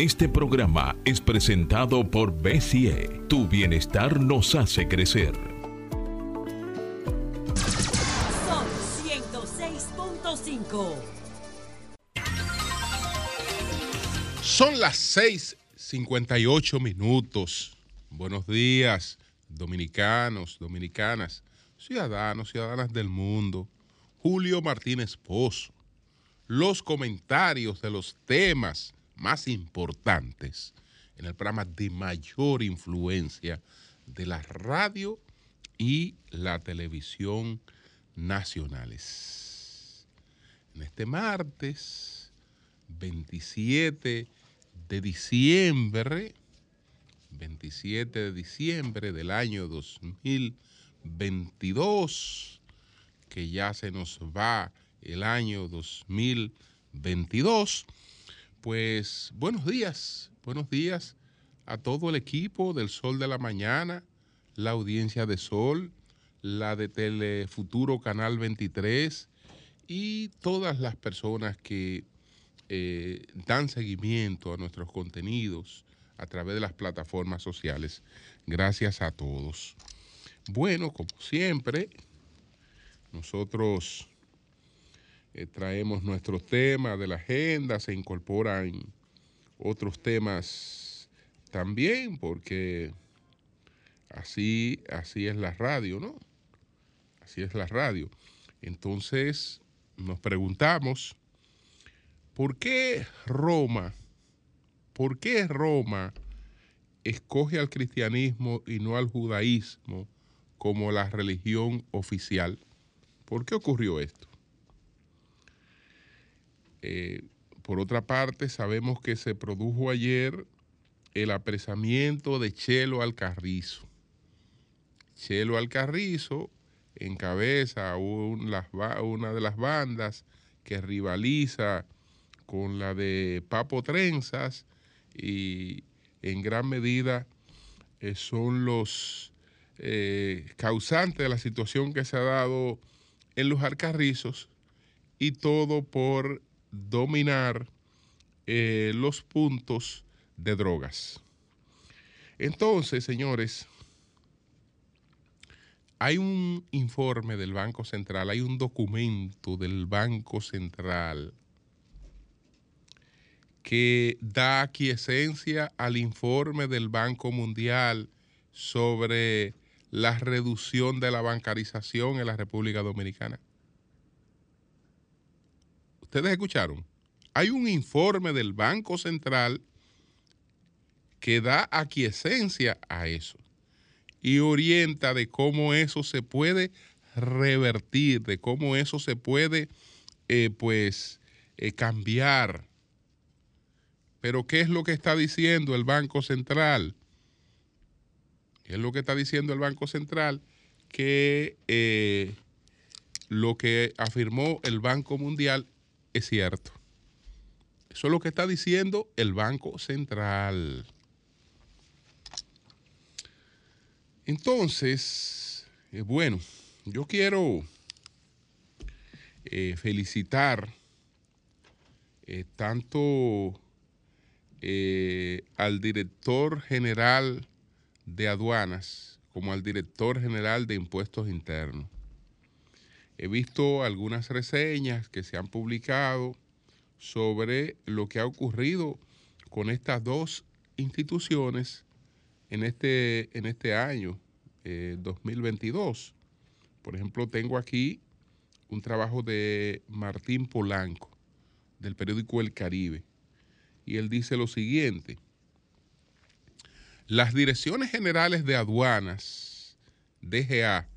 Este programa es presentado por BCE. Tu bienestar nos hace crecer. Son 106.5. Son las 6:58 minutos. Buenos días, dominicanos, dominicanas, ciudadanos, ciudadanas del mundo. Julio Martínez Pozo. Los comentarios de los temas más importantes en el programa de mayor influencia de la radio y la televisión nacionales. En este martes 27 de diciembre, 27 de diciembre del año 2022, que ya se nos va el año 2022, pues buenos días, buenos días a todo el equipo del Sol de la Mañana, la audiencia de Sol, la de Telefuturo Canal 23 y todas las personas que eh, dan seguimiento a nuestros contenidos a través de las plataformas sociales. Gracias a todos. Bueno, como siempre, nosotros eh, traemos nuestros temas de la agenda, se incorporan otros temas también, porque así, así es la radio, ¿no? Así es la radio. Entonces nos preguntamos, ¿por qué Roma, por qué Roma escoge al cristianismo y no al judaísmo como la religión oficial? ¿Por qué ocurrió esto? Eh, por otra parte, sabemos que se produjo ayer el apresamiento de Chelo Alcarrizo. Chelo Alcarrizo encabeza una de las bandas que rivaliza con la de Papo Trenzas y en gran medida eh, son los eh, causantes de la situación que se ha dado en los Alcarrizos y todo por dominar eh, los puntos de drogas. Entonces, señores, hay un informe del Banco Central, hay un documento del Banco Central que da aquiescencia al informe del Banco Mundial sobre la reducción de la bancarización en la República Dominicana. ¿Ustedes escucharon? Hay un informe del Banco Central que da aquiescencia a eso y orienta de cómo eso se puede revertir, de cómo eso se puede, eh, pues, eh, cambiar. Pero ¿qué es lo que está diciendo el Banco Central? ¿Qué es lo que está diciendo el Banco Central? Que eh, lo que afirmó el Banco Mundial es cierto. Eso es lo que está diciendo el Banco Central. Entonces, eh, bueno, yo quiero eh, felicitar eh, tanto al director general de aduanas como al director general de impuestos internos He visto algunas reseñas que se han publicado sobre lo que ha ocurrido con estas dos instituciones en este, en este año 2022. Eh, Por ejemplo, tengo aquí un trabajo de Martín Polanco, del periódico El Caribe, y él dice lo siguiente. Las direcciones generales de aduanas, DGA,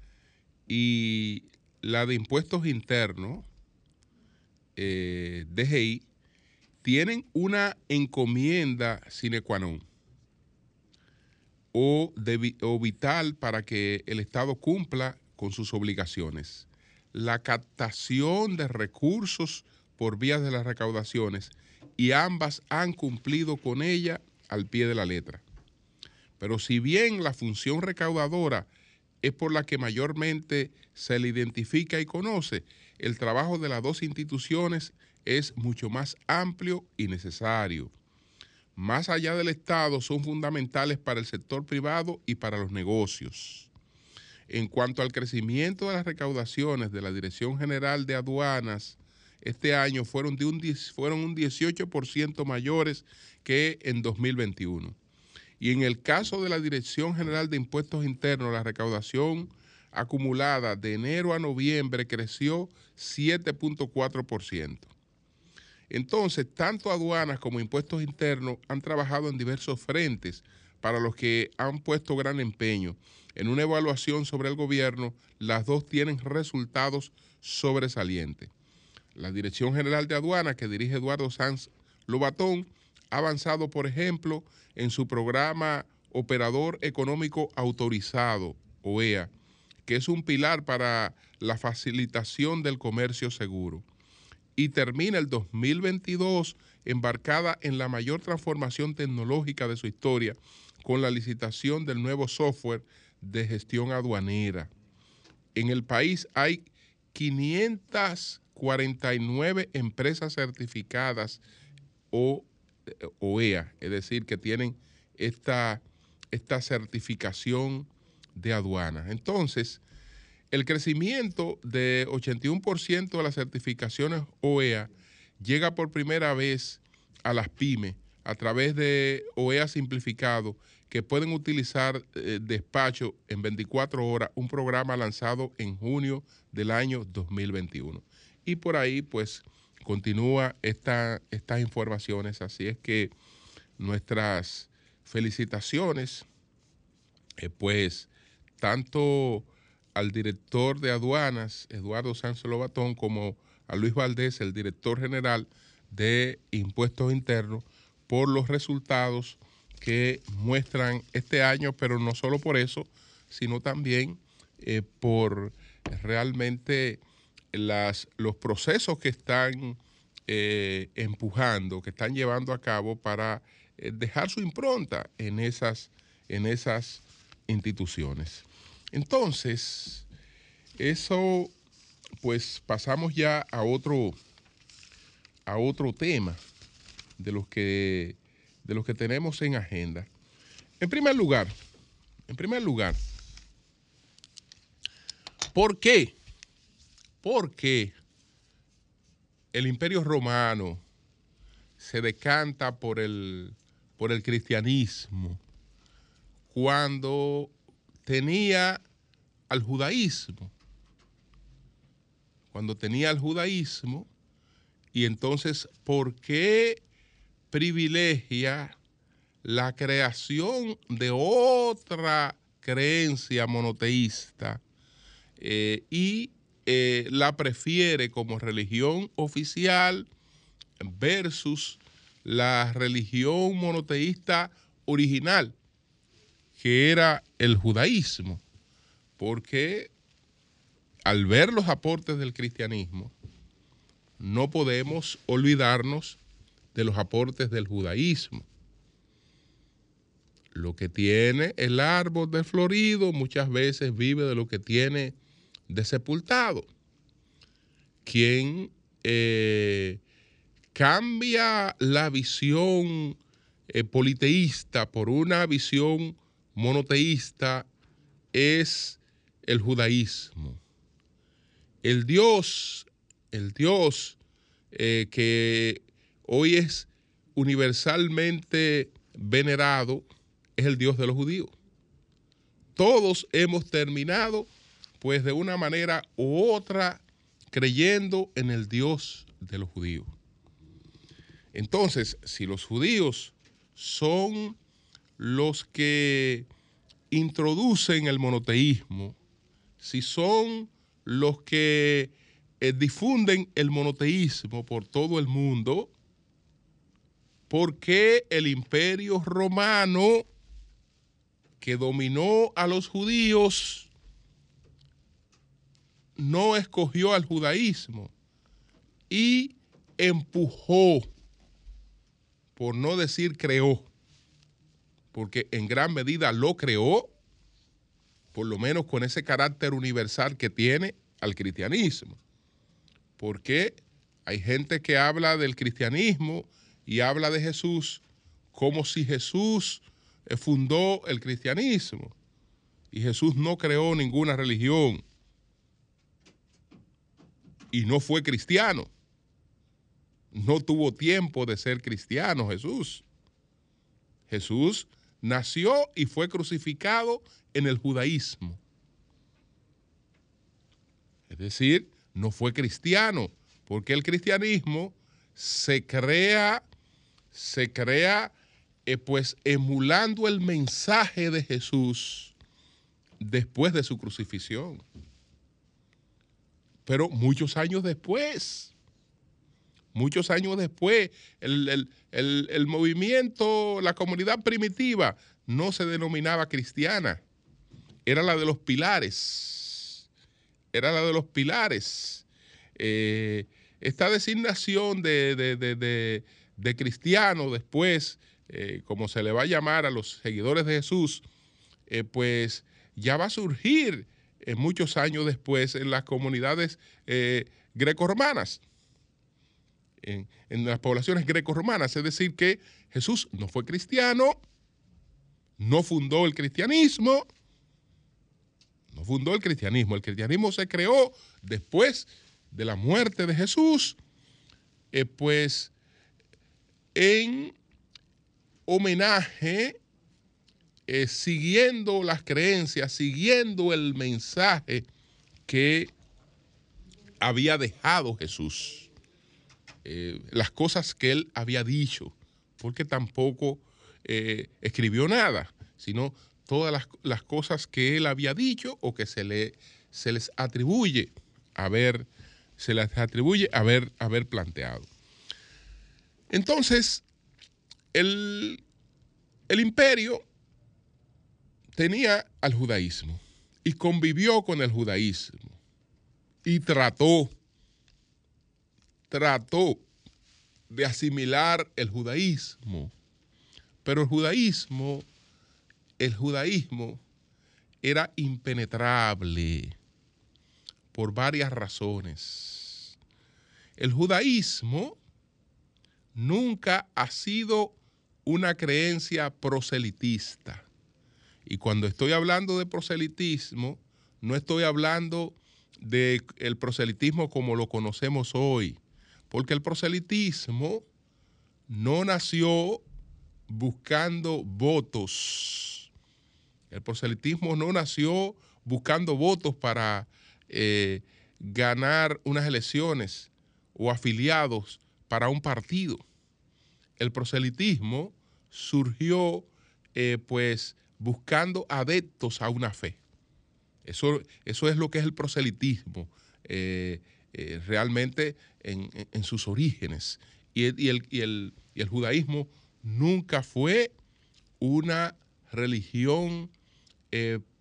y la de impuestos internos, eh, DGI, tienen una encomienda sine qua non o, o vital para que el Estado cumpla con sus obligaciones. La captación de recursos por vías de las recaudaciones y ambas han cumplido con ella al pie de la letra. Pero si bien la función recaudadora es por la que mayormente se le identifica y conoce, el trabajo de las dos instituciones es mucho más amplio y necesario. más allá del Estado, son fundamentales para el sector privado y para los negocios. En cuanto al crecimiento de las recaudaciones de la Dirección General de Aduanas, este año fueron, de un, fueron un 18% mayores que en 2021. Y en el caso de la Dirección General de Impuestos Internos, la recaudación acumulada de enero a noviembre creció 7.4%. Entonces, tanto aduanas como impuestos internos han trabajado en diversos frentes para los que han puesto gran empeño. En una evaluación sobre el gobierno, las dos tienen resultados sobresalientes. La Dirección General de Aduanas, que dirige Eduardo Sanz Lobatón, ha avanzado, por ejemplo, en su programa Operador Económico Autorizado, OEA, que es un pilar para la facilitación del comercio seguro. Y termina el 2022 embarcada en la mayor transformación tecnológica de su historia con la licitación del nuevo software de gestión aduanera. En el país hay 549 empresas certificadas o OEA, es decir, que tienen esta, esta certificación de aduana. Entonces, el crecimiento de 81% de las certificaciones OEA llega por primera vez a las pymes a través de OEA simplificado que pueden utilizar eh, despacho en 24 horas, un programa lanzado en junio del año 2021. Y por ahí pues continúa esta, estas informaciones, así es que nuestras felicitaciones eh, pues tanto al director de aduanas, Eduardo Sánchez Lobatón, como a Luis Valdés, el director general de impuestos internos, por los resultados que muestran este año, pero no solo por eso, sino también eh, por realmente las, los procesos que están eh, empujando, que están llevando a cabo para eh, dejar su impronta en esas, en esas instituciones. Entonces, eso, pues pasamos ya a otro, a otro tema de los que, de los que tenemos en agenda. En primer lugar, en primer lugar, ¿por qué? Porque el imperio romano se decanta por el, por el cristianismo cuando tenía al judaísmo, cuando tenía al judaísmo, y entonces, ¿por qué privilegia la creación de otra creencia monoteísta eh, y eh, la prefiere como religión oficial versus la religión monoteísta original, que era el judaísmo, porque al ver los aportes del cristianismo, no podemos olvidarnos de los aportes del judaísmo. Lo que tiene el árbol de florido muchas veces vive de lo que tiene de sepultado. Quien eh, cambia la visión eh, politeísta por una visión monoteísta es el judaísmo. El Dios, el Dios eh, que hoy es universalmente venerado, es el Dios de los judíos. Todos hemos terminado, pues de una manera u otra, creyendo en el Dios de los judíos. Entonces, si los judíos son los que introducen el monoteísmo, si son los que eh, difunden el monoteísmo por todo el mundo, ¿por qué el imperio romano que dominó a los judíos no escogió al judaísmo y empujó por no decir creó, porque en gran medida lo creó, por lo menos con ese carácter universal que tiene al cristianismo. Porque hay gente que habla del cristianismo y habla de Jesús como si Jesús eh, fundó el cristianismo y Jesús no creó ninguna religión y no fue cristiano. No tuvo tiempo de ser cristiano Jesús. Jesús nació y fue crucificado en el judaísmo. Es decir, no fue cristiano, porque el cristianismo se crea, se crea eh, pues emulando el mensaje de Jesús después de su crucifixión. Pero muchos años después, muchos años después, el, el movimiento, la comunidad primitiva no se denominaba cristiana, era la de los pilares, era la de los pilares. Eh, esta designación de, de, cristiano después, eh, como se le va a llamar a los seguidores de Jesús, eh, pues ya va a surgir muchos años después en las comunidades greco-romanas, en, en las poblaciones greco-romanas. Es decir, que Jesús no fue cristiano, no fundó el cristianismo, no fundó el cristianismo. El cristianismo se creó después de la muerte de Jesús, eh, pues en homenaje, eh, siguiendo las creencias, siguiendo el mensaje que había dejado Jesús, eh, las cosas que él había dicho, porque tampoco escribió nada, sino todas las, las, cosas que él había dicho o que se, le, se les atribuye haber se les atribuye haber, haber planteado. Entonces, el, el imperio tenía al judaísmo y convivió con el judaísmo y trató, trató de asimilar el judaísmo. Pero el judaísmo, el judaísmo era impenetrable por varias razones. El judaísmo nunca ha sido una creencia proselitista. Y cuando estoy hablando de proselitismo, no estoy hablando del el proselitismo como lo conocemos hoy, porque el proselitismo no nació buscando votos. El proselitismo no nació buscando votos para eh, ganar unas elecciones o afiliados para un partido. El proselitismo surgió eh, pues buscando adeptos a una fe. Eso, eso, es lo que es el proselitismo eh, realmente en, sus orígenes. Y el, y el judaísmo nunca fue una religión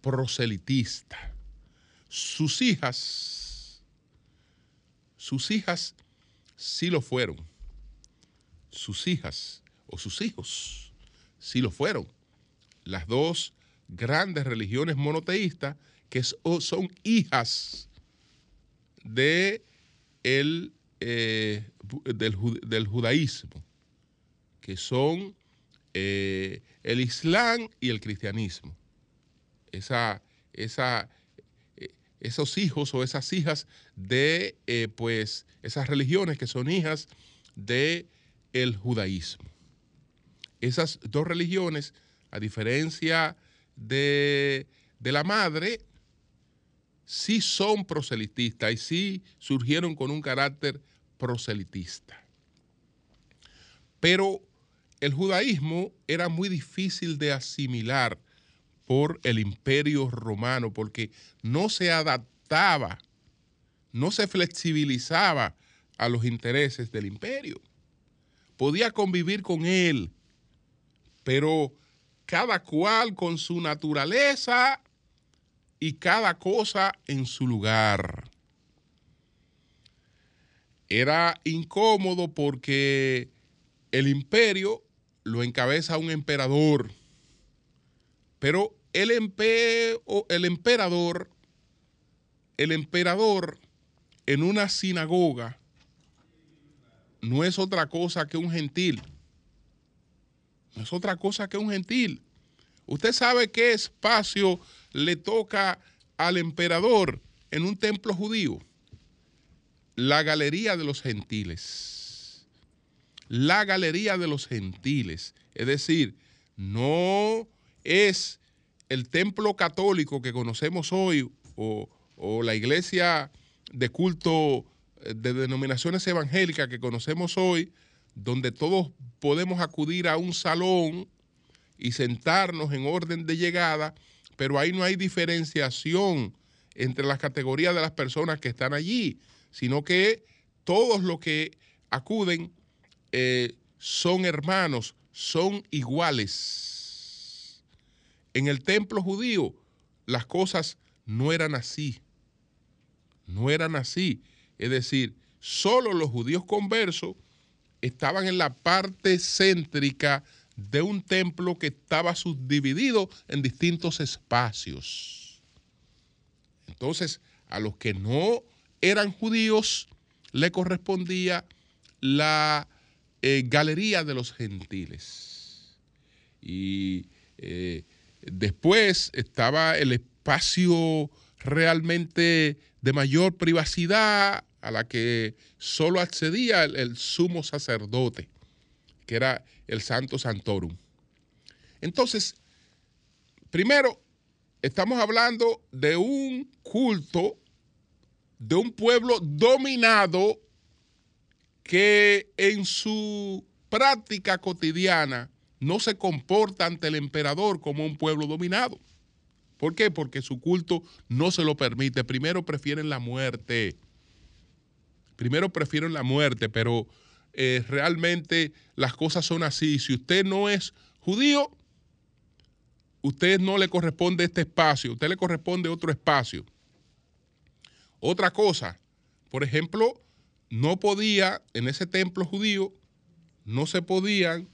proselitista sus hijas, sus hijas sí lo fueron. Sus hijas o sus hijos sí lo fueron. Las dos grandes religiones monoteístas que son hijas de el, eh, del, judaísmo, que son eh, el Islam y el cristianismo. Esa, esa, esos hijos o esas hijas de eh, pues esas religiones que son hijas de el judaísmo. Esas dos religiones, a diferencia de, de la madre, sí son proselitistas y sí surgieron con un carácter proselitista. Pero el judaísmo era muy difícil de asimilar por el imperio romano, porque no se adaptaba, no se flexibilizaba a los intereses del imperio. Podía convivir con él, pero cada cual con su naturaleza y cada cosa en su lugar. Era incómodo porque el imperio lo encabeza un emperador pero el, el emperador, el emperador en una sinagoga no es otra cosa que un gentil. No es otra cosa que un gentil. Usted sabe qué espacio le toca al emperador en un templo judío. La galería de los gentiles. La galería de los gentiles. Es decir, no es el templo católico que conocemos hoy o, la iglesia de culto eh, de denominaciones evangélicas que conocemos hoy, donde todos podemos acudir a un salón y sentarnos en orden de llegada, pero ahí no hay diferenciación entre las categorías de las personas que están allí, sino que todos los que acuden eh, son hermanos, son iguales. En el templo judío las cosas no eran así, no eran así. Es decir, solo los judíos conversos estaban en la parte céntrica de un templo que estaba subdividido en distintos espacios. Entonces, a los que no eran judíos le correspondía la eh, galería de los gentiles. Y eh, después estaba el espacio realmente de mayor privacidad a la que solo accedía el, sumo sacerdote, que era el Santo Santorum. Entonces, primero, estamos hablando de un culto de un pueblo dominado que en su práctica cotidiana no se comporta ante el emperador como un pueblo dominado. ¿Por qué? Porque su culto no se lo permite. Primero prefieren la muerte primero prefieren la muerte, pero eh, realmente las cosas son así. Si usted no es judío, usted no le corresponde este espacio, usted le corresponde otro espacio. Otra cosa, por ejemplo, no podía, en ese templo judío, no se podían,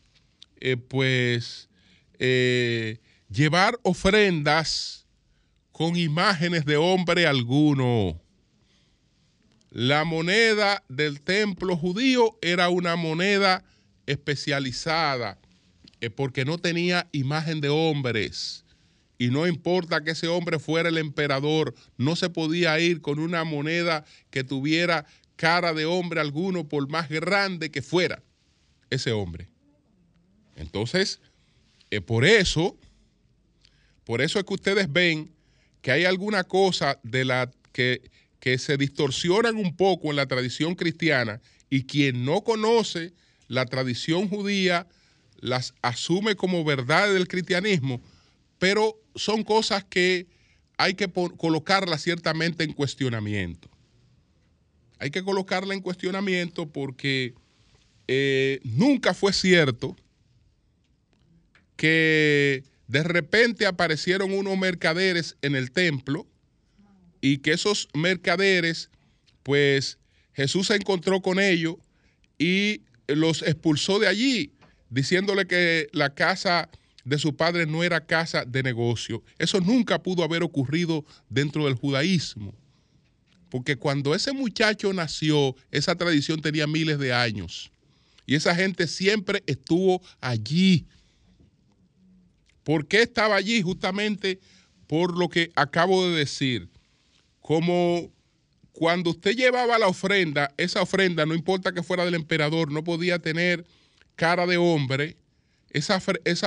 eh, pues, eh, llevar ofrendas con imágenes de hombre alguno. La moneda del templo judío era una moneda especializada eh, porque no tenía imagen de hombres. Y no importa que ese hombre fuera el emperador, no se podía ir con una moneda que tuviera cara de hombre alguno, por más grande que fuera ese hombre. Entonces, eh, por eso, por eso es que ustedes ven que hay alguna cosa de la que que se distorsionan un poco en la tradición cristiana y quien no conoce la tradición judía las asume como verdad del cristianismo, pero son cosas que hay que colocarlas ciertamente en cuestionamiento. Hay que colocarla en cuestionamiento porque eh, nunca fue cierto que de repente aparecieron unos mercaderes en el templo y que esos mercaderes, pues Jesús se encontró con ellos y los expulsó de allí, diciéndole que la casa de su padre no era casa de negocio. Eso nunca pudo haber ocurrido dentro del judaísmo. Porque cuando ese muchacho nació, esa tradición tenía miles de años. Y esa gente siempre estuvo allí. ¿Por qué estaba allí? Justamente por lo que acabo de decir como cuando usted llevaba la ofrenda, esa ofrenda, no importa que fuera del emperador, no podía tener cara de hombre, esa,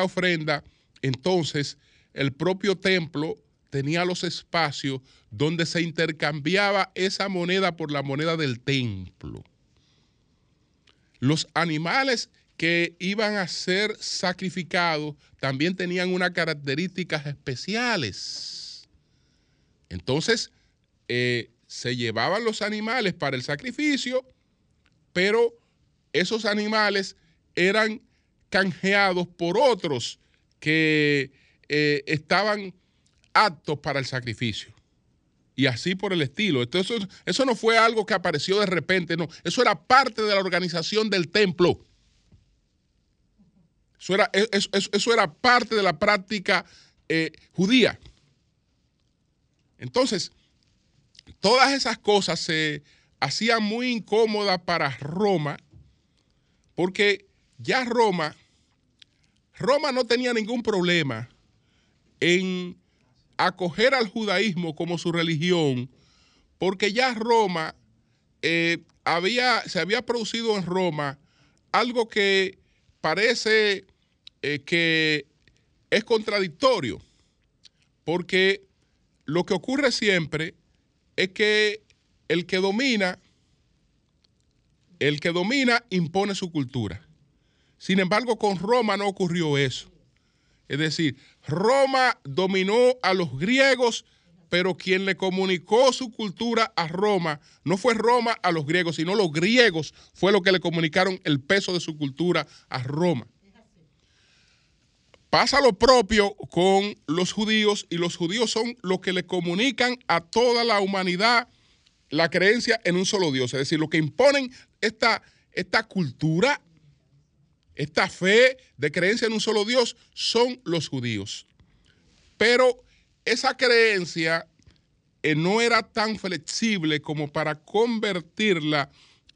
ofrenda, entonces el propio templo tenía los espacios donde se intercambiaba esa moneda por la moneda del templo. Los animales que iban a ser sacrificados también tenían unas características especiales. Entonces, eh, se llevaban los animales para el sacrificio, pero esos animales eran canjeados por otros que eh, estaban aptos para el sacrificio. Y así por el estilo. Entonces, eso no fue algo que apareció de repente, no. Eso era parte de la organización del templo. Eso era, parte de la práctica eh, judía. Entonces, Todas esas cosas se hacían muy incómodas para Roma, porque ya Roma Roma no tenía ningún problema en acoger al judaísmo como su religión, porque ya Roma eh, había, se había producido en Roma algo que parece eh, que es contradictorio, porque lo que ocurre siempre es que el que domina, el que domina impone su cultura. Sin embargo, con Roma no ocurrió eso. Es decir, Roma dominó a los griegos, pero quien le comunicó su cultura a Roma no fue Roma a los griegos, sino los griegos fue lo que le comunicaron el peso de su cultura a Roma. Pasa lo propio con los judíos y los judíos son los que le comunican a toda la humanidad la creencia en un solo Dios, es decir, lo que imponen esta, esta cultura, esta fe de creencia en un solo Dios son los judíos. Pero esa creencia eh, no era tan flexible como para convertirla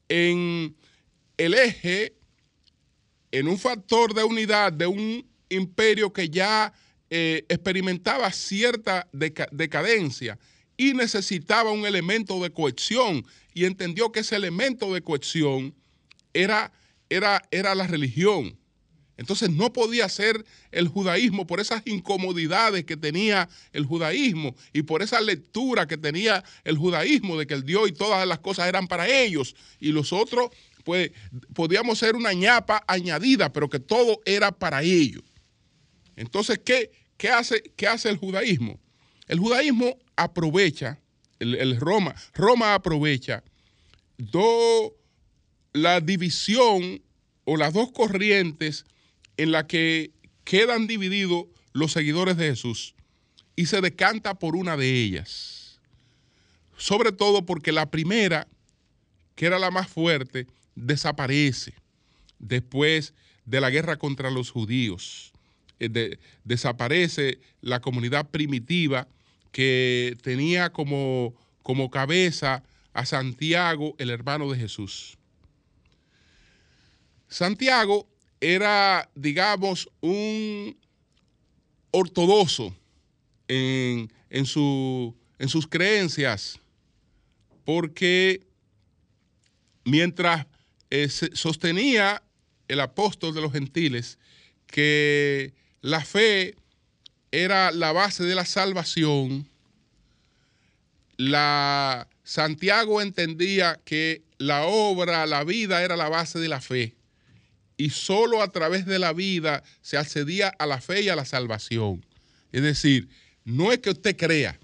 en el eje, en un factor de unidad de un imperio que ya eh, experimentaba cierta decadencia y necesitaba un elemento de cohesión y entendió que ese elemento de cohesión era, era, era la religión. Entonces no podía ser el judaísmo por esas incomodidades que tenía el judaísmo y por esa lectura que tenía el judaísmo de que el Dios y todas las cosas eran para ellos y los otros, pues podíamos ser una ñapa añadida, pero que todo era para ellos. Entonces, ¿qué, qué, hace, qué hace el judaísmo? El judaísmo aprovecha, el, Roma, Roma aprovecha la división o las dos corrientes en las que quedan divididos los seguidores de Jesús y se decanta por una de ellas. Sobre todo porque la primera, que era la más fuerte, desaparece después de la guerra contra los judíos. Eh, desaparece la comunidad primitiva que tenía como, como cabeza a Santiago, el hermano de Jesús. Santiago era, digamos, un ortodoxo en, en sus creencias, porque mientras eh, sostenía el apóstol de los gentiles que la fe era la base de la salvación, Santiago entendía que la obra, la vida era la base de la fe. Y solo a través de la vida se accedía a la fe y a la salvación. Es decir, no es que usted crea,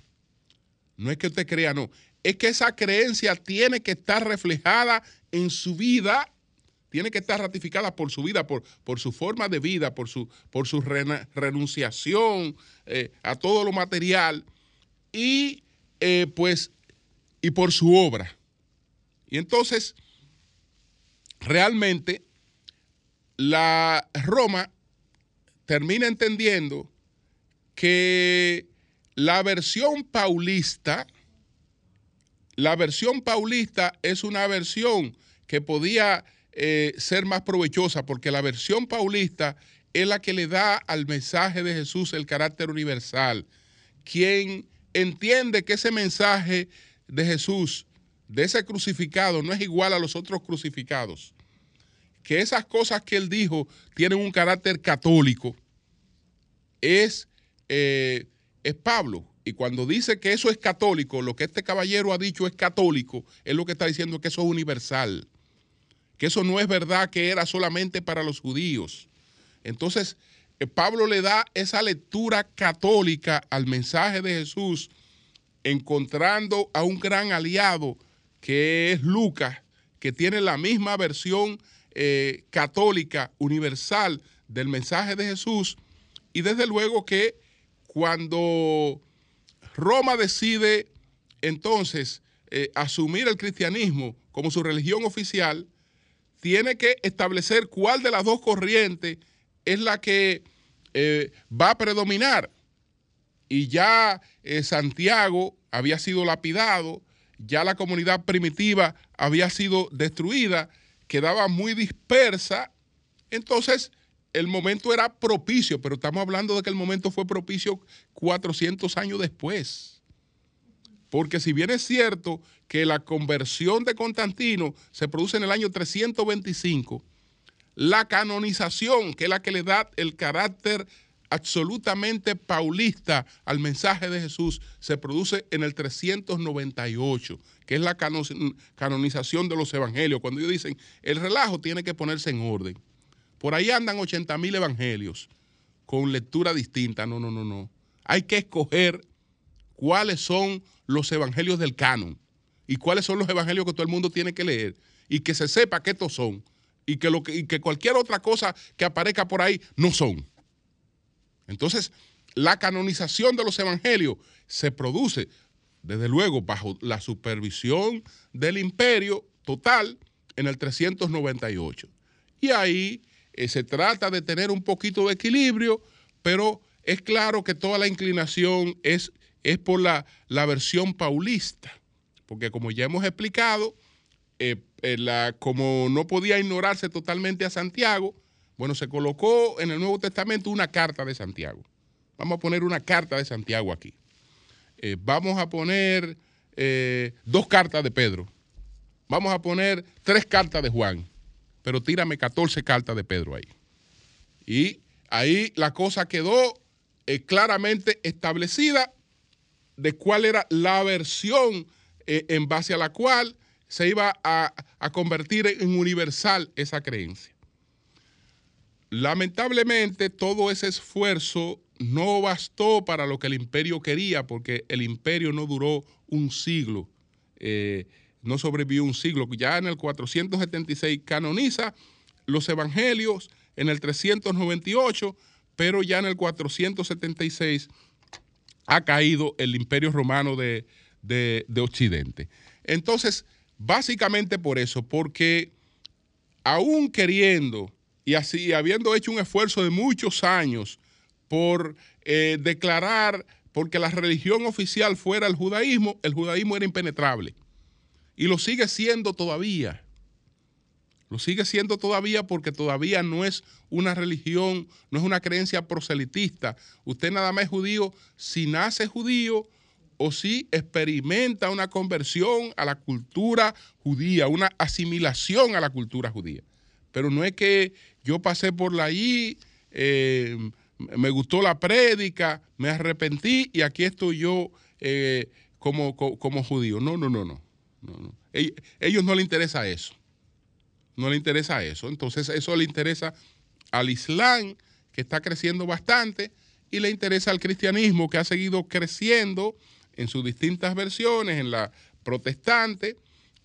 no es que usted crea, no, es que esa creencia tiene que estar reflejada en su vida tiene que estar ratificada por su vida, por, por su forma de vida, por su, por su renunciación eh, a todo lo material y eh, pues y por su obra. Y entonces, realmente, la Roma termina entendiendo que la versión paulista, la versión paulista es una versión que podía eh, ser más provechosa, porque la versión paulista es la que le da al mensaje de Jesús el carácter universal. Quien entiende que ese mensaje de Jesús, de ese crucificado, no es igual a los otros crucificados, que esas cosas que él dijo tienen un carácter católico, es, eh, es Pablo. Y cuando dice que eso es católico, lo que este caballero ha dicho es católico, es lo que está diciendo que eso es universal que eso no es verdad que era solamente para los judíos. Entonces, eh, Pablo le da esa lectura católica al mensaje de Jesús, encontrando a un gran aliado que es Lucas, que tiene la misma versión eh, católica universal del mensaje de Jesús. Y desde luego que cuando Roma decide entonces eh, asumir el cristianismo como su religión oficial, tiene que establecer cuál de las dos corrientes es la que eh, va a predominar. Y ya eh, Santiago había sido lapidado, ya la comunidad primitiva había sido destruida, quedaba muy dispersa. Entonces el momento era propicio, pero estamos hablando de que el momento fue propicio 400 años después. Porque si bien es cierto que la conversión de Constantino se produce en el año 325, la canonización, que es la que le da el carácter absolutamente paulista al mensaje de Jesús, se produce en el 398, que es la canonización de los evangelios. Cuando ellos dicen, el relajo tiene que ponerse en orden. Por ahí andan 80 mil evangelios con lectura distinta. No, no, no, no. Hay que escoger cuáles son los evangelios del canon y cuáles son los evangelios que todo el mundo tiene que leer y que se sepa que estos son y que, lo que, que cualquier otra cosa que aparezca por ahí no son. Entonces, la canonización de los evangelios se produce, desde luego, bajo la supervisión del imperio total en el 398. Y ahí eh, se trata de tener un poquito de equilibrio, pero es claro que toda la inclinación es, es por la, la, versión paulista, porque como ya hemos explicado, eh, eh, como no podía ignorarse totalmente a Santiago, bueno, se colocó en el Nuevo Testamento una carta de Santiago. Vamos a poner una carta de Santiago aquí. vamos a poner dos cartas de Pedro. Vamos a poner tres cartas de Juan pero tírame 14 cartas de Pedro ahí. Y ahí la cosa quedó eh, claramente establecida de cuál era la versión eh, en base a la cual se iba a, convertir en universal esa creencia. Lamentablemente todo ese esfuerzo no bastó para lo que el imperio quería, porque el imperio no duró un siglo. Eh, no sobrevivió un siglo. Ya en el 476 canoniza los evangelios, en el 398, pero ya en el 476 ha caído el imperio romano de, Occidente. Entonces, básicamente por eso, porque aún queriendo y así habiendo hecho un esfuerzo de muchos años por eh, declarar, porque la religión oficial fuera el judaísmo, el judaísmo era impenetrable. Y lo sigue siendo todavía. Lo sigue siendo todavía porque todavía no es una religión, no es una creencia proselitista. Usted nada más es judío si nace judío o si experimenta una conversión a la cultura judía, una asimilación a la cultura judía. Pero no es que yo pasé por la I, eh, me gustó la prédica, me arrepentí y aquí estoy yo eh, como, como judío. No, no, no, no no, Ellos no les interesa eso. No les interesa eso. Entonces eso le interesa al Islam, que está creciendo bastante, y le interesa al cristianismo, que ha seguido creciendo en sus distintas versiones, en la protestante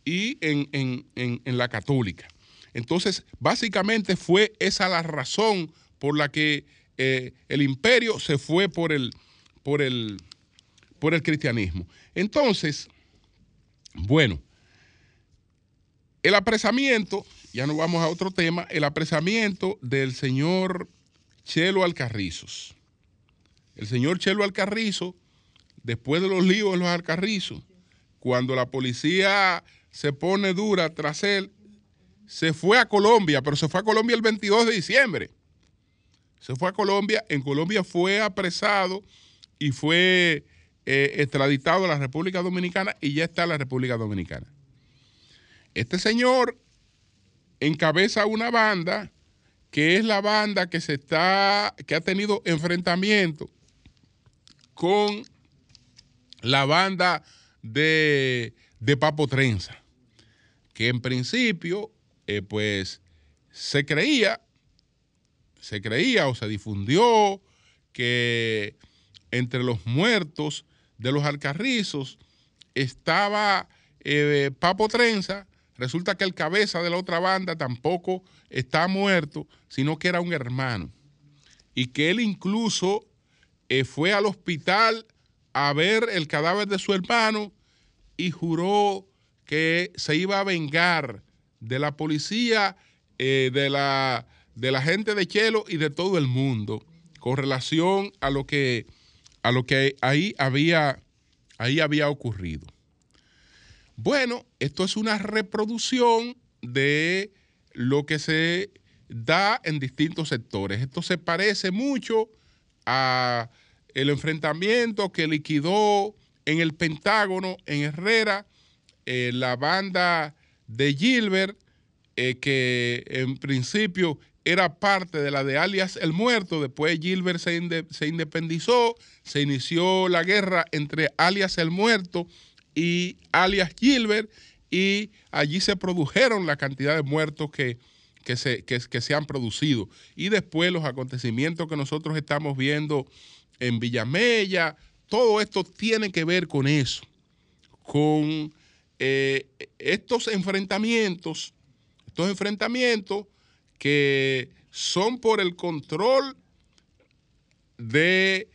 y en, la católica. Entonces, básicamente fue esa la razón por la que eh, el imperio se fue por el, por el, por el cristianismo. Entonces, bueno, el apresamiento, ya nos vamos a otro tema, el apresamiento del señor Chelo Alcarrizos. El señor Chelo Alcarrizo, después de los líos de los Alcarrizos, cuando la policía se pone dura tras él, se fue a Colombia, pero se fue a Colombia el 22 de diciembre. Se fue a Colombia, en Colombia fue apresado y fue eh, extraditado a la República Dominicana y ya está en la República Dominicana. Este señor encabeza una banda que es la banda que se está, que ha tenido enfrentamiento con la banda de, Papo Trenza, que en principio, eh, pues, se creía, se creía o se difundió que entre los muertos de los alcarrizos estaba eh, Papo Trenza, resulta que el cabeza de la otra banda tampoco está muerto, sino que era un hermano. Y que él incluso eh, fue al hospital a ver el cadáver de su hermano y juró que se iba a vengar de la policía, eh, de, la, de la gente de Chelo y de todo el mundo con relación a lo que a lo que ahí había, ahí había ocurrido. Bueno, esto es una reproducción de lo que se da en distintos sectores. Esto se parece mucho a el enfrentamiento que liquidó en el Pentágono, en Herrera, eh, la banda de Gilbert, eh, que en principio era parte de la de alias El Muerto, después Gilbert se, independizó, se inició la guerra entre alias El Muerto y alias Gilbert, y allí se produjeron la cantidad de muertos que, se, que, se han producido. Y después los acontecimientos que nosotros estamos viendo en Villamella, todo esto tiene que ver con eso, con eh, estos enfrentamientos, estos enfrentamientos que son por el control de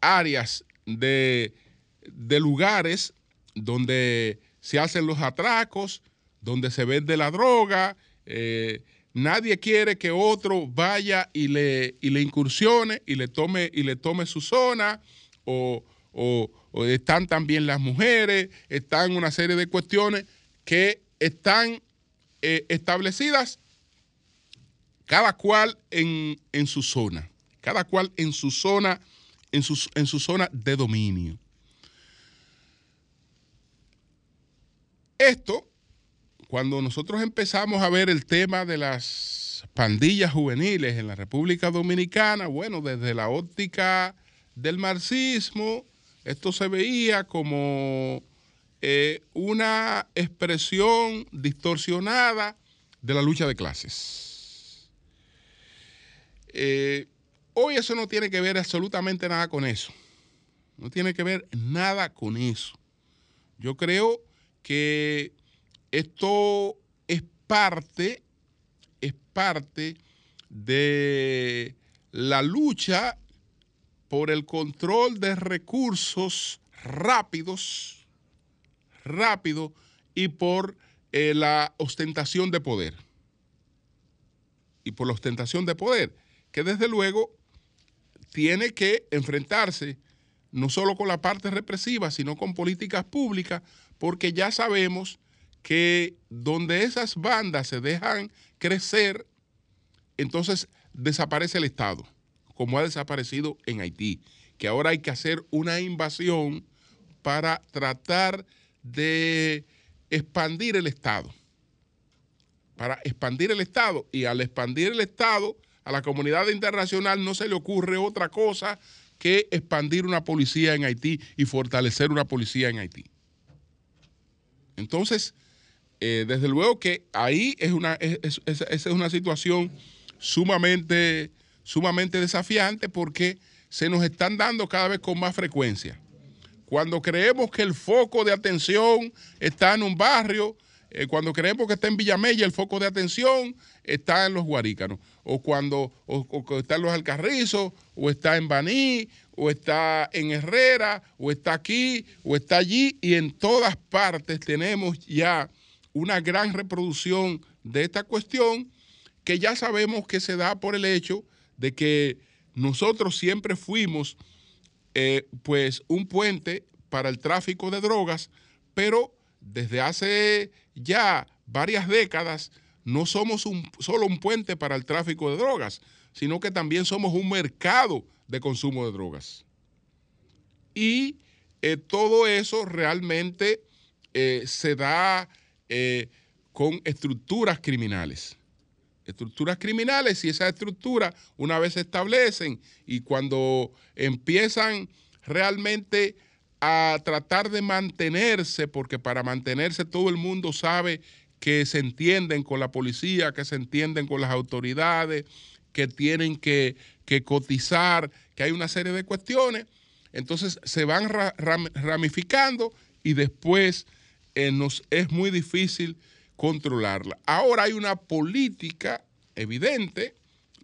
áreas, de, de lugares donde se hacen los atracos, donde se vende la droga. Eh, nadie quiere que otro vaya y le, y le incursione y le tome, y le tome su zona. O, están también las mujeres, están una serie de cuestiones que están eh, establecidas cada cual en, en, su zona, cada cual en su zona, en su, en su zona de dominio. Esto, cuando nosotros empezamos a ver el tema de las pandillas juveniles en la República Dominicana, bueno, desde la óptica del marxismo, esto se veía como eh, una expresión distorsionada de la lucha de clases. Eh, hoy eso no tiene que ver absolutamente nada con eso. No tiene que ver nada con eso. Yo creo que esto es parte, es parte de la lucha por el control de recursos rápidos, rápido y por eh, la ostentación de poder. Y por la ostentación de poder, que desde luego tiene que enfrentarse no solo con la parte represiva, sino con políticas públicas porque ya sabemos que donde esas bandas se dejan crecer, entonces desaparece el Estado, como ha desaparecido en Haití, que ahora hay que hacer una invasión para tratar de expandir el Estado, para expandir el Estado. Y al expandir el Estado, a la comunidad internacional no se le ocurre otra cosa que expandir una policía en Haití y fortalecer una policía en Haití. Entonces, eh, desde luego que ahí es una, es, es, una situación sumamente, sumamente desafiante porque se nos están dando cada vez con más frecuencia. Cuando creemos que el foco de atención está en un barrio, eh, cuando creemos que está en Villamella, el foco de atención está en los Guarícanos, o cuando está en los Alcarrizos, o está en Baní, o está en Herrera, o está aquí, o está allí, y en todas partes tenemos ya una gran reproducción de esta cuestión que ya sabemos que se da por el hecho de que nosotros siempre fuimos eh, pues un puente para el tráfico de drogas, pero desde hace ya varias décadas no somos un, solo un puente para el tráfico de drogas, sino que también somos un mercado de consumo de drogas. Y eh, todo eso realmente eh, se da eh, con estructuras criminales. Estructuras criminales y esas estructuras una vez se establecen y cuando empiezan realmente a tratar de mantenerse, porque para mantenerse todo el mundo sabe que se entienden con la policía, que se entienden con las autoridades, que tienen que, cotizar, que hay una serie de cuestiones. Entonces se van ramificando y después eh, nos es muy difícil controlarla. Ahora hay una política evidente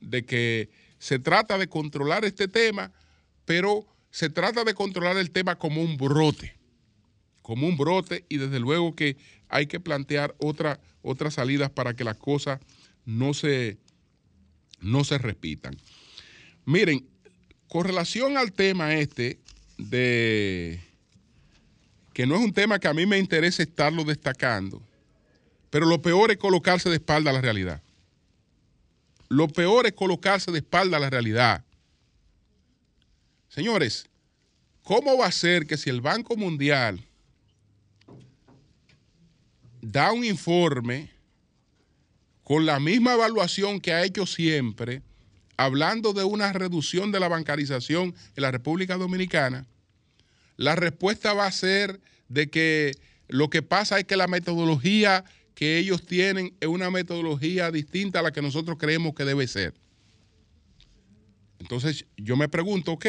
de que se trata de controlar este tema, pero se trata de controlar el tema como un brote, como un brote y desde luego que hay que plantear otra, otras salidas para que las cosas no se, no se repitan. Miren, con relación al tema este de que no es un tema que a mí me interesa estarlo destacando, pero lo peor es colocarse de espalda a la realidad. lo peor es colocarse de espalda a la realidad. Señores, ¿cómo va a ser que si el Banco Mundial da un informe con la misma evaluación que ha hecho siempre, hablando de una reducción de la bancarización en la República Dominicana, la respuesta va a ser de que lo que pasa es que la metodología que ellos tienen es una metodología distinta a la que nosotros creemos que debe ser. Entonces yo me pregunto, ok,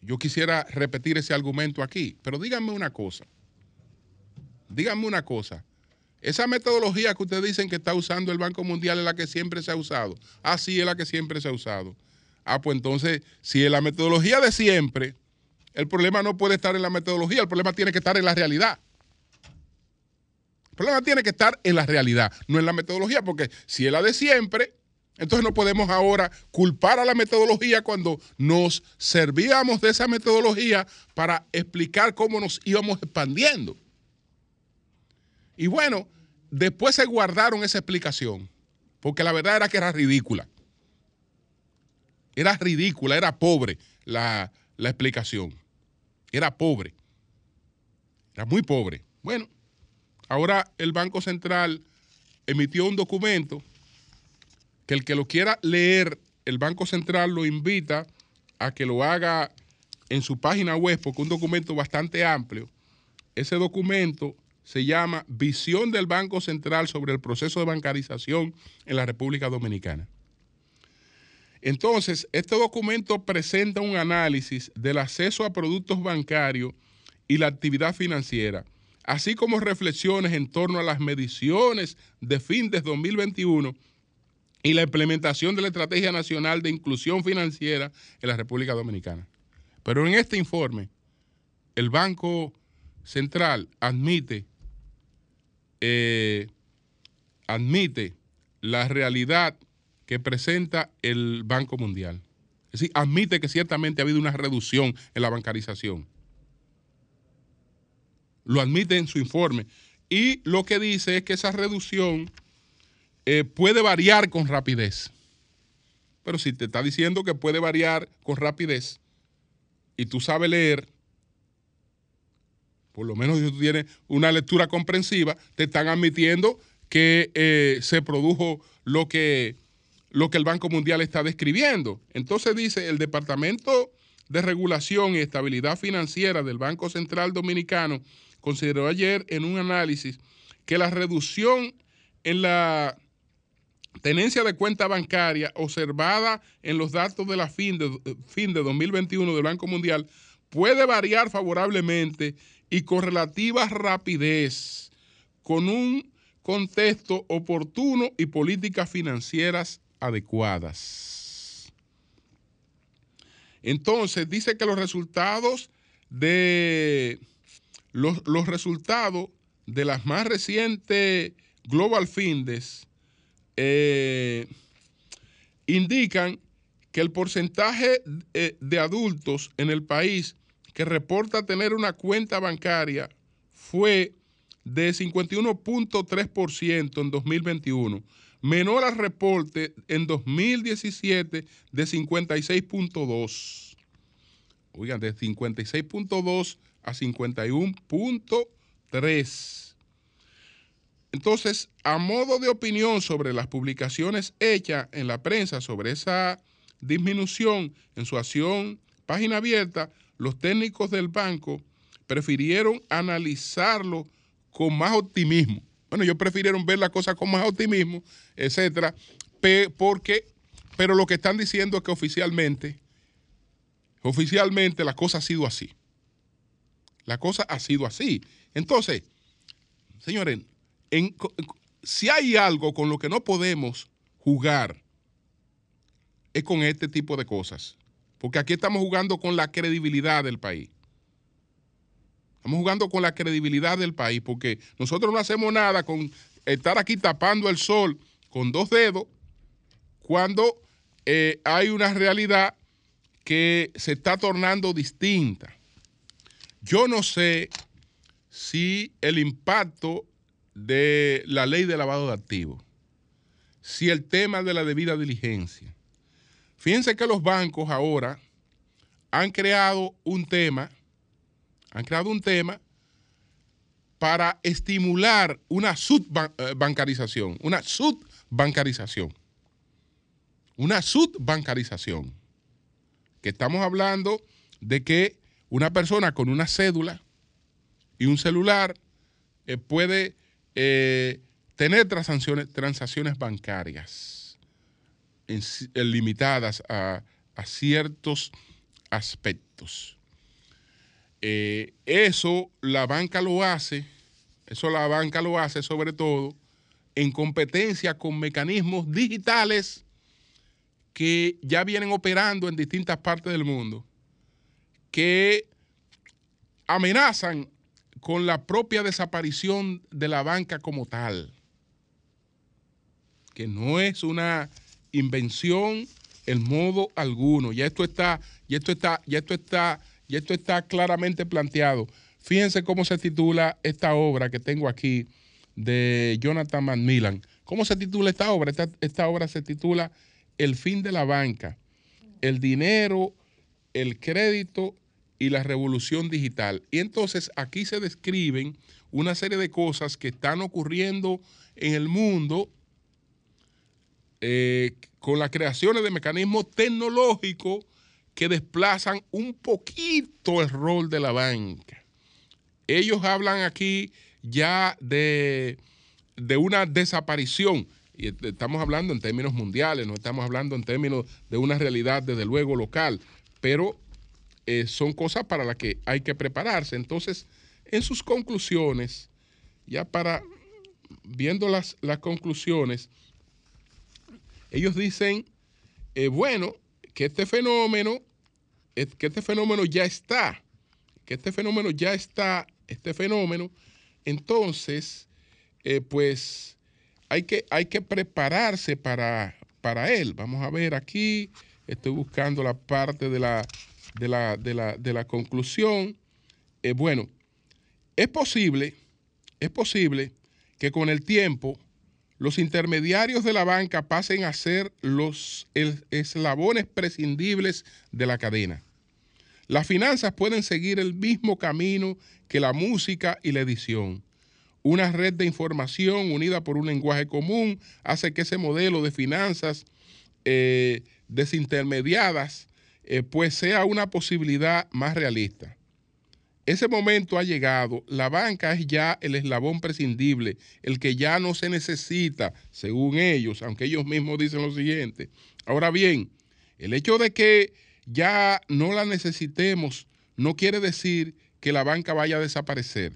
yo quisiera repetir ese argumento aquí, pero díganme una cosa, díganme una cosa, esa metodología que ustedes dicen que está usando el Banco Mundial es la que siempre se ha usado. Ah, sí, es la que siempre se ha usado. Ah, pues entonces, si es la metodología de siempre, el problema no puede estar en la metodología, el problema tiene que estar en la realidad. El problema tiene que estar en la realidad, no en la metodología, porque si es la de siempre, entonces no podemos ahora culpar a la metodología cuando nos servíamos de esa metodología para explicar cómo nos íbamos expandiendo. Y bueno, después se guardaron esa explicación, porque la verdad era que era ridícula. Era ridícula, era pobre la, explicación. Era pobre. Era muy pobre. Bueno, ahora el Banco Central emitió un documento que el que lo quiera leer, el Banco Central lo invita a que lo haga en su página web, porque es un documento bastante amplio. Ese documento se llama Visión del Banco Central sobre el proceso de bancarización en la República Dominicana. Entonces, este documento presenta un análisis del acceso a productos bancarios y la actividad financiera, así como reflexiones en torno a las mediciones de fin de 2021 y la implementación de la Estrategia Nacional de Inclusión Financiera en la República Dominicana. Pero en este informe, el Banco Central admite eh, admite la realidad que presenta el Banco Mundial. Es decir, admite que ciertamente ha habido una reducción en la bancarización. Lo admite en su informe. Y lo que dice es que esa reducción eh, puede variar con rapidez. Pero si te está diciendo que puede variar con rapidez y tú sabes leer, por lo menos si tú tienes una lectura comprensiva, te están admitiendo que eh, se produjo lo que, lo que el Banco Mundial está describiendo. Entonces dice, el Departamento de Regulación y Estabilidad Financiera del Banco Central Dominicano consideró ayer en un análisis que la reducción en la tenencia de cuenta bancaria observada en los datos de la fin de, fin de 2021 del Banco Mundial puede variar favorablemente y con relativa rapidez, con un contexto oportuno y políticas financieras adecuadas. Entonces, dice que los resultados de los, resultados de las más recientes Global Findes eh, indican que el porcentaje eh, de adultos en el país que reporta tener una cuenta bancaria fue de 51.3% en 2021, menor al reporte en 2017 de 56.2. Oigan, de 56.2 a 51.3. Entonces, a modo de opinión sobre las publicaciones hechas en la prensa sobre esa disminución en su acción página abierta, los técnicos del banco prefirieron analizarlo con más optimismo. Bueno, ellos prefirieron ver la cosa con más optimismo, etcétera, porque, pero lo que están diciendo es que oficialmente, oficialmente la cosa ha sido así. La cosa ha sido así. Entonces, señores, si hay algo con lo que no podemos jugar, es con este tipo de cosas. Porque aquí estamos jugando con la credibilidad del país. Estamos jugando con la credibilidad del país porque nosotros no hacemos nada con estar aquí tapando el sol con dos dedos cuando eh, hay una realidad que se está tornando distinta. Yo no sé si el impacto de la ley de lavado de activos si el tema de la debida diligencia. Fíjense que los bancos ahora han creado un tema, han creado un tema para estimular una subbancarización, una subbancarización, una subbancarización, que estamos hablando de que una persona con una cédula y un celular eh, puede eh, tener transacciones bancarias limitadas a, ciertos aspectos. Eh, eso la banca lo hace, eso la banca lo hace sobre todo en competencia con mecanismos digitales que ya vienen operando en distintas partes del mundo, que amenazan con la propia desaparición de la banca como tal, que no es una invención en modo alguno. Ya esto está, ya esto está, ya esto está, ya esto está claramente planteado. Fíjense cómo se titula esta obra que tengo aquí de Jonathan Macmillan. ¿Cómo se titula esta obra? Esta, esta obra se titula El fin de la banca, el dinero, el crédito y la revolución digital. Y entonces aquí se describen una serie de cosas que están ocurriendo en el mundo eh, con las creaciones de mecanismos tecnológicos que desplazan un poquito el rol de la banca. Ellos hablan aquí ya de, de una desaparición. Y estamos hablando en términos mundiales, no estamos hablando en términos de una realidad, desde luego, local. Pero eh, son cosas para las que hay que prepararse. Entonces, en sus conclusiones, ya para viendo las, las conclusiones, ellos dicen, eh, bueno, que este fenómeno, que este fenómeno ya está, que este fenómeno ya está, este fenómeno, entonces, eh, pues hay que, hay que prepararse para, para él. Vamos a ver aquí, estoy buscando la parte de la de la, de la, conclusión, eh, bueno, es posible, es posible que con el tiempo los intermediarios de la banca pasen a ser los eslabones prescindibles de la cadena. Las finanzas pueden seguir el mismo camino que la música y la edición. Una red de información unida por un lenguaje común hace que ese modelo de finanzas eh, desintermediadas eh, pues sea una posibilidad más realista. Ese momento ha llegado, la banca es ya el eslabón prescindible, el que ya no se necesita, según ellos, aunque ellos mismos dicen lo siguiente. Ahora bien, el hecho de que ya no la necesitemos no quiere decir que la banca vaya a desaparecer.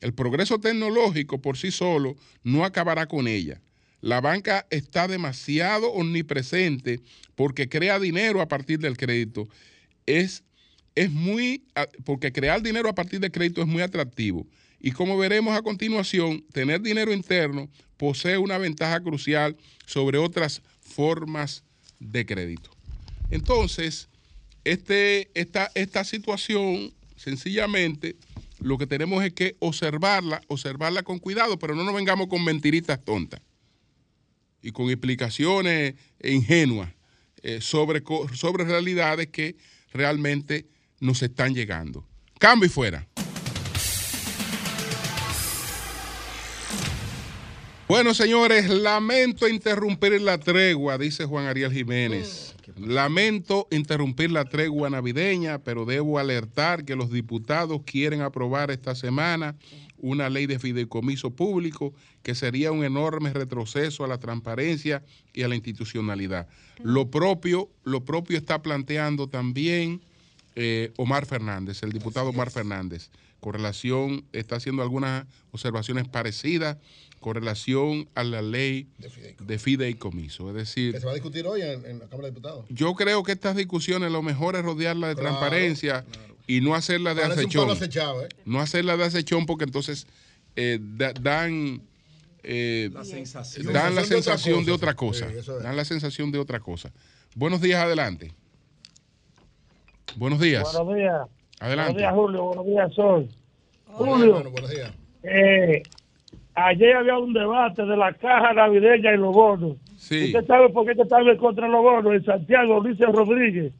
El progreso tecnológico por sí solo no acabará con ella. La banca está demasiado omnipresente porque crea dinero a partir del crédito. Es, es muy, porque crear dinero a partir del crédito es muy atractivo. Y como veremos a continuación, tener dinero interno posee una ventaja crucial sobre otras formas de crédito. Entonces, este, esta, esta situación, sencillamente, lo que tenemos es que observarla, observarla con cuidado, pero no nos vengamos con mentiritas tontas y con explicaciones ingenuas eh, sobre, sobre realidades que realmente nos están llegando. Cambio y fuera. Bueno, señores, lamento interrumpir la tregua, dice Juan Ariel Jiménez. Lamento interrumpir la tregua navideña, pero debo alertar que los diputados quieren aprobar esta semana una ley de fideicomiso público que sería un enorme retroceso a la transparencia y a la institucionalidad. Lo propio, lo propio está planteando también eh, Omar Fernández, el diputado Omar Fernández, con relación, está haciendo algunas observaciones parecidas con relación a la ley de fideicomiso. Es decir, que se va a discutir hoy en, la Cámara de Diputados. Yo creo que estas discusiones lo mejor es rodearla de transparencia y no hacerla de acechón. ¿eh? No hacerla de acechón porque entonces eh, dan eh, la sensación. dan la sensación de otra cosa. dan la sensación de otra cosa. Buenos días, adelante. Buenos días. Buenos días. Adelante. Buenos días, Julio. Buenos días, Sol. Julio. buenos días. Ayer había un debate de la caja navideña y los bonos. ¿Usted sabe por qué estaba en contra de los bonos? En Santiago, Luis Rodríguez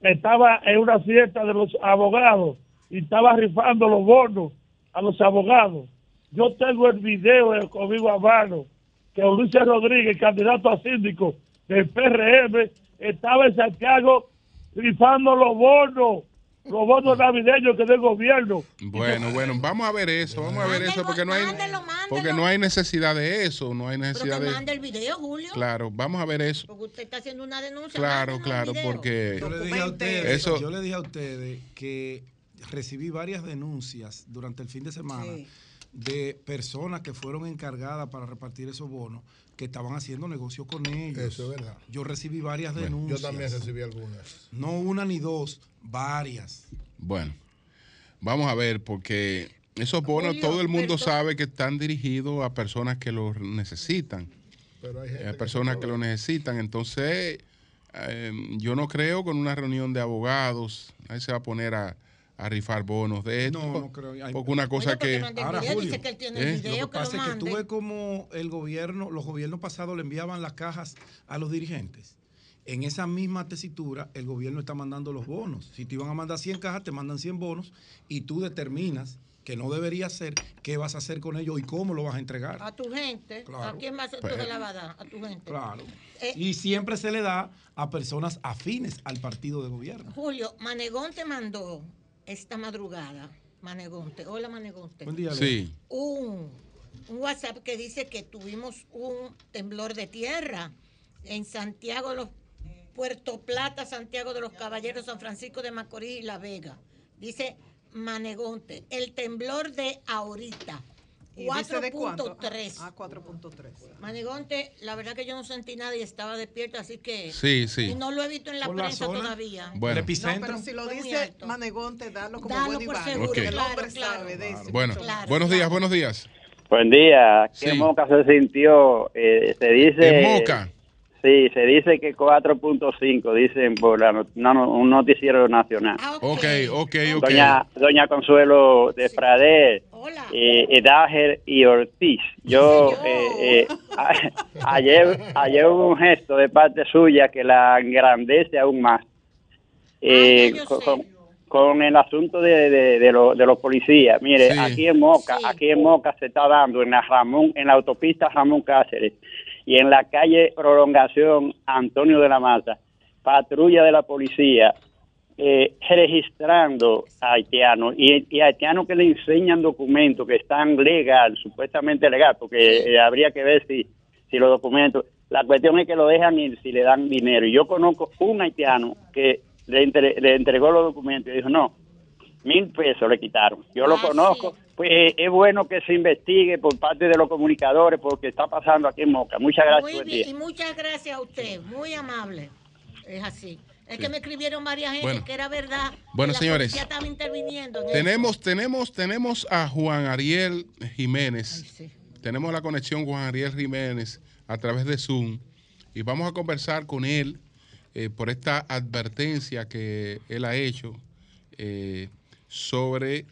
estaba en una fiesta de los abogados y estaba rifando los bonos a los abogados. Yo tengo el video conmigo a mano que Ulises Rodríguez, candidato a síndico del PRM, estaba en Santiago rifando los bonos los bonos navideños que del gobierno. Bueno, bueno, vamos a ver eso, vamos a ver eso porque no hay porque no hay necesidad de eso, no hay necesidad Pero que de mande el video, Julio. Claro, vamos a ver eso. Porque usted está haciendo una denuncia. Claro, claro, porque yo le dije a ustedes, eso... yo le dije a ustedes que recibí varias denuncias durante el fin de semana de personas que fueron encargadas para repartir esos bonos que estaban haciendo negocios con ellos. Eso es verdad. Yo recibí varias denuncias. Yo también recibí algunas. No una ni dos, varias. Bueno, vamos a ver, porque esos bonos todo el mundo sabe que están dirigidos a personas que los necesitan. Pero hay, gente personas que, lo necesitan. Entonces, eh, yo no creo con una reunión de abogados, ahí se va a poner a a rifar bonos de esto. No, no creo. porque una cosa que. Ahora, Julio, que él tiene el video, lo que, pasa es que tú ves como el gobierno, los gobiernos pasados le enviaban las cajas a los dirigentes. En esa misma tesitura, el gobierno está mandando los bonos. Si te iban a mandar 100 cajas, te mandan 100 bonos y tú determinas que no debería ser, qué vas a hacer con ellos y cómo lo vas a entregar. A tu gente. ¿A quién más tú se la vas a dar? A tu gente. Claro. Eh, y siempre se le da a personas afines al partido de gobierno. Julio, Manegón te mandó esta madrugada, Manegonte, hola Manegonte. Buen día. Sí. Un, un WhatsApp que dice que tuvimos un temblor de tierra en Santiago de los Puerto Plata, Santiago de los Caballeros, San Francisco de Macorís y La Vega. Dice Manegonte, el temblor de ahorita. 4.3. Ah, 4.3. Manigonte, la verdad que yo no sentí nada y estaba despierto, así que. Sí, sí. Y no lo he visto en la prensa todavía. Bueno, no, pero si lo dice Manegonte, dalo como dalo buen por seguro, okay. claro, claro. Bueno, buenos días, buenos días. Buen día. ¿Qué moca se sintió? Eh, se dice. ¿Qué moca? Sí, se dice que 4.5, dicen por un noticiero nacional. Ah, ok, ok, ok. Doña, Doña Consuelo de Eh, Edager y Ortiz. Yo eh, eh, ayer, ayer hubo un gesto de parte suya que la engrandece aún más. Eh, con, el asunto de, de, los policías. Mire, aquí en Moca, aquí en Moca se está dando en la Ramón, en la autopista Ramón Cáceres y en la calle Prolongación Antonio de la Mata, patrulla de la policía eh, registrando a haitianos y, haitianos que le enseñan documentos que están legal, supuestamente legal, porque eh, habría que ver si, si los documentos, la cuestión es que lo dejan y si le dan dinero. Y yo conozco un haitiano que le, le entregó los documentos y dijo, no, mil pesos le quitaron. Yo lo ah, conozco. Pues eh, es bueno que se investigue por parte de los comunicadores porque está pasando aquí en Moca. Muchas gracias. Muy bien, y muchas gracias a usted, muy amable. Es así. Es que me escribieron varias gente que era verdad. Bueno, señores. Ya estaba interviniendo. tenemos, tenemos, tenemos a Juan Ariel Jiménez. Tenemos la conexión Juan Ariel Jiménez a través de Zoom y vamos a conversar con él eh, por esta advertencia que él ha hecho eh, sobre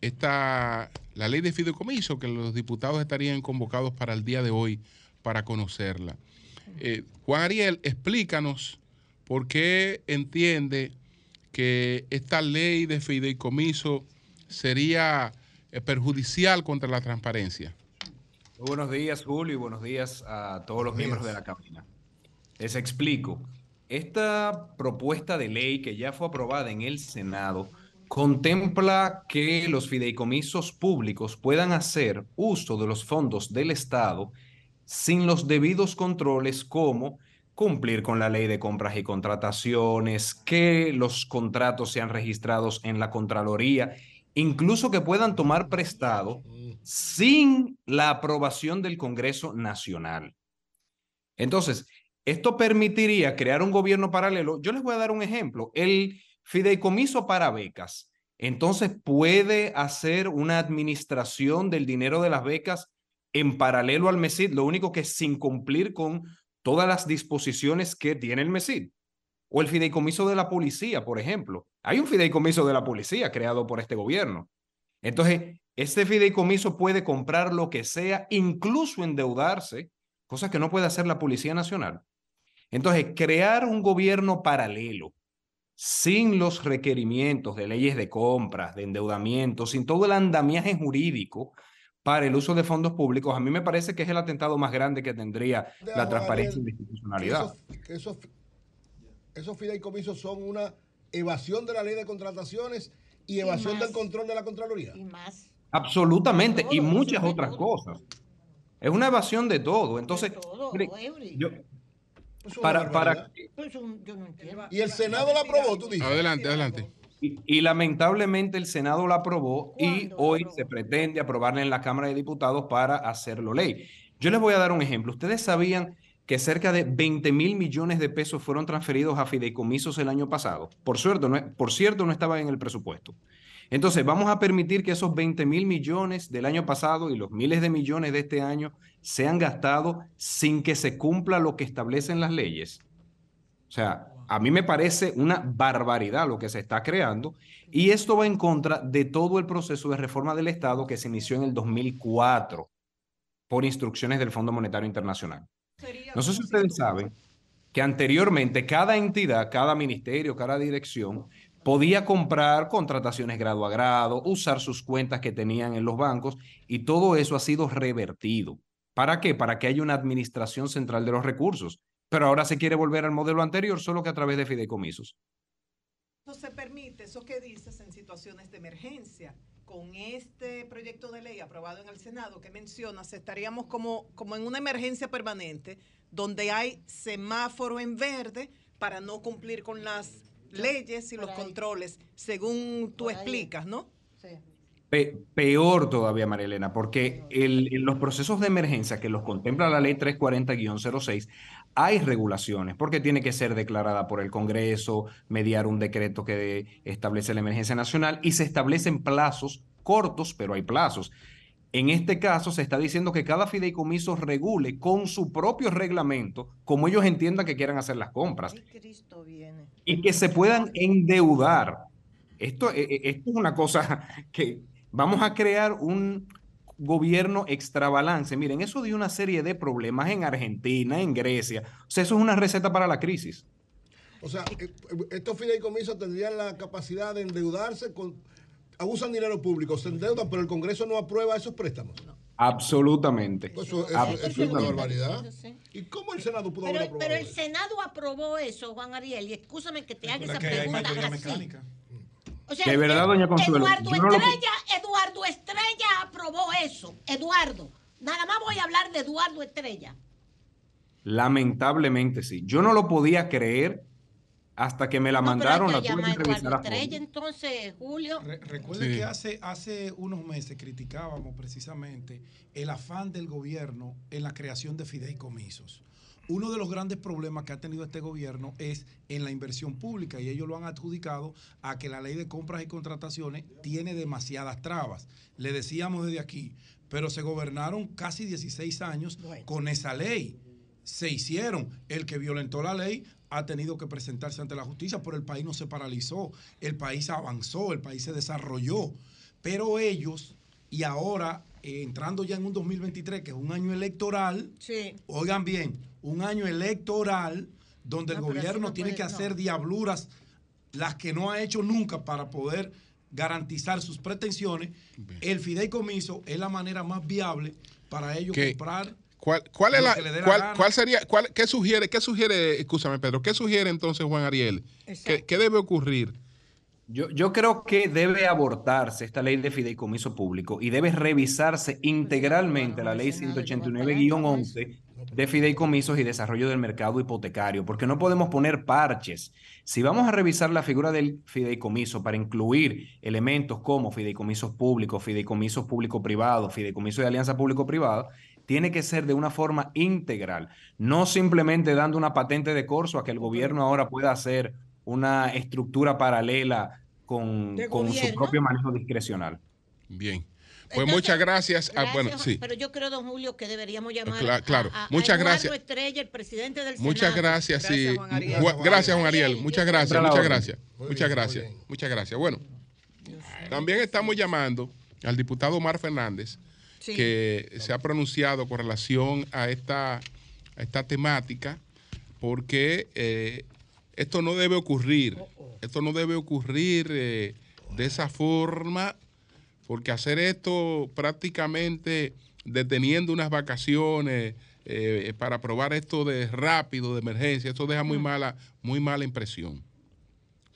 esta, la ley de fideicomiso, que los diputados estarían convocados para el día de hoy para conocerla. Eh, Juan Ariel, explícanos por qué entiende que esta ley de fideicomiso sería eh, perjudicial contra la transparencia. buenos días, Julio, y buenos días a todos los miembros de la Cámara. Les explico. Esta propuesta de ley que ya fue aprobada en el Senado contempla que los fideicomisos públicos puedan hacer uso de los fondos del Estado sin los debidos controles como cumplir con la ley de compras y contrataciones, que los contratos sean registrados en la Contraloría, incluso que puedan tomar prestado sin la aprobación del Congreso Nacional. Entonces, esto permitiría crear un gobierno paralelo. Yo les voy a dar un ejemplo. El Fideicomiso para becas. Entonces puede hacer una administración del dinero de las becas en paralelo al MESID, lo único que sin cumplir con todas las disposiciones que tiene el MESID. O el fideicomiso de la policía, por ejemplo. Hay un fideicomiso de la policía creado por este gobierno. Entonces, Este fideicomiso puede comprar lo que sea, incluso endeudarse, cosa que no puede hacer la Policía Nacional. Entonces, crear un gobierno paralelo sin los requerimientos de leyes de compras, de endeudamiento, sin todo el andamiaje jurídico para el uso de fondos públicos, a mí me parece que es el atentado más grande que tendría la transparencia y la institucionalidad. Esos, esos, fideicomisos son una evasión de la ley de contrataciones y evasión del control de la Contraloría. Y más. Absolutamente, y muchas otras cosas. Es una evasión de todo. Entonces, para, para... Pues y el Senado la aprobó, tú dices. Adelante, adelante. Y, lamentablemente el Senado la aprobó y hoy se pretende aprobarla en la Cámara de Diputados para hacerlo ley. Yo les voy a dar un ejemplo. Ustedes sabían que cerca de 20 mil millones de pesos fueron transferidos a fideicomisos el año pasado. Por cierto, no, por cierto, no estaba en el presupuesto. Entonces, vamos a permitir que esos 20 mil millones del año pasado y los miles de millones de este año sean gastados sin que se cumpla lo que establecen las leyes. O sea, a mí me parece una barbaridad lo que se está creando y esto va en contra de todo el proceso de reforma del Estado que se inició en el 2004 por instrucciones del Fondo Monetario Internacional. No sé si ustedes saben que anteriormente cada entidad, cada ministerio, cada dirección podía comprar contrataciones grado a grado, usar sus cuentas que tenían en los bancos y todo eso ha sido revertido. ¿Para qué? Para que haya una administración central de los recursos. Pero ahora se quiere volver al modelo anterior, solo que a través de fideicomisos. Eso se permite, eso que dices en situaciones de emergencia. Con este proyecto de ley aprobado en el Senado que mencionas, estaríamos como, como en una emergencia permanente, donde hay semáforo en verde para no cumplir con las leyes y los controles, según tú explicas, ¿no? Sí peor todavía, María Elena, porque en los procesos de emergencia que los contempla la ley 340-06, hay regulaciones, porque tiene que ser declarada por el Congreso, mediar un decreto que establece la emergencia nacional y se establecen plazos cortos, pero hay plazos. En este caso se está diciendo que cada fideicomiso regule con su propio reglamento, como ellos entiendan que quieran hacer las compras. Y que se puedan endeudar. Esto, e, e, esto es una cosa que, Vamos a crear un gobierno extrabalance. Miren, eso dio una serie de problemas en Argentina, en Grecia. O sea, eso es una receta para la crisis. O sea, eh, estos fideicomisos tendrían la capacidad de endeudarse, con, abusan dinero público, se endeudan, pero el Congreso no aprueba esos préstamos. Absolutamente. Pues eso, es una barbaridad. ¿Y cómo el Senado pudo pero, haber aprobado Pero el Senado aprobó eso, Juan Ariel, y escúchame que te haga esa pregunta así de verdad, doña Consuelo. Eduardo Estrella, Eduardo Estrella aprobó eso. Eduardo. Nada más voy a hablar de Eduardo Estrella. Lamentablemente sí. Yo no lo podía creer hasta que me la mandaron. la tuve que Eduardo Estrella, entonces, Julio. recuerde que hace, hace unos meses criticábamos precisamente el afán del gobierno en la creación de fideicomisos uno de los grandes problemas que ha tenido este gobierno es en la inversión pública y ellos lo han adjudicado a que la ley de compras y contrataciones tiene demasiadas trabas. Le decíamos desde aquí, pero se gobernaron casi 16 años con esa ley. Se hicieron. El que violentó la ley ha tenido que presentarse ante la justicia, pero el país no se paralizó, el país avanzó, el país se desarrolló. Pero ellos, y ahora eh, entrando ya en un 2023, que es un año electoral, oigan bien, un año electoral donde el gobierno tiene que hacer diabluras, las que no ha hecho nunca para poder garantizar sus pretensiones, el fideicomiso es la manera más viable para ellos comprar. ¿Cuál, cuál es la, cuál, sería, cuál, qué sugiere, qué sugiere, escúchame Pedro, qué sugiere entonces Juan Ariel? ¿Qué, ¿Qué, debe ocurrir? Yo, creo que debe abortarse esta ley de fideicomiso público y debe revisarse integralmente la ley 189-11 de fideicomisos y desarrollo del mercado hipotecario, porque no podemos poner parches. Si vamos a revisar la figura del fideicomiso para incluir elementos como fideicomisos públicos, fideicomisos público-privados, fideicomisos de alianza público-privada, tiene que ser de una forma integral, no simplemente dando una patente de corso a que el gobierno ahora pueda hacer una estructura paralela con, con su propio manejo discrecional. Bien. Pues muchas gracias. Ah, bueno, sí. Pero yo creo, don Julio, que deberíamos llamar claro, a, muchas gracias. Estrella, el presidente del Muchas gracias, sí. Gracias, Juan Ariel. Muchas gracias, muchas gracias. Muchas gracias. Muchas gracias. Bueno, también estamos llamando al diputado Omar Fernández, que se ha pronunciado con relación a esta, esta temática, porque eh, esto no debe ocurrir, oh, oh. esto no debe ocurrir eh, de esa forma, porque hacer esto prácticamente deteniendo unas vacaciones eh, para probar esto de rápido, de emergencia, esto deja muy mala, muy mala impresión.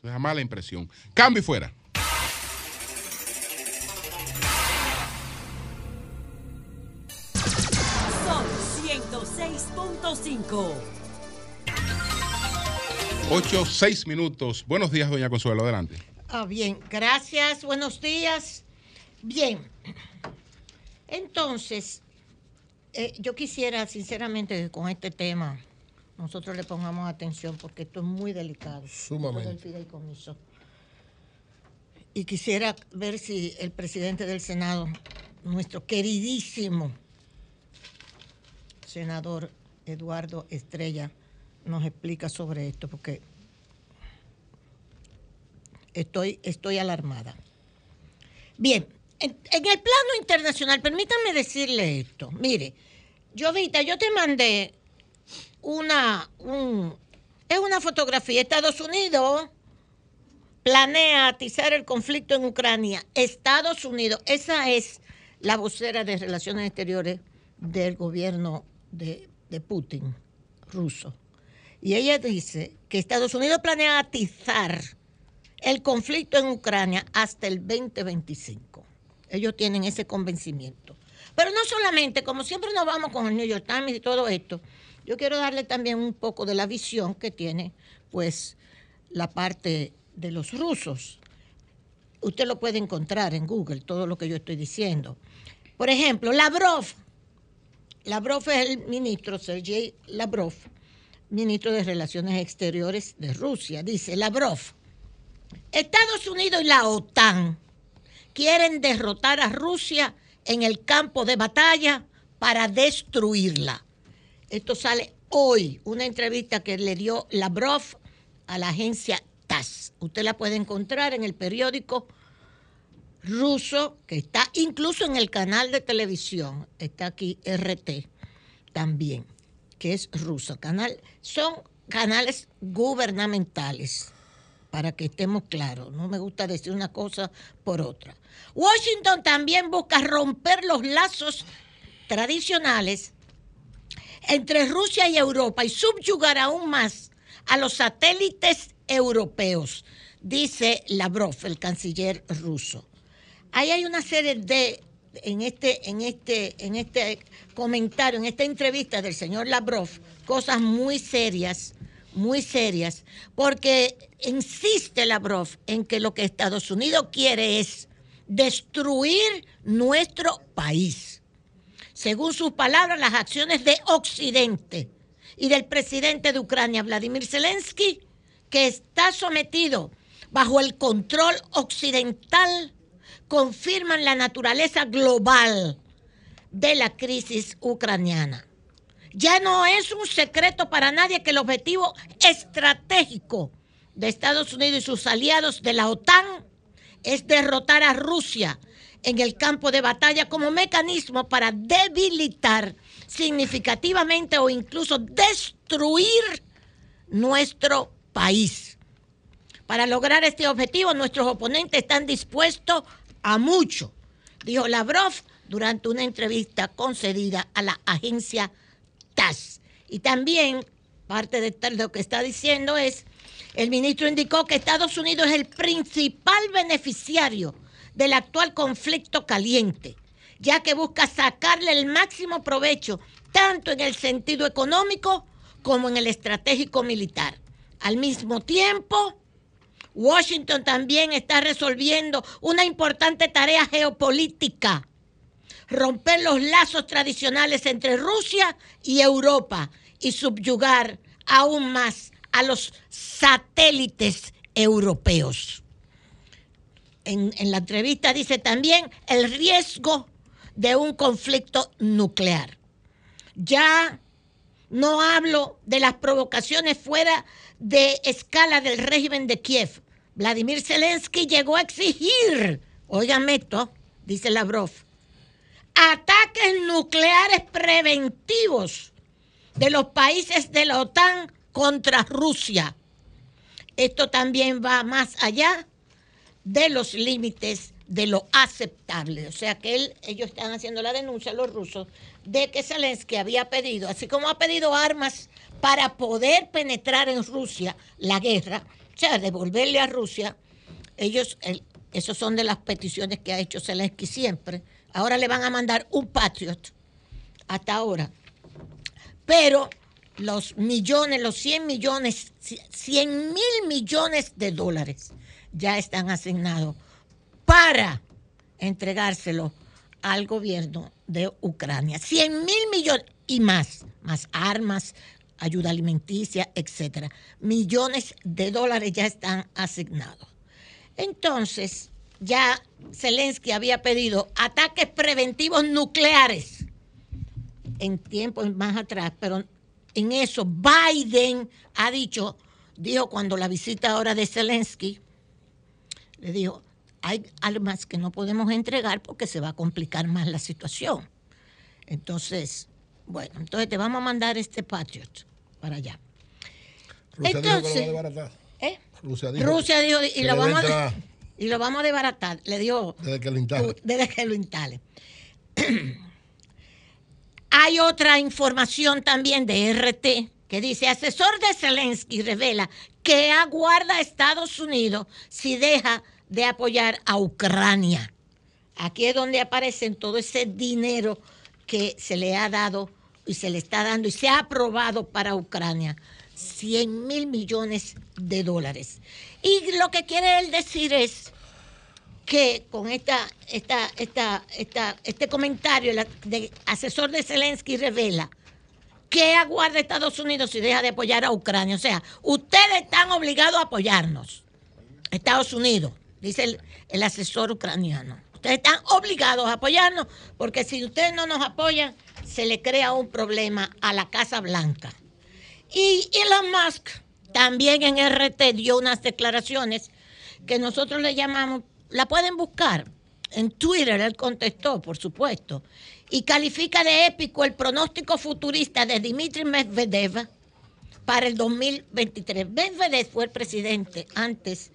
deja mala impresión. Cambio y fuera. Son 106.5. 8, 6 minutos. Buenos días, doña Consuelo, adelante. Ah, bien, gracias, buenos días. Bien, entonces, eh, yo quisiera sinceramente que con este tema nosotros le pongamos atención porque esto es muy delicado. Sumamente. Y quisiera ver si el presidente del Senado, nuestro queridísimo senador Eduardo Estrella, nos explica sobre esto, porque estoy, estoy alarmada. Bien, en, el plano internacional, permítanme decirle esto. Mire, Jovita, yo te mandé una, es una fotografía. Estados Unidos planea atizar el conflicto en Ucrania. Estados Unidos, esa es la vocera de Relaciones Exteriores del gobierno de Putin, ruso. Y ella dice que Estados Unidos planea atizar el conflicto en Ucrania hasta el 2025. Ellos tienen ese convencimiento. Pero no solamente, como siempre nos vamos con el New York Times y todo esto, yo quiero darle también un poco de la visión que tiene, pues, la parte de los rusos. Usted lo puede encontrar en Google, todo lo que yo estoy diciendo. Por ejemplo, Lavrov. Lavrov es el ministro, Sergei Lavrov, ministro de Relaciones Exteriores de Rusia, dice Lavrov, Estados Unidos y la OTAN quieren derrotar a Rusia en el campo de batalla para destruirla. Esto sale hoy, una entrevista que le dio Lavrov a la agencia TASS. Usted la puede encontrar en el periódico ruso, que está incluso en el canal de televisión, está aquí RT también que es ruso. Canal, son canales gubernamentales, para que estemos claros. No me gusta decir una cosa por otra. Washington también busca romper los lazos tradicionales entre Rusia y Europa y subyugar aún más a los satélites europeos, dice Lavrov, el canciller ruso. Ahí hay una serie de en este, en este, en este comentario, en esta entrevista del señor Lavrov, cosas muy serias, muy serias, porque insiste Lavrov en que lo que Estados Unidos quiere es destruir nuestro país. Según sus palabras, las acciones de Occidente y del presidente de Ucrania, Vladimir Zelensky, que está sometido bajo el control occidental confirman la naturaleza global de la crisis ucraniana. Ya no es un secreto para nadie que el objetivo estratégico de Estados Unidos y sus aliados de la OTAN es derrotar a Rusia en el campo de batalla como mecanismo para debilitar significativamente o incluso destruir nuestro país. Para lograr este objetivo, nuestros oponentes están dispuestos a mucho, dijo Lavrov durante una entrevista concedida a la agencia TAS. Y también parte de lo que está diciendo es, el ministro indicó que Estados Unidos es el principal beneficiario del actual conflicto caliente, ya que busca sacarle el máximo provecho tanto en el sentido económico como en el estratégico militar. Al mismo tiempo, Washington también está resolviendo una importante tarea geopolítica, romper los lazos tradicionales entre Rusia y Europa y subyugar aún más a los satélites europeos. En, la entrevista dice también el riesgo de un conflicto nuclear. Ya no hablo de las provocaciones fuera de escala del régimen de Kiev, Vladimir Zelensky llegó a exigir, oigan esto, dice Lavrov, ataques nucleares preventivos de los países de la OTAN contra Rusia. Esto también va más allá de los límites de lo aceptable. O sea que ellos están haciendo la denuncia, los rusos, de que Zelensky había pedido, así como ha pedido armas para poder penetrar en Rusia la guerra, o sea, devolverle a Rusia, ellos, esos son de las peticiones que ha hecho Zelensky siempre. Ahora le van a mandar un Patriot, hasta ahora. Pero los millones, los 100 millones, 100 mil millones de dólares ya están asignados para entregárselo al gobierno de Ucrania. 100 mil millones y más, más armas, ayuda alimenticia, etcétera. Millones de dólares ya están asignados. Entonces, ya Zelensky había pedido ataques preventivos nucleares en tiempos más atrás, pero en eso Biden ha dicho, dijo cuando la visita ahora de Zelensky, le dijo, hay armas que no podemos entregar porque se va a complicar más la situación. Entonces, bueno, entonces te vamos a mandar este Patriot para allá. Rusia entonces, dijo que lo va a ¿eh? Rusia dijo, Rusia dijo y, lo vamos a, y lo vamos a desbaratar. Le dio... Desde que lo instale. Desde que lo instale. Hay otra información también de RT que dice, asesor de Zelensky revela que aguarda a Estados Unidos si deja de apoyar a Ucrania. Aquí es donde aparece todo ese dinero que se le ha dado y se le está dando y se ha aprobado para Ucrania. 100 mil millones de dólares. Y lo que quiere él decir es que con esta, esta, esta, esta, este comentario de asesor de Zelensky revela que aguarda Estados Unidos si deja de apoyar a Ucrania. O sea, ustedes están obligados a apoyarnos. Estados Unidos, dice el, asesor ucraniano. Ustedes están obligados a apoyarnos porque si ustedes no nos apoyan, se le crea un problema a la Casa Blanca. Y Elon Musk también en RT dio unas declaraciones que nosotros le llamamos la pueden buscar. En Twitter él contestó, por supuesto, y califica de épico el pronóstico futurista de Dmitry Medvedev para el 2023. Medvedev fue el presidente antes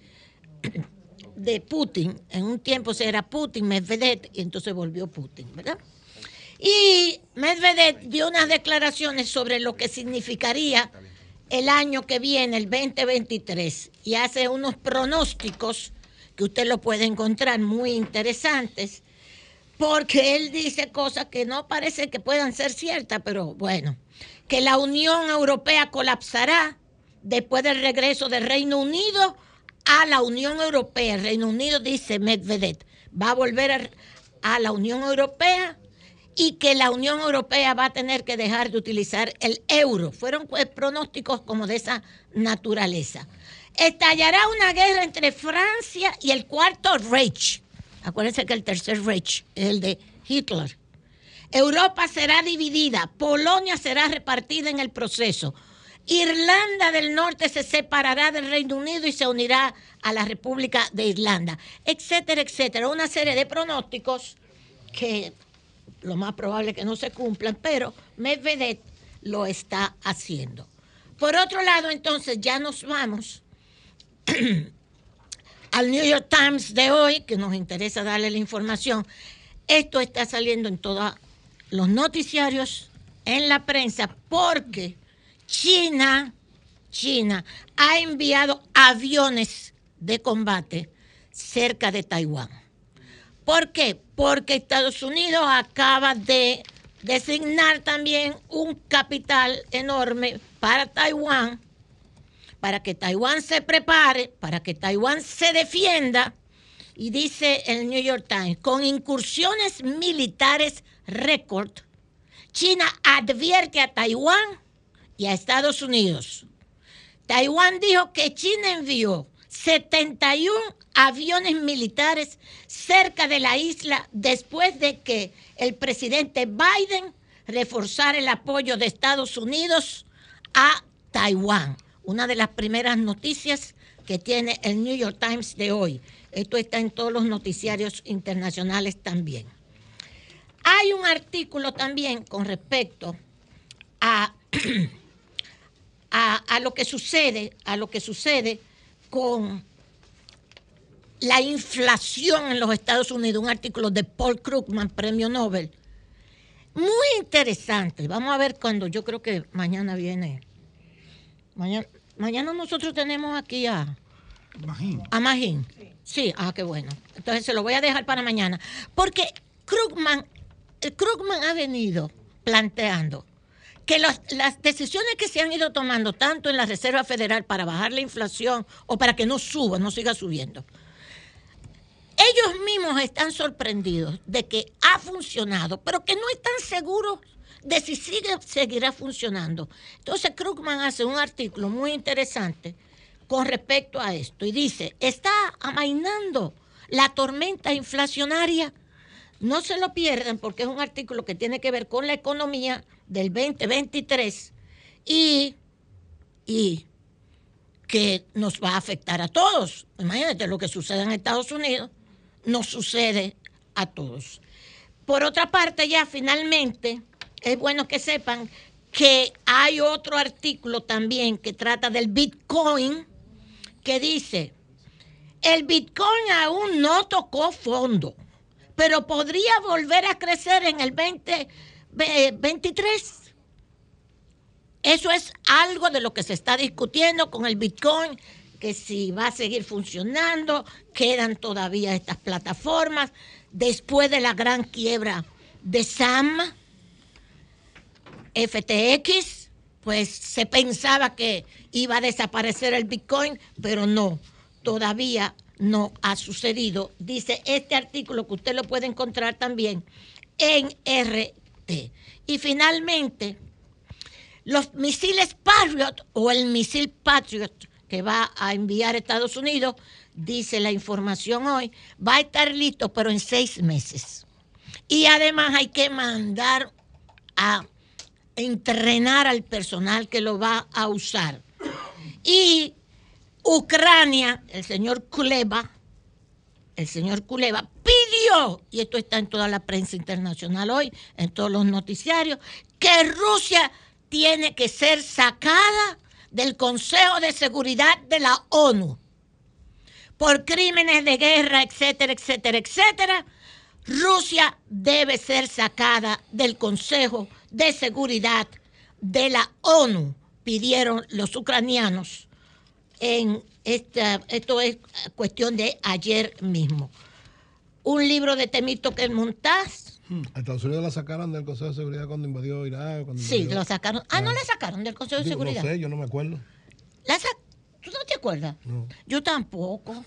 de Putin. En un tiempo se era Putin, Medvedev, y entonces volvió Putin, ¿verdad? Y Medvedev dio unas declaraciones sobre lo que significaría el año que viene, el 2023, y hace unos pronósticos que usted lo puede encontrar muy interesantes, porque él dice cosas que no parece que puedan ser ciertas, pero bueno, que la Unión Europea colapsará después del regreso del Reino Unido a la Unión Europea. El Reino Unido, dice Medvedev, va a volver a, la Unión Europea y que la Unión Europea va a tener que dejar de utilizar el euro. Fueron pues, pronósticos como de esa naturaleza estallará una guerra entre Francia y el cuarto Reich. Acuérdense que el tercer Reich es el de Hitler. Europa será dividida, Polonia será repartida en el proceso. Irlanda del Norte se separará del Reino Unido y se unirá a la República de Irlanda, etcétera, etcétera. Una serie de pronósticos que lo más probable es que no se cumplan, pero Medvedev lo está haciendo. Por otro lado, entonces ya nos vamos al New York Times de hoy, que nos interesa darle la información, esto está saliendo en todos los noticiarios, en la prensa, porque China, China ha enviado aviones de combate cerca de Taiwán. ¿Por qué? Porque Estados Unidos acaba de designar también un capital enorme para Taiwán para que Taiwán se prepare, para que Taiwán se defienda. Y dice el New York Times, con incursiones militares récord, China advierte a Taiwán y a Estados Unidos. Taiwán dijo que China envió 71 aviones militares cerca de la isla después de que el presidente Biden reforzara el apoyo de Estados Unidos a Taiwán una de las primeras noticias que tiene el New York Times de hoy. Esto está en todos los noticiarios internacionales también. Hay un artículo también con respecto a, a, lo que sucede, a lo que sucede con la inflación en los Estados Unidos, un artículo de Paul Krugman, premio Nobel. Muy interesante. Vamos a ver cuando, yo creo que mañana viene. Mañana, mañana nosotros tenemos aquí a... Magín. A Magín. Sí. ah, qué bueno. Entonces se lo voy a dejar para mañana. Porque Krugman, Krugman ha venido planteando que las decisiones que se han ido tomando tanto en la Reserva Federal para bajar la inflación o para que no suba, no siga subiendo, ellos mismos están sorprendidos de que ha funcionado, pero que no están seguros de si sigue, seguirá funcionando. Entonces Krugman hace un artículo muy interesante con respecto a esto y dice, está amainando la tormenta inflacionaria. No se lo pierdan porque es un artículo que tiene que ver con la economía del 2023 y, y que nos va a afectar a todos. Imagínate lo que sucede en Estados Unidos nos sucede a todos. Por otra parte, ya finalmente, es bueno que sepan que hay otro artículo también que trata del Bitcoin, que dice, el Bitcoin aún no tocó fondo, pero podría volver a crecer en el 2023. Eso es algo de lo que se está discutiendo con el Bitcoin que si va a seguir funcionando, quedan todavía estas plataformas. Después de la gran quiebra de SAM, FTX, pues se pensaba que iba a desaparecer el Bitcoin, pero no, todavía no ha sucedido. Dice este artículo que usted lo puede encontrar también en RT. Y finalmente, los misiles Patriot o el misil Patriot que va a enviar Estados Unidos, dice la información hoy, va a estar listo, pero en seis meses. Y además hay que mandar a entrenar al personal que lo va a usar. Y Ucrania, el señor Kuleva, el señor Kuleva pidió, y esto está en toda la prensa internacional hoy, en todos los noticiarios, que Rusia tiene que ser sacada del Consejo de Seguridad de la ONU por crímenes de guerra, etcétera, etcétera, etcétera, Rusia debe ser sacada del Consejo de Seguridad de la ONU, pidieron los ucranianos en esta, esto es cuestión de ayer mismo. Un libro de Temito que. A Estados Unidos la sacaron del Consejo de Seguridad cuando invadió Irak. sí, lo sacaron. Ah, no la sacaron del Consejo de Seguridad. No sé, yo no me acuerdo. ¿Tú no te acuerdas? Yo tampoco.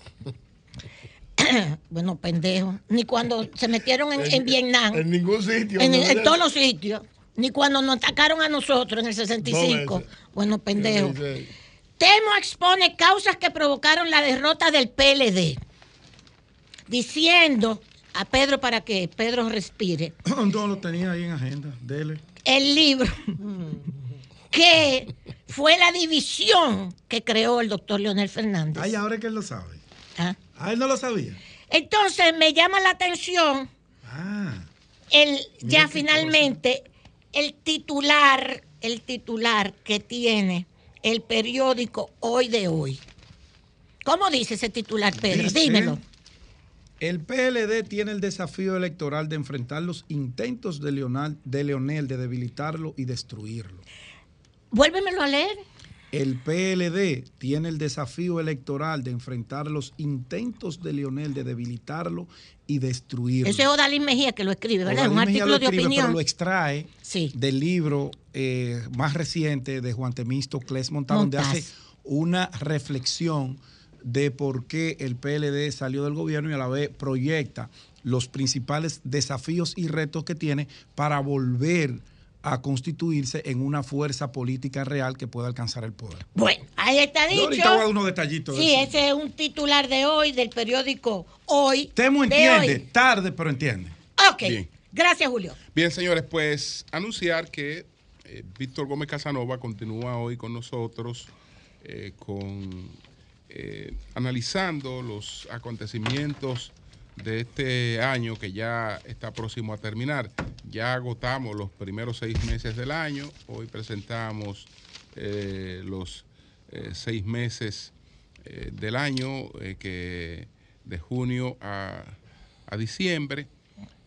bueno, pendejo. Ni cuando se metieron en, Vietnam. En ningún sitio. En, todos los sitios. Ni cuando nos atacaron a nosotros en el 65. bueno, pendejo. Temo expone causas que provocaron la derrota del PLD. Diciendo a Pedro para que Pedro respire. Todo lo tenía ahí en agenda, dele. El libro que fue la división que creó el doctor Leonel Fernández. Ay, ahora que él lo sabe. ¿Ah? ah él no lo sabía. Entonces me llama la atención ah, el, ya finalmente el titular, el titular que tiene el periódico Hoy de Hoy. ¿Cómo dice ese titular, Pedro? Dímelo. El PLD tiene el desafío electoral de enfrentar los intentos de, Leonel de debilitarlo y destruirlo. Vuélvemelo a leer. El PLD tiene el desafío electoral de enfrentar los intentos de Leonel de debilitarlo y destruirlo. Ese es Odalín Mejía que lo escribe, ¿verdad? Un artículo de opinión. Pero lo extrae del libro eh, más reciente de Juan Temisto Cles Montaz, donde hace una reflexión de por qué el PLD salió del gobierno y a la vez proyecta los principales desafíos y retos que tiene para volver a constituirse en una fuerza política real que pueda alcanzar el poder. Bueno, ahí está dicho. ahorita voy a unos detallitos. Sí, ese es un titular de hoy del periódico Hoy. Temo entiende, tarde, pero entiende. Ok, gracias Julio. Bien, señores, pues anunciar que eh, Víctor Gómez Casanova continúa hoy con nosotros eh, con eh, analizando los acontecimientos de este año que ya está próximo a terminar. Ya agotamos los primeros seis meses del año, hoy presentamos eh, los eh, seis meses del año que de junio a, a diciembre.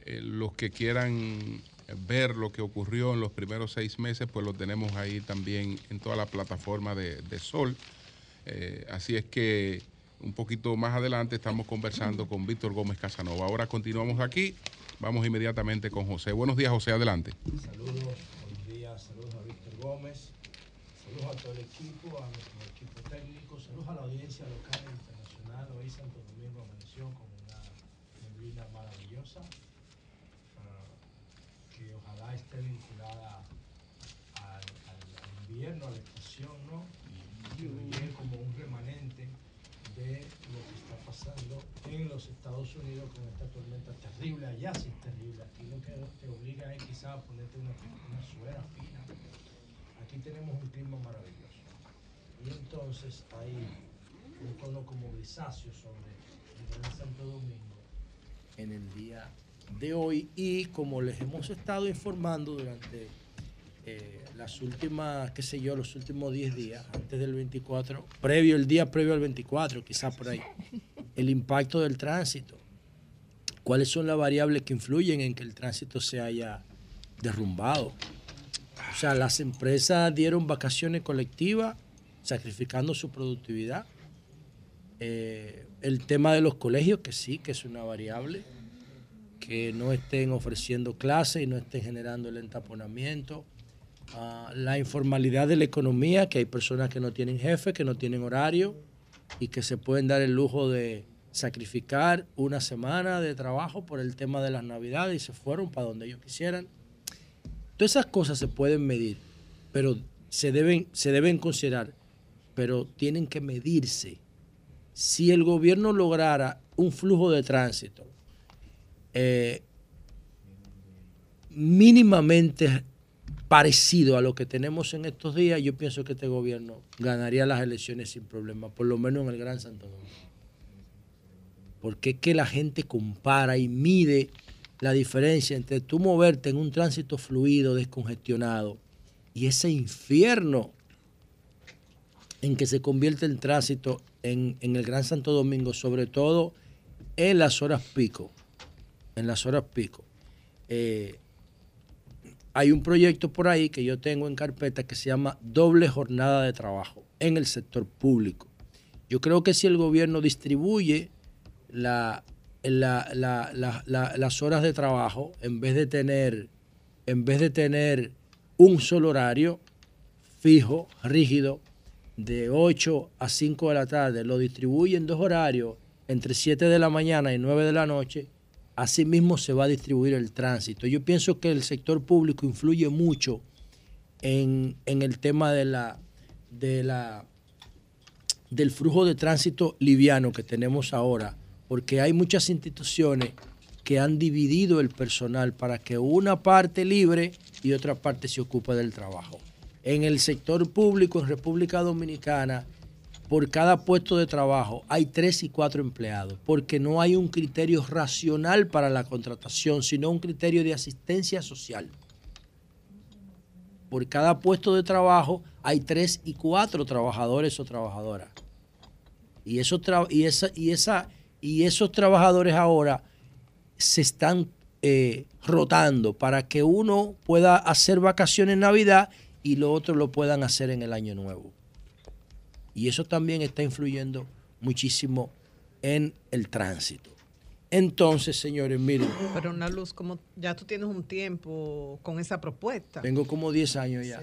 los que quieran ver lo que ocurrió en los primeros seis meses, pues lo tenemos ahí también en toda la plataforma de, Sol. Eh, así es que un poquito más adelante estamos conversando con Víctor Gómez Casanova. Ahora continuamos aquí, vamos inmediatamente con José. Buenos días, José, adelante. Saludos, buenos días, saludos a Víctor Gómez, saludos a todo el equipo, a nuestro equipo técnico, saludos a la audiencia local e internacional. Hoy Santo Domingo amaneció con una neblina maravillosa esté vinculada al, invierno, a la estación, ¿no? Y, y como un remanente de lo que está pasando en los Con esta tormenta terrible, allá sí es terrible, aquí lo que te obliga es quizá a ponerte una, una suera fina. Aquí tenemos un clima maravilloso. Y entonces hay un tono como grisáceo sobre el Santo Domingo en el día de hoy y como les hemos estado informando durante eh, las últimas, qué sé yo, los últimos 10 días, antes del 24, previo, el día previo al 24, quizás por ahí, el impacto del tránsito. ¿Cuáles son las variables que influyen en que el tránsito se haya derrumbado? O sea, las empresas dieron vacaciones colectivas, sacrificando su productividad. Eh, el tema de los colegios, que sí, que es una variable que no estén ofreciendo clases y no estén generando el entaponamiento. Ah, la informalidad de la economía, que hay personas que no tienen jefe, que no tienen horario y que se pueden dar el lujo de sacrificar una semana de trabajo por el tema de las navidades y se fueron para donde ellos quisieran. Todas esas cosas se pueden medir, pero se deben, se deben considerar, pero tienen que medirse. Si el gobierno lograra un flujo de tránsito eh, mínimamente parecido a lo que tenemos en estos días, yo pienso que este gobierno ganaría las elecciones sin problema, por lo menos en el Gran Santo Domingo. Porque es que la gente compara y mide la diferencia entre tú moverte en un tránsito fluido, descongestionado, y ese infierno en que se convierte el tránsito en, el Gran Santo Domingo, sobre todo en las horas pico en las horas pico. Eh, hay un proyecto por ahí que yo tengo en carpeta que se llama doble jornada de trabajo en el sector público. Yo creo que si el gobierno distribuye las horas de trabajo, en vez de tener, en vez de tener un solo horario fijo, rígido, de 8 a 5 de la tarde, lo distribuye en dos horarios, entre 7 de la mañana y 9 de la noche, Asimismo se va a distribuir el tránsito. Yo pienso que el sector público influye mucho en, el tema de la, de la, del flujo de tránsito liviano que tenemos ahora, porque hay muchas instituciones que han dividido el personal para que una parte libre y otra parte se ocupe del trabajo. En el sector público en República Dominicana por cada puesto de trabajo hay tres y cuatro empleados, porque no hay un criterio racional para la contratación, sino un criterio de asistencia social. Por cada puesto de trabajo hay tres y cuatro trabajadores o trabajadoras. Y, eso y, esa, y, esa, y esos trabajadores ahora se están eh, rotando para que uno pueda hacer vacaciones en Navidad y lo otro lo puedan hacer en el Año Nuevo. Y eso también está influyendo muchísimo en el tránsito. Entonces, señores, miren. Pero una luz, como ya tú tienes un tiempo con esa propuesta. Tengo como 10 años ya.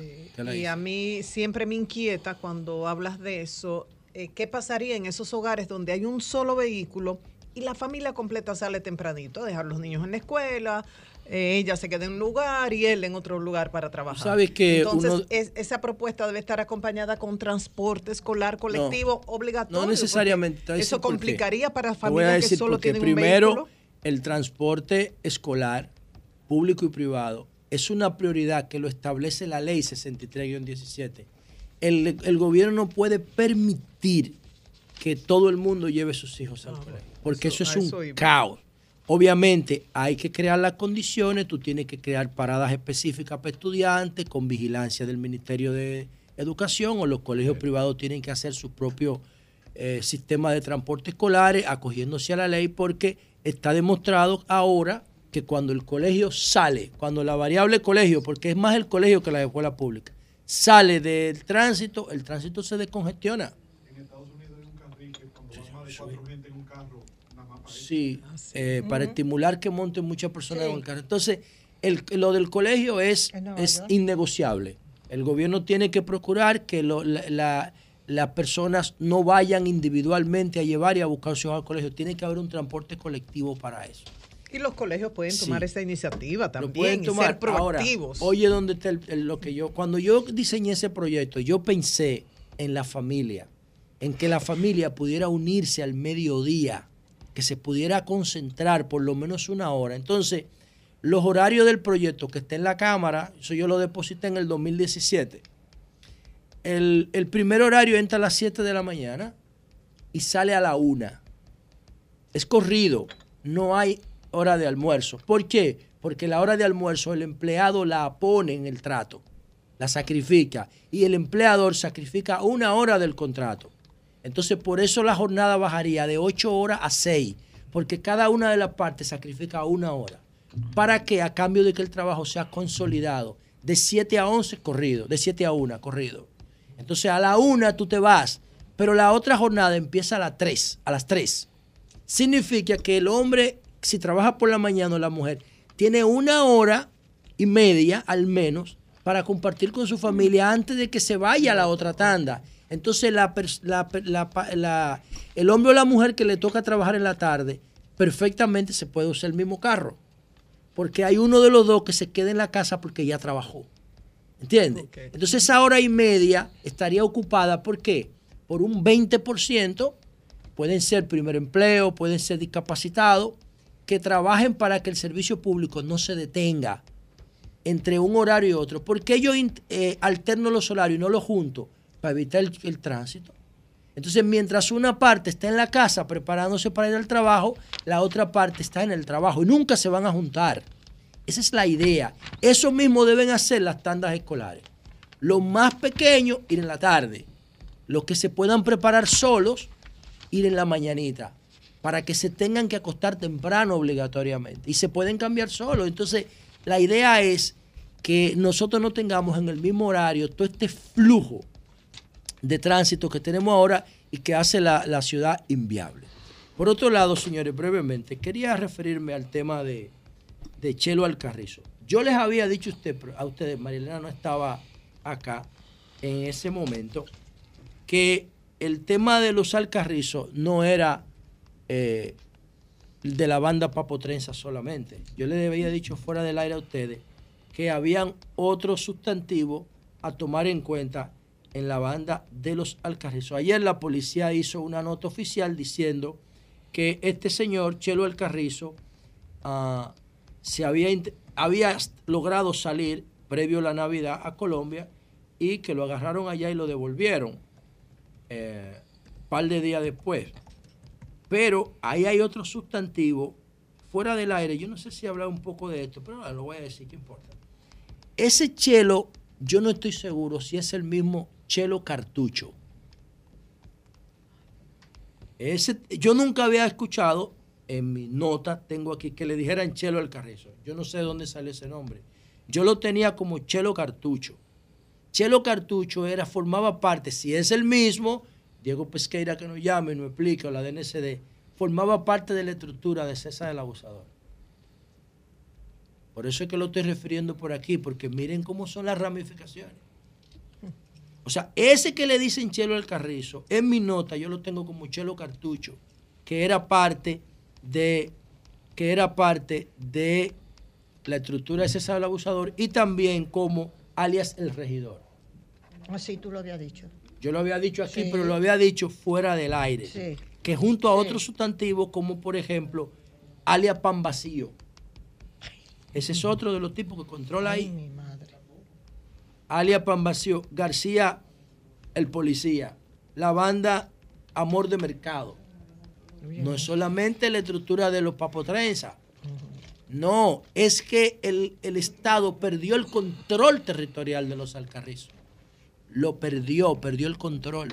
Y a mí siempre me inquieta cuando hablas de eso, eh, ¿qué pasaría en esos hogares donde hay un solo vehículo y la familia completa sale tempranito a dejar los niños en la escuela, eh, ella se queda en un lugar y él en otro lugar para trabajar. ¿Sabes que Entonces, esa propuesta debe estar acompañada con transporte escolar colectivo obligatorio. No necesariamente. Eso complicaría para familias que solo tienen primero, un vehículo. el transporte escolar, público y privado, es una prioridad que lo establece la ley 63-17. El, el gobierno no puede permitir que todo el mundo lleve sus hijos al colegio, porque eso, es un caos. Obviamente hay que crear las condiciones, tú tienes que crear paradas específicas para estudiantes con vigilancia del Ministerio de Educación o los colegios privados tienen que hacer su propio eh, sistema de transporte escolares acogiéndose a la ley porque está demostrado ahora que cuando el colegio sale, cuando la variable colegio, porque es más el colegio que la escuela pública, sale del tránsito, el tránsito se descongestiona. En Estados Unidos hay un carril que cuando va más de cuatro gente en un carro, Sí, ah, eh, para estimular que monten muchas personas en el carro. Entonces, el, lo del colegio es, es innegociable. El gobierno tiene que procurar que las personas no vayan individualmente a llevar y a buscar su al colegio. Tiene que haber un transporte colectivo para eso. Y los colegios pueden tomar esa iniciativa también y ser proactivos. oye, ¿dónde está lo que yo, cuando yo diseñé ese proyecto, yo pensé en la familia, en que la familia pudiera unirse al mediodía, que se pudiera concentrar por lo menos una hora. Entonces, los horarios del proyecto que está en la Cámara, eso yo lo deposité en el 2017. El, el primer horario entra a las 7 de la mañana y sale a la 1. Es corrido, no hay hora de almuerzo. ¿Por qué? Porque la hora de almuerzo el empleado la pone en el trato, la sacrifica y el empleador sacrifica una hora del contrato. Entonces por eso la jornada bajaría de 8 horas a 6, porque cada una de las partes sacrifica una hora. ¿Para que A cambio de que el trabajo sea consolidado. De 7 a 11 corrido, de 7 a 1 corrido. Entonces a la 1 tú te vas, pero la otra jornada empieza a las 3, a las 3. Significa que el hombre si trabaja por la mañana la mujer, tiene una hora y media al menos para compartir con su familia antes de que se vaya a la otra tanda. Entonces el hombre o la mujer que le toca trabajar en la tarde, perfectamente se puede usar el mismo carro. Porque hay uno de los dos que se queda en la casa porque ya trabajó. ¿Entiendes? Entonces esa hora y media estaría ocupada, ¿por qué? Por un 20%, pueden ser primer empleo, pueden ser discapacitados, que trabajen para que el servicio público no se detenga entre un horario y otro. ¿Por qué yo eh, alterno los horarios y no los junto? Para evitar el, tránsito. Entonces, mientras una parte está en la casa preparándose para ir al trabajo, la otra parte está en el trabajo y nunca se van a juntar. Esa es la idea. Eso mismo deben hacer las tandas escolares. Los más pequeños, ir en la tarde. Los que se puedan preparar solos, ir en la mañanita para que se tengan que acostar temprano obligatoriamente. Y se pueden cambiar solo. Entonces, la idea es que nosotros no tengamos en el mismo horario todo este flujo de tránsito que tenemos ahora y que hace la, ciudad inviable. Por otro lado, señores, brevemente, quería referirme al tema de, de Chelo Alcarrizo. Yo les había dicho a ustedes, Marilena no estaba acá en ese momento, que el tema de los Alcarrizos no era eh, de la banda Papo Trenza solamente. Yo les había dicho fuera del aire a ustedes que habían otros sustantivos a tomar en cuenta en la banda de los Alcarrizos. Ayer la policía hizo una nota oficial diciendo que este señor, Chelo Alcarrizo, ah, se había, había logrado salir previo a la Navidad a Colombia y que lo agarraron allá y lo devolvieron un eh, par de días después. Pero ahí hay otro sustantivo fuera del aire. Yo no sé si hablar un poco de esto, pero lo voy a decir, ¿qué importa? Ese chelo, yo no estoy seguro si es el mismo chelo cartucho. Ese, yo nunca había escuchado, en mi nota tengo aquí, que le dijeran chelo al carrizo. Yo no sé de dónde sale ese nombre. Yo lo tenía como chelo cartucho. Chelo cartucho era, formaba parte, si es el mismo, Diego Pesqueira que nos llame y nos explique, o la DNCD, formaba parte de la estructura de César el Abusador. Por eso es que lo estoy refiriendo por aquí, porque miren cómo son las ramificaciones. O sea, ese que le dicen Chelo al Carrizo, en mi nota yo lo tengo como Chelo Cartucho, que era parte de, que era parte de la estructura de César el Abusador y también como alias el regidor. Así tú lo habías dicho. Yo lo había dicho aquí, pero lo había dicho fuera del aire. Que junto a otros sustantivos, como por ejemplo, alia pan vacío. Ese es otro de los tipos que controla ahí. mi madre. Alia pan vacío. García, el policía. La banda amor de mercado. No es solamente la estructura de los papotrenzas. No, es que el, el, Estado perdió el control territorial de los alcarrizos. Lo perdió, perdió el control.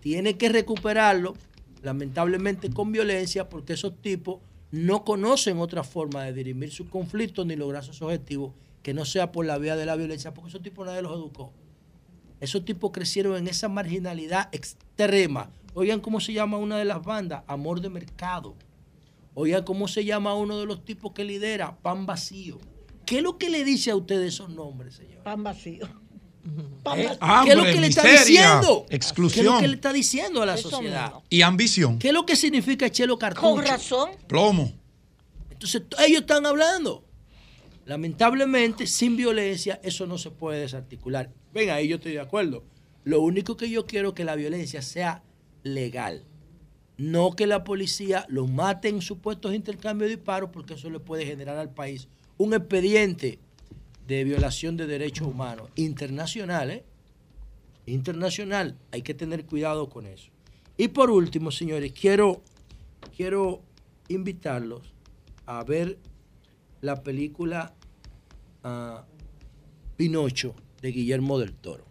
Tiene que recuperarlo, lamentablemente con violencia, porque esos tipos no conocen otra forma de dirimir sus conflictos ni lograr sus objetivos que no sea por la vía de la violencia, porque esos tipos nadie los educó. Esos tipos crecieron en esa marginalidad extrema. Oigan cómo se llama una de las bandas, Amor de Mercado. Oigan cómo se llama uno de los tipos que lidera, Pan Vacío. ¿Qué es lo que le dice a ustedes esos nombres, señor? Pan Vacío. ¿Eh? ¿Qué es lo que le está diciendo? Exclusión. ¿Qué es lo que le está diciendo a la sociedad? Y ambición. ¿Qué es lo que significa Chelo Cartucho? Con razón. Plomo. Entonces, ellos están hablando. Lamentablemente, sin violencia, eso no se puede desarticular. Venga, ahí yo estoy de acuerdo. Lo único que yo quiero es que la violencia sea legal. No que la policía lo mate en supuestos intercambios de disparos, porque eso le puede generar al país un expediente de violación de derechos humanos internacional, ¿eh? Internacional. Hay que tener cuidado con eso. Y por último, señores, quiero, quiero invitarlos a ver la película ah, Pinocho de Guillermo del Toro.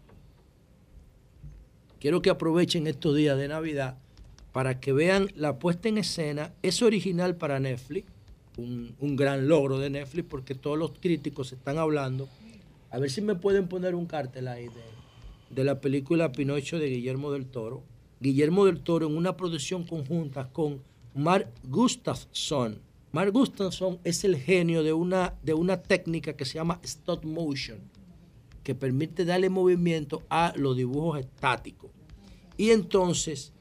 Quiero que aprovechen estos días de Navidad para que vean la puesta en escena. Es original para Netflix, un, gran logro de Netflix porque todos los críticos están hablando. A ver si me pueden poner un cartel ahí de, de la película Pinocho de Guillermo del Toro. Guillermo del Toro en una producción conjunta con Mark Gustafsson. Mark Gustafsson es el genio de una, de una técnica que se llama stop motion, que permite darle movimiento a los dibujos estáticos. Y entonces,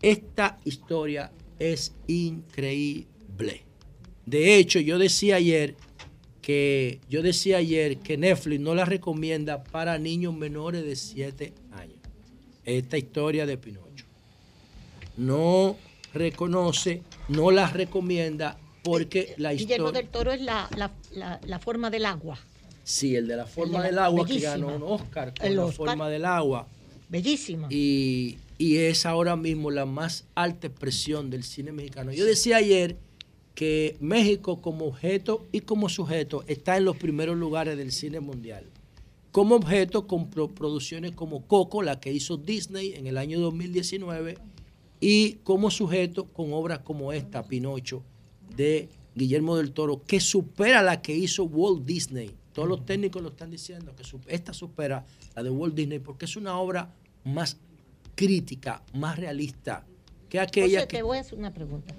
esta historia es increíble. De hecho, yo decía ayer que yo decía ayer que Netflix no la recomienda para niños menores de 7 años. Esta historia de Pinocho. No reconoce, no la recomienda porque la historia. Guillermo del Toro es la, forma del agua. Sí, el de la forma del agua que ganó un Oscar con la forma del agua. Bellísima. Y, y es ahora mismo la más alta expresión del cine mexicano. Yo decía ayer que México como objeto y como sujeto está en los primeros lugares del cine mundial. Como objeto con producciones como Coco, la que hizo Disney en el año 2019, y como sujeto con obras como esta, Pinocho, de Guillermo del Toro, que supera la que hizo Walt Disney. Todos los técnicos lo están diciendo, que esta supera la de Walt Disney, porque es una obra más crítica, más realista que aquella que... Te voy a hacer una pregunta.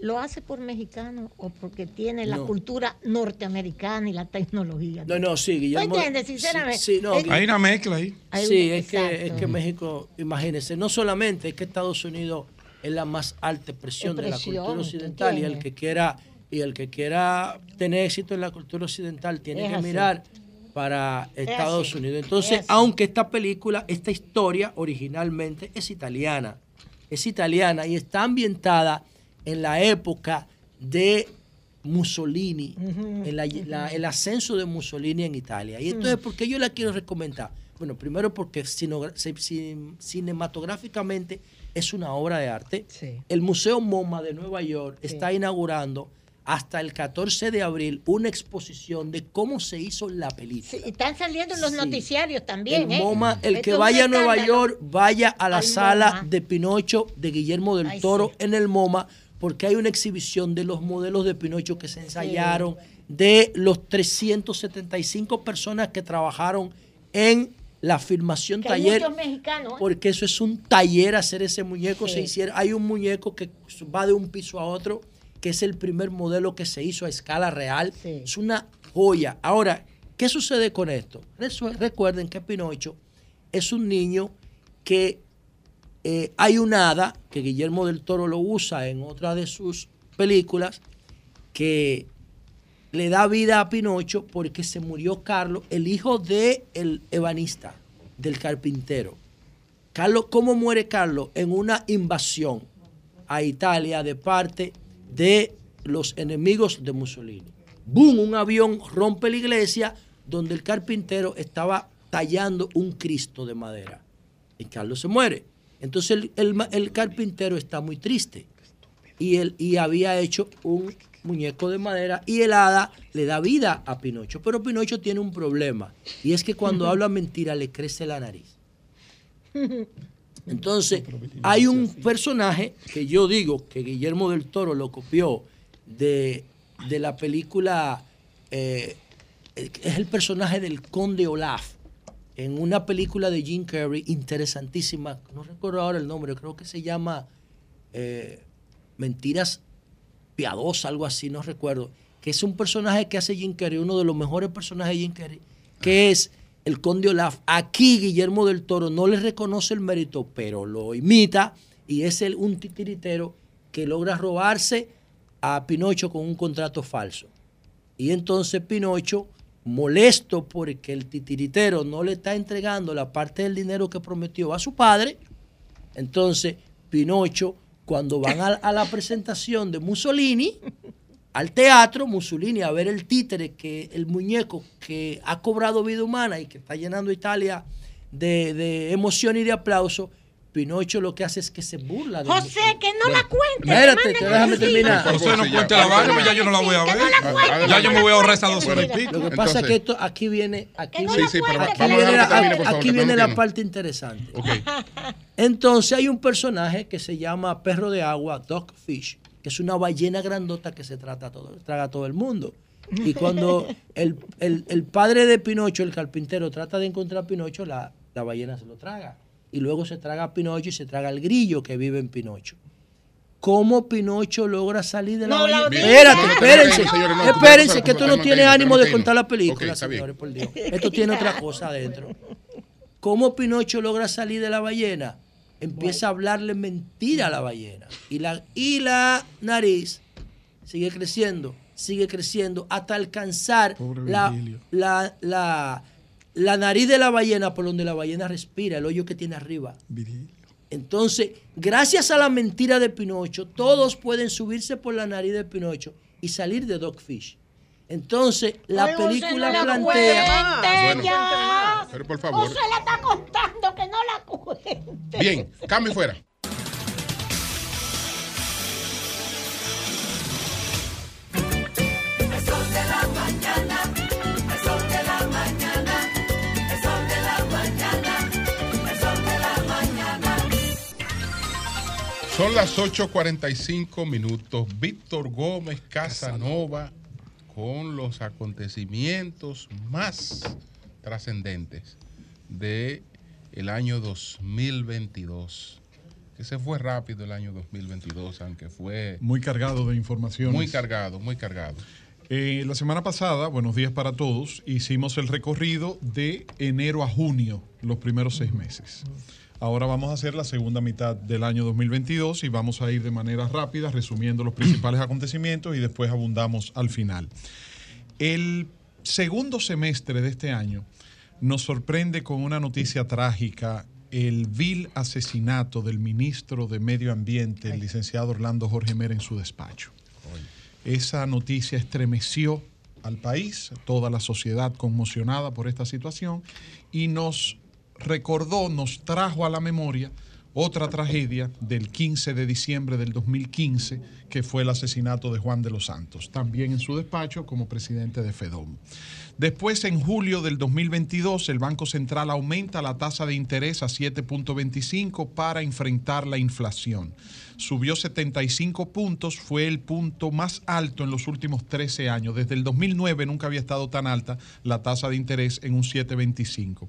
¿Lo hace por mexicano o porque tiene la cultura norteamericana y la tecnología? No, no, sí, Guillermo. ¿Tú entiendes? Sinceramente. Sí, no, hay una mezcla ahí. Sí, es que, es que México, imagínense, no solamente es que Estados Unidos es la más alta expresión, de la cultura occidental y el que quiera y el que quiera tener éxito en la cultura occidental tiene que mirar para Estados Unidos. Entonces, aunque esta película, esta historia originalmente es italiana, es italiana y está ambientada en la época de Mussolini, en el ascenso de Mussolini en Italia. Y entonces, ¿por qué yo la quiero recomendar? Bueno, primero porque cinematográficamente es una obra de arte. El Museo MoMA de Nueva York está inaugurando hasta el 14 de abril una exposición de cómo se hizo la película. están saliendo en los noticiarios también. El ¿eh? MoMA, el que vaya a Nueva York, vaya a la sala de Pinocho de Guillermo del Toro en el MoMA, porque hay una exhibición de los modelos de Pinocho que se ensayaron, de los 375 personas que trabajaron en la filmación taller. ¿eh? Porque eso es un taller hacer ese muñeco. Se hiciera, hay un muñeco que va de un piso a otro, que es el primer modelo que se hizo a escala real. Es una joya. Ahora, ¿qué sucede con esto? Recuerden que Pinocho es un niño que eh, hay un hada, que Guillermo del Toro lo usa en otra de sus películas, que le da vida a Pinocho porque se murió Carlos, el hijo del el ebanista, del carpintero. Carlos, ¿cómo muere Carlos? En una invasión a Italia de parte de los enemigos de Mussolini. ¡Bum! Un avión rompe la iglesia donde el carpintero estaba tallando un Cristo de madera. Y Carlos se muere. Entonces el, carpintero está muy triste y, él, y había hecho un muñeco de madera y el hada le da vida a Pinocho. Pero Pinocho tiene un problema y es que cuando habla mentira le crece la nariz. Entonces, hay un personaje que yo digo que Guillermo del Toro lo copió de, la película, eh, es el personaje del conde Olaf, en una película de Jim Carrey interesantísima, no recuerdo ahora el nombre, creo que se llama eh, Mentiras Piadosas, algo así, no recuerdo, que es un personaje que hace Jim Carrey, uno de los mejores personajes de Jim Carrey, que es el conde Olaf. Aquí Guillermo del Toro no le reconoce el mérito, pero lo imita y es el, un titiritero que logra robarse a Pinocho con un contrato falso. Y entonces Pinocho, molesto porque el titiritero no le está entregando la parte del dinero que prometió a su padre, entonces Pinocho, cuando van a, a la presentación de Mussolini, al teatro Mussolini a ver el títere, que el muñeco que ha cobrado vida humana y que está llenando Italia de, emoción y de aplauso. Pinocho lo que hace es que se burla de José, que no la cuente. Espérate, que déjame terminar. José, no cuente la vaina, pues ya yo no la voy a ver. ya yo me voy a ahorrar esas dos horas Lo que pasa es que esto, aquí viene, aquí, viene, la, aquí viene la parte interesante. Entonces hay un personaje que se llama Perro de Agua, Dogfish, que es una ballena grandota que se trata todo, traga a todo el mundo. Y cuando el, padre de Pinocho, el carpintero, trata de encontrar a Pinocho, la, ballena se lo traga. Y luego se traga a Pinocho y se traga al grillo que vive en Pinocho. ¿Cómo Pinocho logra salir de la ballena? Espérate, espérense. espérense, que esto no tiene ánimo de contar la película, señores, por Dios. Esto tiene otra cosa adentro. ¿Cómo Pinocho logra salir de la ballena? empieza a hablarle mentira a la ballena. Y la, y la nariz sigue creciendo, sigue creciendo hasta alcanzar la, la, la, nariz de la ballena por donde la ballena respira, el hoyo que tiene arriba. Entonces, gracias a la mentira de Pinocho, todos pueden subirse por la nariz de Pinocho y salir de Dogfish. Entonces, la película plantea. pero por favor. se la está contando que no la cuente. Bien, cambio fuera. Son las 8.45 minutos. Víctor Gómez Casanova con los acontecimientos más trascendentes de el año 2022. Que se fue rápido el año 2022, aunque fue... Muy cargado de información. Muy cargado, muy cargado. Eh, la semana pasada, buenos días para todos, hicimos el recorrido de enero a junio, los primeros seis meses. Ahora vamos a hacer la segunda mitad del año 2022 y vamos a ir de manera rápida resumiendo los principales acontecimientos y después abundamos al final. El segundo semestre de este año nos sorprende con una noticia trágica, el vil asesinato del ministro de Medio Ambiente, el licenciado Orlando Jorge Mera, en su despacho. Esa noticia estremeció al país, toda la sociedad conmocionada por esta situación y nos recordó, nos trajo a la memoria otra tragedia del 15 de diciembre del 2015, que fue el asesinato de Juan de los Santos, también en su despacho como presidente de FEDOM. Después, en julio del 2022, el Banco Central aumenta la tasa de interés a 7.25 para enfrentar la inflación. Subió 75 puntos, fue el punto más alto en los últimos 13 años. Desde el 2009 nunca había estado tan alta la tasa de interés en un 7.25.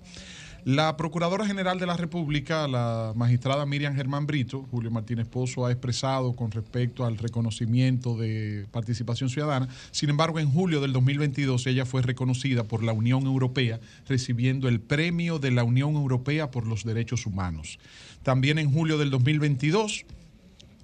La Procuradora General de la República, la magistrada Miriam Germán Brito, Julio Martínez Pozo ha expresado con respecto al reconocimiento de participación ciudadana. Sin embargo, en julio del 2022 ella fue reconocida por la Unión Europea, recibiendo el Premio de la Unión Europea por los Derechos Humanos. También en julio del 2022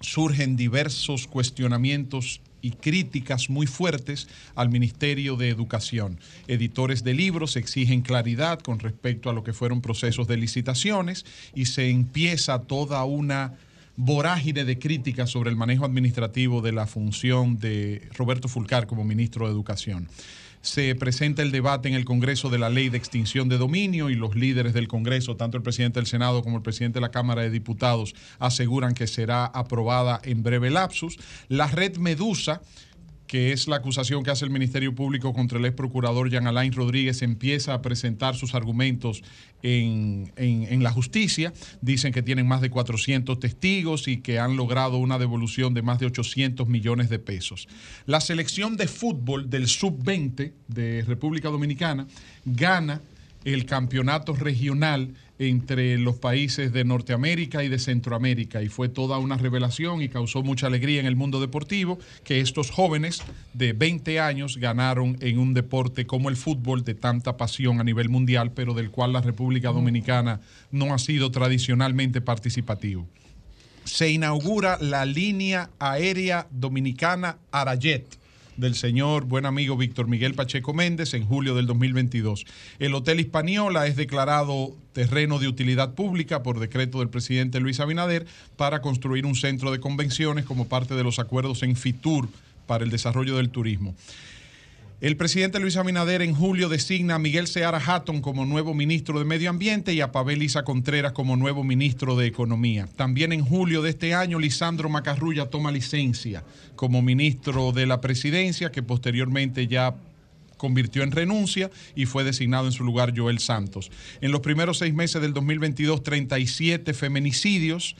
surgen diversos cuestionamientos y críticas muy fuertes al Ministerio de Educación. Editores de libros exigen claridad con respecto a lo que fueron procesos de licitaciones y se empieza toda una vorágine de críticas sobre el manejo administrativo de la función de Roberto Fulcar como ministro de Educación. Se presenta el debate en el Congreso de la ley de extinción de dominio y los líderes del Congreso, tanto el presidente del Senado como el presidente de la Cámara de Diputados, aseguran que será aprobada en breve lapsus. La red Medusa que es la acusación que hace el Ministerio Público contra el ex procurador Jean Alain Rodríguez, empieza a presentar sus argumentos en, la justicia. Dicen que tienen más de 400 testigos y que han logrado una devolución de más de 800 millones de pesos. La selección de fútbol del sub-20 de República Dominicana gana el campeonato regional entre los países de Norteamérica y de Centroamérica y fue toda una revelación y causó mucha alegría en el mundo deportivo que estos jóvenes de 20 años ganaron en un deporte como el fútbol de tanta pasión a nivel mundial, pero del cual la República Dominicana no ha sido tradicionalmente participativo. Se inaugura la línea aérea dominicana Arayet del señor buen amigo Víctor Miguel Pacheco Méndez en julio del 2022. El Hotel Hispaniola es declarado terreno de utilidad pública por decreto del presidente Luis Abinader para construir un centro de convenciones como parte de los acuerdos en FITUR para el desarrollo del turismo. El presidente Luis Abinader en julio designa a Miguel Seara Hatton como nuevo ministro de Medio Ambiente y a Pavel Isa Contreras como nuevo ministro de Economía. También en julio de este año, Lisandro Macarrulla toma licencia como ministro de la Presidencia, que posteriormente ya convirtió en renuncia y fue designado en su lugar Joel Santos. En los primeros seis meses del 2022, 37 feminicidios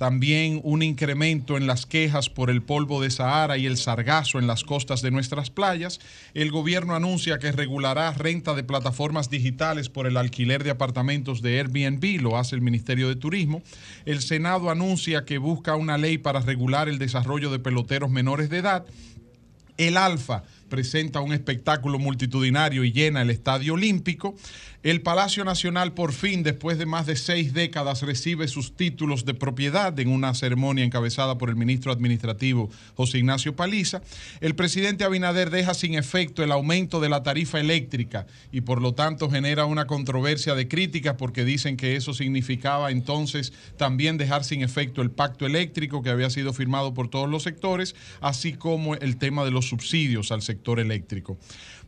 también un incremento en las quejas por el polvo de Sahara y el sargazo en las costas de nuestras playas. El gobierno anuncia que regulará renta de plataformas digitales por el alquiler de apartamentos de Airbnb, lo hace el Ministerio de Turismo. El Senado anuncia que busca una ley para regular el desarrollo de peloteros menores de edad. El Alfa presenta un espectáculo multitudinario y llena el Estadio Olímpico. El Palacio Nacional por fin, después de más de seis décadas, recibe sus títulos de propiedad en una ceremonia encabezada por el ministro administrativo José Ignacio Paliza. El presidente Abinader deja sin efecto el aumento de la tarifa eléctrica y por lo tanto genera una controversia de críticas porque dicen que eso significaba entonces también dejar sin efecto el pacto eléctrico que había sido firmado por todos los sectores, así como el tema de los subsidios al sector eléctrico.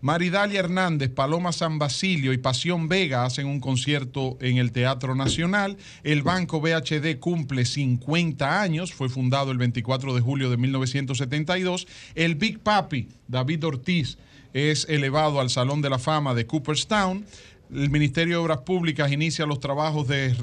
Maridalia Hernández, Paloma San Basilio y Pasión Vega hacen un concierto en el Teatro Nacional. El Banco BHD cumple 50 años, fue fundado el 24 de julio de 1972. El Big Papi, David Ortiz, es elevado al Salón de la Fama de Cooperstown el Ministerio de Obras Públicas inicia los trabajos de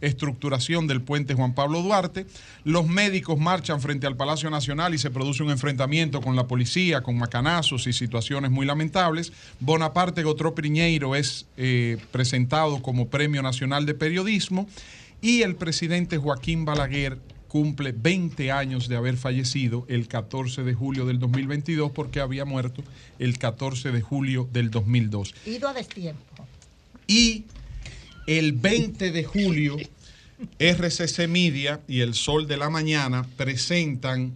reestructuración del puente Juan Pablo Duarte. Los médicos marchan frente al Palacio Nacional y se produce un enfrentamiento con la policía, con macanazos y situaciones muy lamentables. Bonaparte Gotro Priñeiro es eh, presentado como Premio Nacional de Periodismo y el presidente Joaquín Balaguer cumple 20 años de haber fallecido el 14 de julio del 2022 porque había muerto el 14 de julio del 2002. Ido a destiempo. Y el 20 de julio, RCC Media y El Sol de la Mañana presentan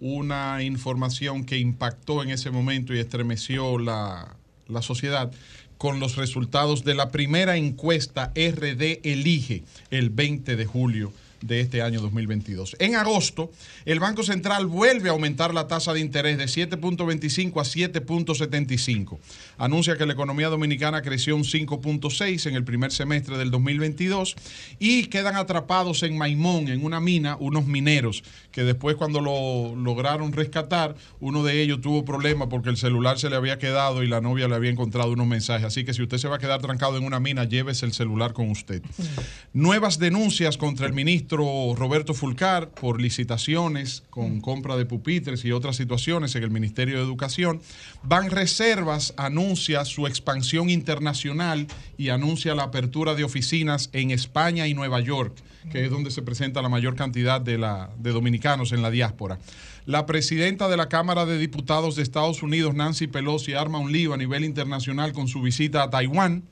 una información que impactó en ese momento y estremeció la, la sociedad con los resultados de la primera encuesta RD Elige el 20 de julio de este año 2022. En agosto, el Banco Central vuelve a aumentar la tasa de interés de 7.25 a 7.75. Anuncia que la economía dominicana creció un 5.6 en el primer semestre del 2022 y quedan atrapados en Maimón, en una mina, unos mineros que después cuando lo lograron rescatar, uno de ellos tuvo problemas porque el celular se le había quedado y la novia le había encontrado unos mensajes. Así que si usted se va a quedar trancado en una mina, llévese el celular con usted. Nuevas denuncias contra el ministro Roberto Fulcar por licitaciones con compra de pupitres y otras situaciones en el Ministerio de Educación. Van Reservas anuncia su expansión internacional y anuncia la apertura de oficinas en España y Nueva York, que es donde se presenta la mayor cantidad de, la, de dominicanos en la diáspora. La presidenta de la Cámara de Diputados de Estados Unidos, Nancy Pelosi, arma un lío a nivel internacional con su visita a Taiwán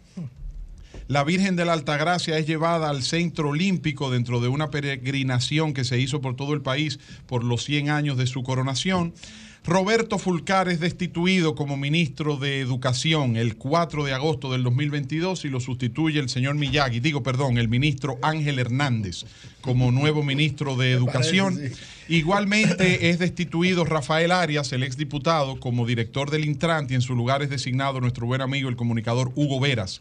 La Virgen de la Altagracia es llevada al Centro Olímpico dentro de una peregrinación que se hizo por todo el país por los 100 años de su coronación. Roberto Fulcar es destituido como ministro de Educación el 4 de agosto del 2022 y lo sustituye el señor Miyagi, digo perdón, el ministro Ángel Hernández como nuevo ministro de Educación. Igualmente es destituido Rafael Arias, el exdiputado, como director del Intran y en su lugar es designado nuestro buen amigo el comunicador Hugo Veras.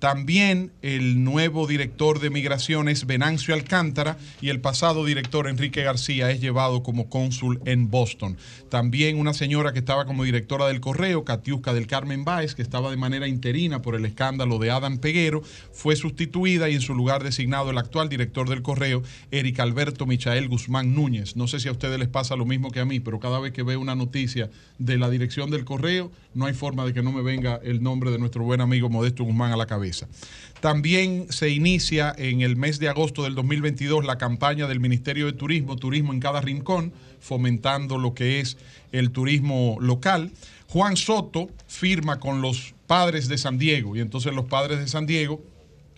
También el nuevo director de migraciones, Venancio Alcántara, y el pasado director, Enrique García, es llevado como cónsul en Boston. También una señora que estaba como directora del correo, Catiusca del Carmen Báez, que estaba de manera interina por el escándalo de Adam Peguero, fue sustituida y en su lugar designado el actual director del correo, Eric Alberto Michael Guzmán Núñez. No sé si a ustedes les pasa lo mismo que a mí, pero cada vez que veo una noticia de la dirección del correo, no hay forma de que no me venga el nombre de nuestro buen amigo Modesto Guzmán a la cabeza. También se inicia en el mes de agosto del 2022 la campaña del Ministerio de Turismo, Turismo en cada rincón, fomentando lo que es el turismo local. Juan Soto firma con los padres de San Diego y entonces los padres de San Diego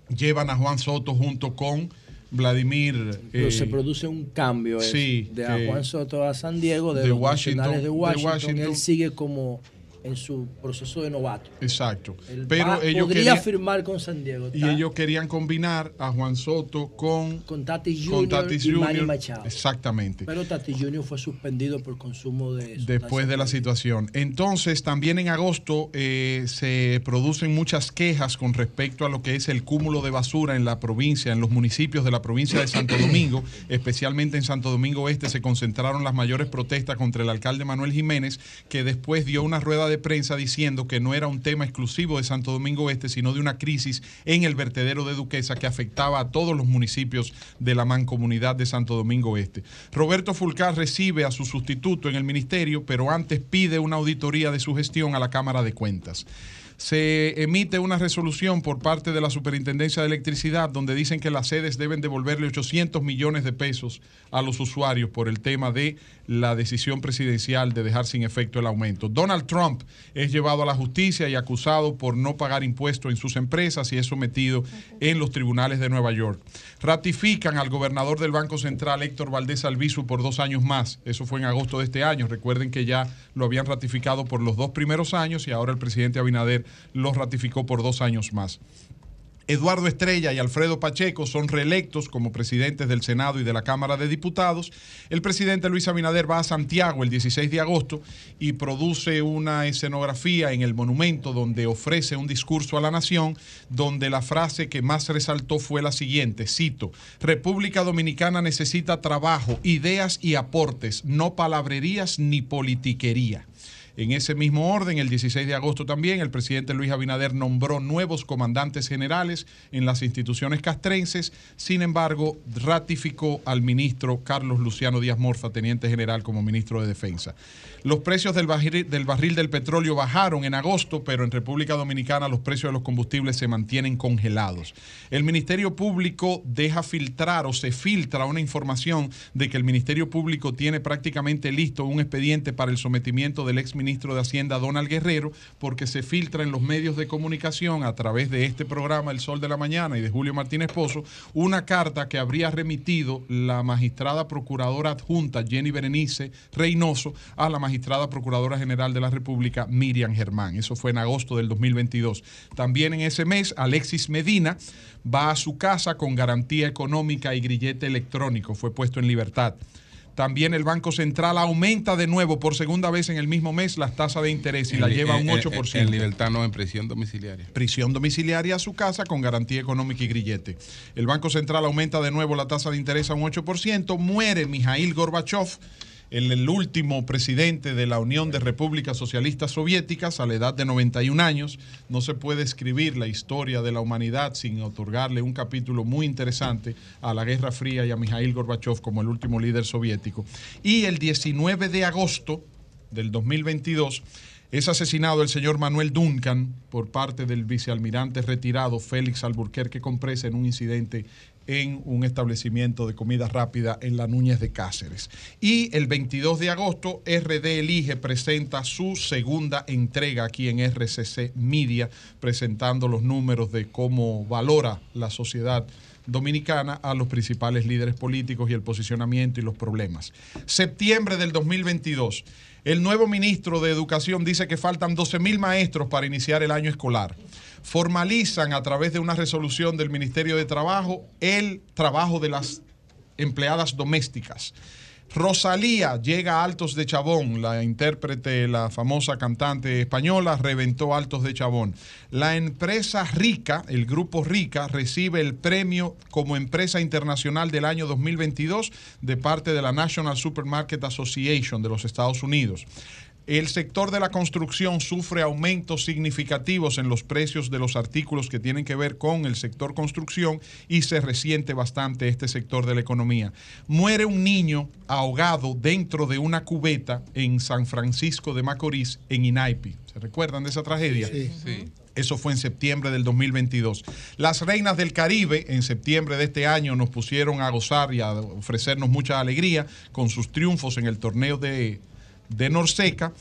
llevan a Juan Soto junto con Vladimir. Pero se eh, produce un cambio de Juan Soto a San Diego, de, Washington, de Washington, Él sigue como en su proceso de novato. Exacto. Pero ellos podría firmar con San Diego. Y ellos querían combinar a Juan Soto con, con Tati Junior y Manny Machado. Exactamente. Pero Tati Junior fue suspendido por consumo de... Después de la situación. Entonces, también en agosto eh, se producen muchas quejas con respecto a lo que es el cúmulo de basura en la provincia, en los municipios de la provincia de Santo Domingo, especialmente en Santo Domingo Este, se concentraron las mayores protestas contra el alcalde Manuel Jiménez, que después dio una rueda de de prensa diciendo que no era un tema exclusivo de Santo Domingo Este, sino de una crisis en el vertedero de Duquesa que afectaba a todos los municipios de la mancomunidad de Santo Domingo Este. Roberto Fulcar recibe a su sustituto en el ministerio, pero antes pide una auditoría de su gestión a la Cámara de Cuentas se emite una resolución por parte de la Superintendencia de Electricidad donde dicen que las sedes deben devolverle 800 millones de pesos a los usuarios por el tema de la decisión presidencial de dejar sin efecto el aumento. Donald Trump es llevado a la justicia y acusado por no pagar impuestos en sus empresas y es sometido en los tribunales de Nueva York. Ratifican al gobernador del Banco Central, Héctor Valdés Albizu, por dos años más. Eso fue en agosto de este año. Recuerden que ya lo habían ratificado por los dos primeros años y ahora el presidente Abinader lo ratificó por dos años más. Eduardo Estrella y Alfredo Pacheco son reelectos como presidentes del Senado y de la Cámara de Diputados. El presidente Luis Abinader va a Santiago el 16 de agosto y produce una escenografía en el monumento donde ofrece un discurso a la nación, donde la frase que más resaltó fue la siguiente, cito, República Dominicana necesita trabajo, ideas y aportes, no palabrerías ni politiquería. En ese mismo orden, el 16 de agosto también, el presidente Luis Abinader nombró nuevos comandantes generales en las instituciones castrenses. Sin embargo, ratificó al ministro Carlos Luciano Díaz Morfa, teniente general, como ministro de Defensa. Los precios del barril, del petróleo bajaron en agosto, pero en República Dominicana los precios de los combustibles se mantienen congelados. El Ministerio Público deja filtrar o se filtra una información de que el Ministerio Público tiene prácticamente listo un expediente para el sometimiento del ex ministro de Hacienda Donald Guerrero, porque se filtra en los medios de comunicación a través de este programa El Sol de la Mañana y de Julio Martínez Pozo una carta que habría remitido la magistrada procuradora adjunta Jenny Berenice Reynoso a la magistrada magistrada Procuradora General de la República, Miriam Germán. Eso fue en agosto del 2022. También en ese mes, Alexis Medina va a su casa con garantía económica y grillete electrónico. Fue puesto en libertad. También el Banco Central aumenta de nuevo por segunda vez en el mismo mes las tasas de interés y la lleva a un 8%. En libertad no, en prisión domiciliaria. Prisión domiciliaria a su casa con garantía económica y grillete. El Banco Central aumenta de nuevo la tasa de interés a un 8%. Muere Mijail Gorbachev el, último presidente de la Unión de Repúblicas Socialistas Soviéticas a la edad de 91 años. No se puede escribir la historia de la humanidad sin otorgarle un capítulo muy interesante a la Guerra Fría y a Mikhail Gorbachev como el último líder soviético. Y el 19 de agosto del 2022, Es asesinado el señor Manuel Duncan por parte del vicealmirante retirado Félix Alburquerque Compresa en un incidente en un establecimiento de comida rápida en la Núñez de Cáceres. Y el 22 de agosto, RD Elige presenta su segunda entrega aquí en RCC Media, presentando los números de cómo valora la sociedad dominicana a los principales líderes políticos y el posicionamiento y los problemas. Septiembre del 2022. El nuevo ministro de Educación dice que faltan 12 mil maestros para iniciar el año escolar formalizan a través de una resolución del Ministerio de Trabajo el trabajo de las empleadas domésticas. Rosalía llega a Altos de Chabón, la intérprete, la famosa cantante española, reventó Altos de Chabón. La empresa Rica, el grupo Rica, recibe el premio como empresa internacional del año 2022 de parte de la National Supermarket Association de los Estados Unidos. El sector de la construcción sufre aumentos significativos en los precios de los artículos que tienen que ver con el sector construcción y se resiente bastante este sector de la economía. Muere un niño ahogado dentro de una cubeta en San Francisco de Macorís, en Inaipi. ¿Se recuerdan de esa tragedia? Sí. sí. Eso fue en septiembre del 2022. Las reinas del Caribe en septiembre de este año nos pusieron a gozar y a ofrecernos mucha alegría con sus triunfos en el torneo de de Norseca.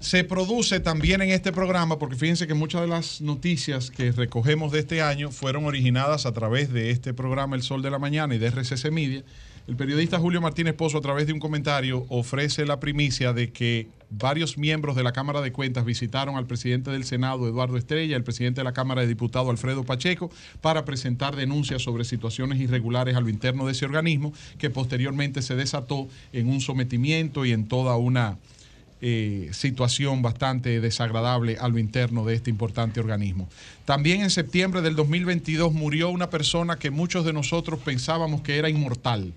Se produce también en este programa, porque fíjense que muchas de las noticias que recogemos de este año fueron originadas a través de este programa El Sol de la Mañana y de RCC Media. El periodista Julio Martínez Pozo, a través de un comentario, ofrece la primicia de que varios miembros de la Cámara de Cuentas visitaron al presidente del Senado, Eduardo Estrella, al presidente de la Cámara de Diputados, Alfredo Pacheco, para presentar denuncias sobre situaciones irregulares a lo interno de ese organismo, que posteriormente se desató en un sometimiento y en toda una eh, situación bastante desagradable a lo interno de este importante organismo. También en septiembre del 2022 murió una persona que muchos de nosotros pensábamos que era inmortal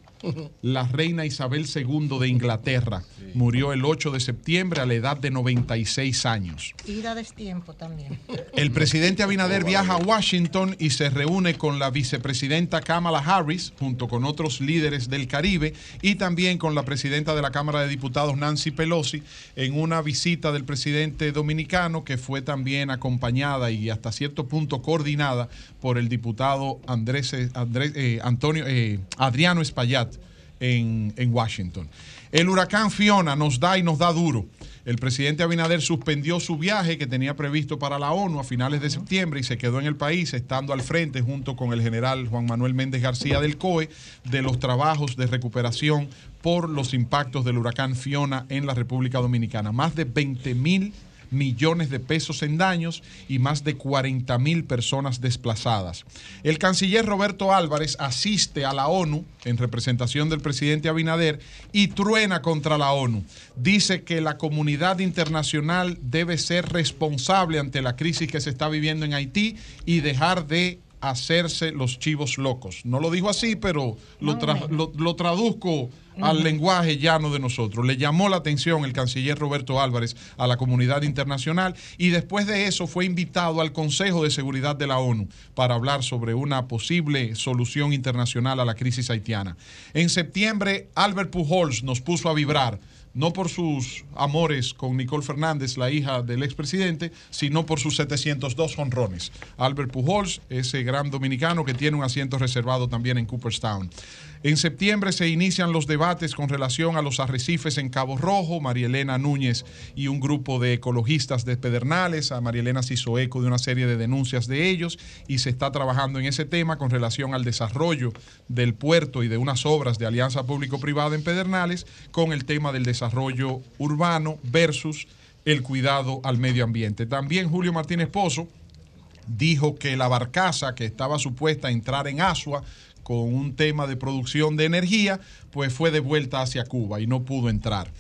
la reina Isabel II de Inglaterra. Murió el 8 de septiembre a la edad de 96 años. Ira tiempo también. El presidente Abinader viaja a Washington y se reúne con la vicepresidenta Kamala Harris, junto con otros líderes del Caribe, y también con la presidenta de la Cámara de Diputados, Nancy Pelosi, en una visita del presidente dominicano que fue también acompañada y hasta cierto punto coordinada por el diputado Andrés, Andrés eh, Antonio, eh, Adriano Espaillat en, Washington. El huracán Fiona nos da y nos da duro. El presidente Abinader suspendió su viaje que tenía previsto para la ONU a finales de septiembre y se quedó en el país estando al frente junto con el general Juan Manuel Méndez García del COE de los trabajos de recuperación por los impactos del huracán Fiona en la República Dominicana. Más de 20 mil millones de pesos en daños y más de 40 mil personas desplazadas. El canciller Roberto Álvarez asiste a la ONU en representación del presidente Abinader y truena contra la ONU. Dice que la comunidad internacional debe ser responsable ante la crisis que se está viviendo en Haití y dejar de hacerse los chivos locos. No lo dijo así, pero lo, lo traduzco al lenguaje llano de nosotros. Le llamó la atención el canciller Roberto Álvarez a la comunidad internacional y después de eso fue invitado al Consejo de Seguridad de la ONU para hablar sobre una posible solución internacional a la crisis haitiana. En septiembre, Albert Pujols nos puso a vibrar no por sus amores con Nicole Fernández, la hija del expresidente, sino por sus 702 honrones. Albert Pujols, ese gran dominicano que tiene un asiento reservado también en Cooperstown. En septiembre se inician los debates con relación a los arrecifes en Cabo Rojo. María Elena Núñez y un grupo de ecologistas de Pedernales, a María Elena se hizo eco de una serie de denuncias de ellos y se está trabajando en ese tema con relación al desarrollo del puerto y de unas obras de alianza público-privada en Pedernales con el tema del desarrollo urbano versus el cuidado al medio ambiente. También Julio Martínez Pozo dijo que la barcaza que estaba supuesta a entrar en Asua con un tema de producción de energía, pues fue de vuelta hacia Cuba y no pudo entrar.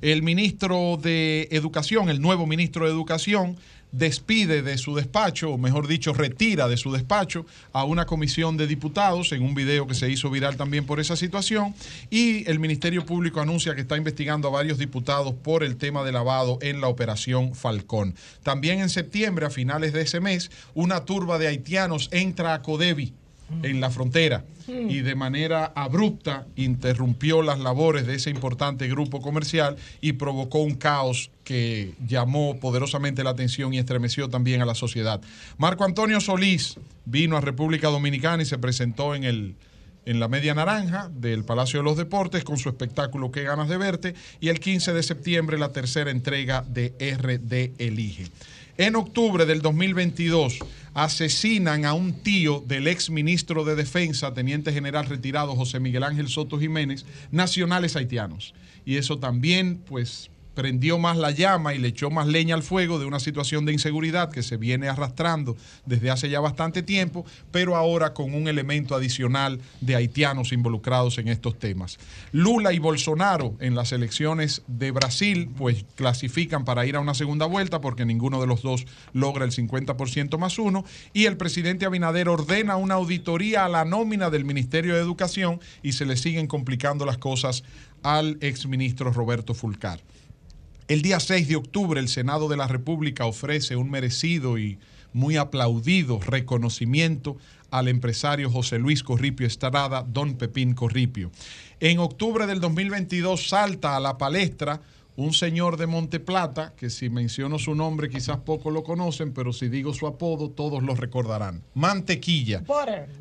El ministro de Educación, el nuevo ministro de Educación, despide de su despacho, o mejor dicho, retira de su despacho a una comisión de diputados en un video que se hizo viral también por esa situación y el Ministerio Público anuncia que está investigando a varios diputados por el tema de lavado en la operación Falcón. También en septiembre, a finales de ese mes, una turba de haitianos entra a Codevi en la frontera y de manera abrupta interrumpió las labores de ese importante grupo comercial y provocó un caos que llamó poderosamente la atención y estremeció también a la sociedad. Marco Antonio Solís vino a República Dominicana y se presentó en el en la media naranja del Palacio de los Deportes con su espectáculo Qué ganas de verte y el 15 de septiembre la tercera entrega de RD Elige. En octubre del 2022 asesinan a un tío del ex ministro de Defensa, teniente general retirado José Miguel Ángel Soto Jiménez, nacionales haitianos. Y eso también, pues, prendió más la llama y le echó más leña al fuego de una situación de inseguridad que se viene arrastrando desde hace ya bastante tiempo, pero ahora con un elemento adicional de haitianos involucrados en estos temas. Lula y Bolsonaro en las elecciones de Brasil pues clasifican para ir a una segunda vuelta porque ninguno de los dos logra el 50% más uno y el presidente Abinader ordena una auditoría a la nómina del Ministerio de Educación y se le siguen complicando las cosas al exministro Roberto Fulcar. El día 6 de octubre el Senado de la República ofrece un merecido y muy aplaudido reconocimiento al empresario José Luis Corripio Estrada, don Pepín Corripio. En octubre del 2022 salta a la palestra un señor de Monteplata, que si menciono su nombre quizás pocos lo conocen, pero si digo su apodo todos lo recordarán. Mantequilla.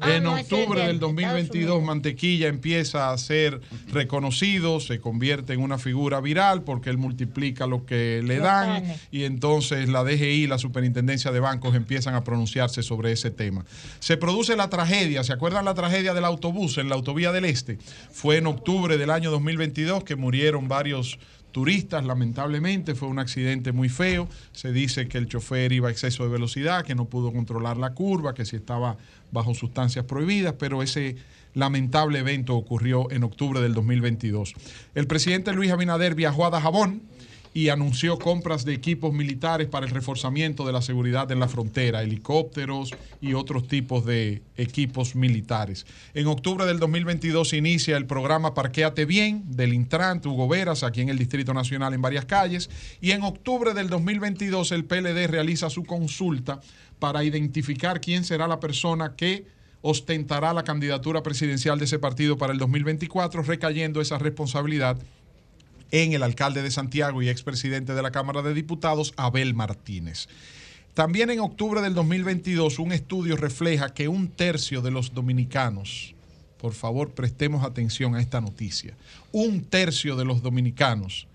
en ah, octubre del 2022 Mantequilla empieza a ser reconocido, se convierte en una figura viral porque él multiplica lo que le dan y entonces la DGI, la Superintendencia de Bancos empiezan a pronunciarse sobre ese tema. Se produce la tragedia, ¿se acuerdan la tragedia del autobús en la autovía del Este? Fue en octubre del año 2022 que murieron varios turistas, lamentablemente fue un accidente muy feo. Se dice que el chofer iba a exceso de velocidad, que no pudo controlar la curva, que si estaba bajo sustancias prohibidas, pero ese lamentable evento ocurrió en octubre del 2022. El presidente Luis Abinader viajó a Dajabón y anunció compras de equipos militares para el reforzamiento de la seguridad en la frontera, helicópteros y otros tipos de equipos militares. En octubre del 2022 inicia el programa Parquéate Bien del Intran, Hugo Veras, aquí en el Distrito Nacional en varias calles, y en octubre del 2022 el PLD realiza su consulta para identificar quién será la persona que ostentará la candidatura presidencial de ese partido para el 2024, recayendo esa responsabilidad en el alcalde de Santiago y expresidente de la Cámara de Diputados, Abel Martínez. También en octubre del 2022 un estudio refleja que un tercio de los dominicanos, por favor prestemos atención a esta noticia, un tercio de los dominicanos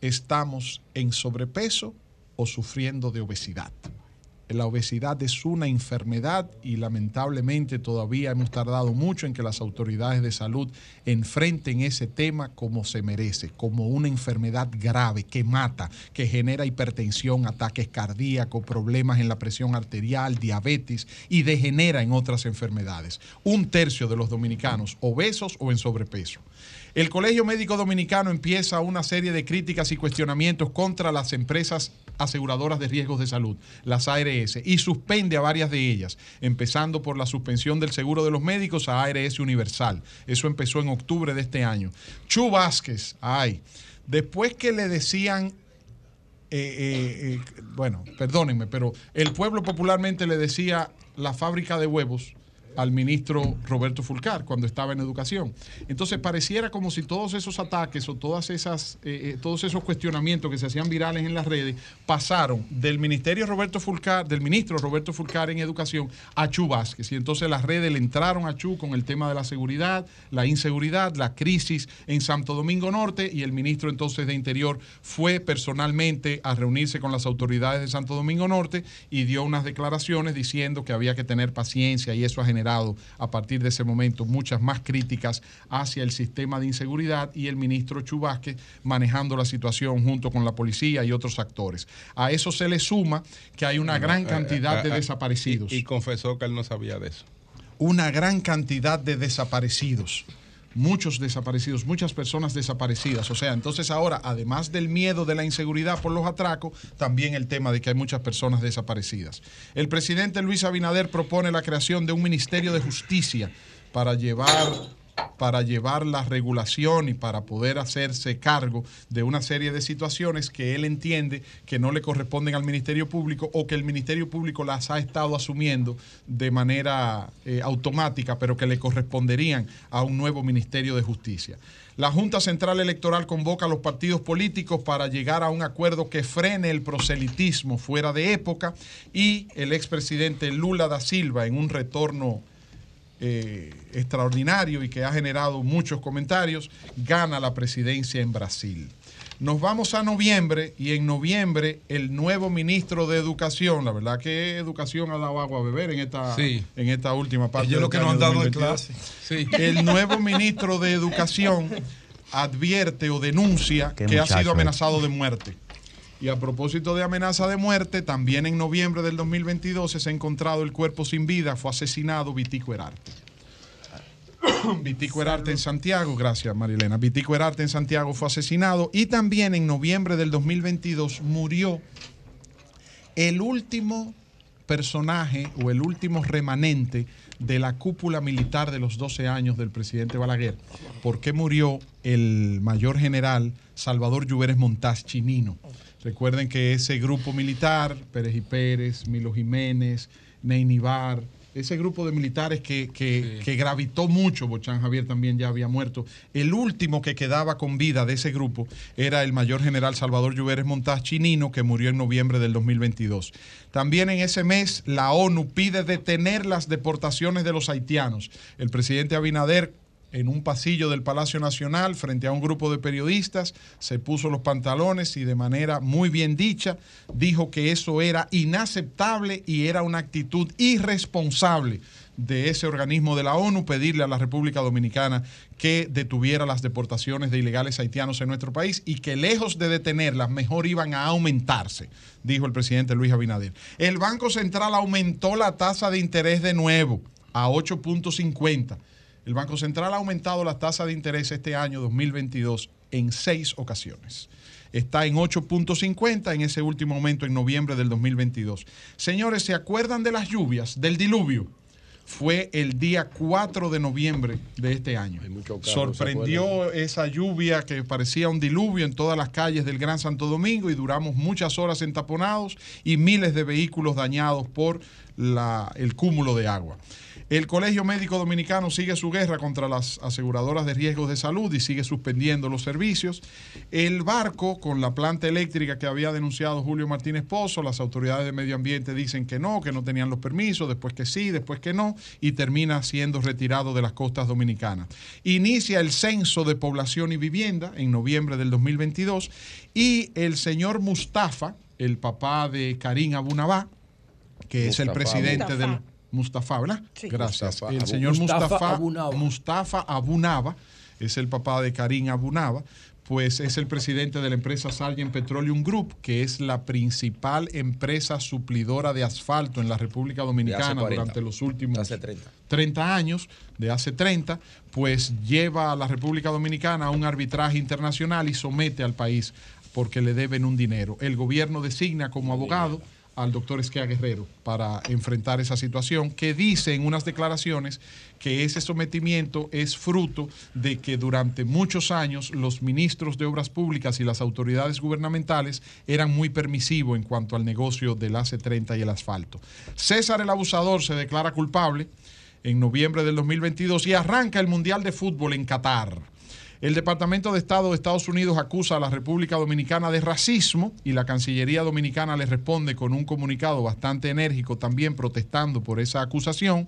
estamos en sobrepeso o sufriendo de obesidad la obesidad es una enfermedad y lamentablemente todavía hemos tardado mucho en que las autoridades de salud enfrenten ese tema como se merece, como una enfermedad grave que mata, que genera hipertensión, ataques cardíacos, problemas en la presión arterial, diabetes y degenera en otras enfermedades. Un tercio de los dominicanos obesos o en sobrepeso. El Colegio Médico Dominicano empieza una serie de críticas y cuestionamientos contra las empresas aseguradoras de riesgos de salud, las ARS, y suspende a varias de ellas, empezando por la suspensión del seguro de los médicos a ARS Universal. Eso empezó en octubre de este año. Chu Vázquez, ay, después que le decían eh, eh, eh, bueno, perdónenme, pero el pueblo popularmente le decía la fábrica de huevos al ministro Roberto Fulcar cuando estaba en educación. Entonces pareciera como si todos esos ataques o todas esas, eh, eh, todos esos cuestionamientos que se hacían virales en las redes pasaron del ministerio Roberto Fulcar, del ministro Roberto Fulcar en educación a Chu Vázquez. Y entonces las redes le entraron a Chu con el tema de la seguridad, la inseguridad, la crisis en Santo Domingo Norte y el ministro entonces de Interior fue personalmente a reunirse con las autoridades de Santo Domingo Norte y dio unas declaraciones diciendo que había que tener paciencia y eso ha generado a partir de ese momento muchas más críticas hacia el sistema de inseguridad y el ministro Chubasque manejando la situación junto con la policía y otros actores. A eso se le suma que hay una gran eh, cantidad de eh, eh, desaparecidos. y confesó que él no sabía de eso. Una gran cantidad de desaparecidos muchos desaparecidos, muchas personas desaparecidas. O sea, entonces ahora, además del miedo de la inseguridad por los atracos, también el tema de que hay muchas personas desaparecidas. El presidente Luis Abinader propone la creación de un Ministerio de Justicia para llevar para llevar la regulación y para poder hacerse cargo de una serie de situaciones que él entiende que no le corresponden al Ministerio Público o que el Ministerio Público las ha estado asumiendo de manera eh, automática, pero que le corresponderían a un nuevo Ministerio de Justicia. La Junta Central Electoral convoca a los partidos políticos para llegar a un acuerdo que frene el proselitismo fuera de época y el expresidente Lula da Silva en un retorno eh, extraordinario y que ha generado muchos comentarios, gana la presidencia en Brasil. Nos vamos a noviembre y en noviembre el nuevo ministro de Educación, la verdad que Educación ha dado agua a beber en esta, en esta última parte. de lo que nos han dado de clase. El nuevo ministro de Educación advierte o denuncia que ha sido amenazado de muerte. Y a propósito de amenaza de muerte, también en noviembre del 2022 se ha encontrado el cuerpo sin vida, fue asesinado Vitico Herarte. Vitico Herarte en Santiago, gracias Marilena. Vitico Herarte en Santiago fue asesinado y también en noviembre del 2022 murió el último personaje o el último remanente de la cúpula militar de los 12 años del presidente Balaguer. ¿Por qué murió el mayor general Salvador Lluveres Montaz Chinino? Recuerden que ese grupo militar, Pérez y Pérez, Milo Jiménez, Neinibar, ese grupo de militares que, gravitó mucho, Bochán Javier también ya había muerto. El último que quedaba con vida de ese grupo era el mayor general Salvador Lluveres Montaz Chinino, que murió en noviembre del 2022. También en ese mes la ONU pide detener las deportaciones de los haitianos. El presidente Abinader en un pasillo del Palacio Nacional frente a un grupo de periodistas, se puso los pantalones y de manera muy bien dicha dijo que eso era inaceptable y era una actitud irresponsable de ese organismo de la ONU pedirle a la República Dominicana que detuviera las deportaciones de ilegales haitianos en nuestro país y que lejos de detenerlas, mejor iban a aumentarse, dijo el presidente Luis Abinader. El Banco Central aumentó la tasa de interés de nuevo a 8.50 el Banco Central ha aumentado la tasa de interés este año 2022 en seis ocasiones. Está en 8.50 en ese último aumento en noviembre del 2022. Señores, ¿se acuerdan de las lluvias, del diluvio? Fue el día 4 de noviembre de este año. Sorprendió esa lluvia que parecía un diluvio en todas las calles del Gran Santo Domingo y duramos muchas horas entaponados y miles de vehículos dañados por el cúmulo de agua. El Colegio Médico Dominicano sigue su guerra contra las aseguradoras de riesgos de salud y sigue suspendiendo los servicios. El barco con la planta eléctrica que había denunciado Julio Martínez Pozo, las autoridades de medio ambiente dicen que no, que no tenían los permisos, después que sí, después que no, y termina siendo retirado de las costas dominicanas. Inicia el censo de población y vivienda en noviembre del 2022 y el señor Mustafa, el papá de Karim Abunabá, que es el presidente del Mustafa, ¿verdad? Gracias. el señor Mustafa, Mustafa, Abunaba. es el papá de Karim Abunaba, pues es el presidente de la empresa Sargent Petroleum Group, que es la principal empresa suplidora de asfalto en la República Dominicana durante los últimos 30. 30 años, de hace 30, pues lleva a la República Dominicana a un arbitraje internacional y somete al país porque le deben un dinero. El gobierno designa como abogado al doctor Esquea Guerrero para enfrentar esa situación, que dice en unas declaraciones que ese sometimiento es fruto de que durante muchos años los ministros de Obras Públicas y las autoridades gubernamentales eran muy permisivos en cuanto al negocio del AC-30 y el asfalto. César el Abusador se declara culpable en noviembre del 2022 y arranca el Mundial de Fútbol en Qatar. El Departamento de Estado de Estados Unidos acusa a la República Dominicana de racismo y la Cancillería Dominicana le responde con un comunicado bastante enérgico también protestando por esa acusación.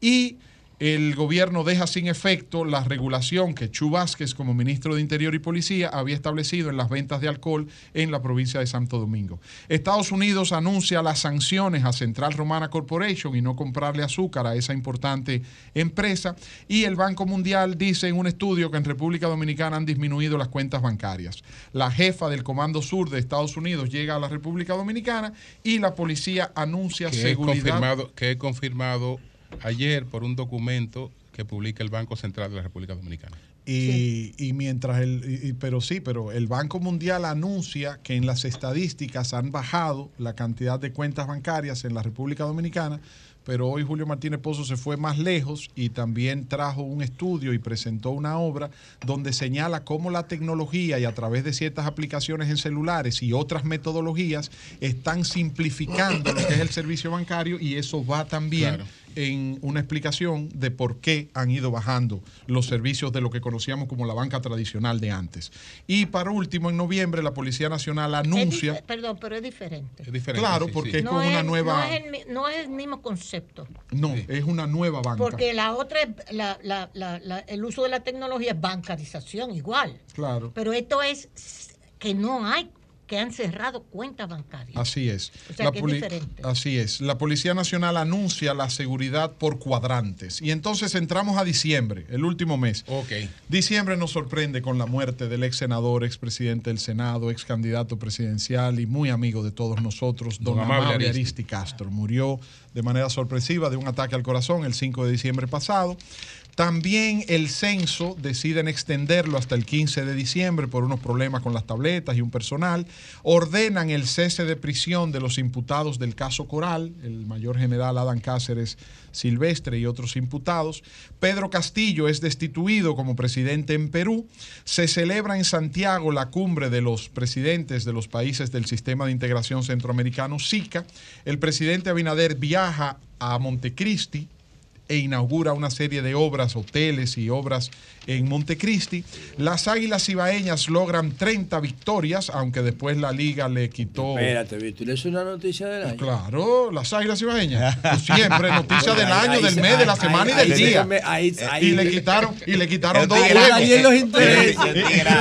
Y el gobierno deja sin efecto la regulación que Chu Vázquez, como ministro de Interior y Policía, había establecido en las ventas de alcohol en la provincia de Santo Domingo. Estados Unidos anuncia las sanciones a Central Romana Corporation y no comprarle azúcar a esa importante empresa. Y el Banco Mundial dice en un estudio que en República Dominicana han disminuido las cuentas bancarias. La jefa del Comando Sur de Estados Unidos llega a la República Dominicana y la policía anuncia seguridad. confirmado, que he confirmado ayer por un documento que publica el Banco Central de la República Dominicana. Y, mientras el, pero sí, pero el Banco Mundial anuncia que en las estadísticas han bajado la cantidad de cuentas bancarias en la República Dominicana, pero hoy Julio Martínez Pozo se fue más lejos y también trajo un estudio y presentó una obra donde señala cómo la tecnología y a través de ciertas aplicaciones en celulares y otras metodologías están simplificando lo que es el servicio bancario y eso va también en una explicación de por qué han ido bajando los servicios de lo que conocíamos como la banca tradicional de antes. Y para último, en noviembre, la Policía Nacional anuncia... perdón, pero es diferente. Es diferente. Claro, porque es con una nueva... No es, el, mismo concepto. No, es una nueva banca. Porque la otra, el uso de la tecnología es bancarización igual. Claro. Pero esto es que no hay que han cerrado cuentas bancarias. Así es. O sea, que es diferente. Así es. La Policía Nacional anuncia la seguridad por cuadrantes. Y entonces entramos a diciembre, el último mes. Ok. Diciembre nos sorprende con la muerte del ex senador, ex presidente del Senado, ex candidato presidencial y muy amigo de todos nosotros, don, Amable Aristi Castro. Murió de manera sorpresiva de un ataque al corazón el 5 de diciembre pasado. También el censo deciden extenderlo hasta el 15 de diciembre por unos problemas con las tabletas y un personal. Ordenan el cese de prisión de los imputados del caso Coral, el mayor general Adán Cáceres Silvestre y otros imputados. Pedro Castillo es destituido como presidente en Perú. Se celebra en Santiago la cumbre de los presidentes de los países del Sistema de Integración Centroamericano, SICA. El presidente Abinader viaja a Montecristi e inaugura una serie de obras, hoteles y obras en Montecristi. Las Águilas Ibaeñas logran 30 victorias, aunque después la liga le quitó. Espérate, Víctor, ¿es una noticia del año? Claro, las Águilas Ibaeñas. Pues siempre, noticia del año, del mes, de la semana y del día. y le quitaron, y le quitaron dos juegos.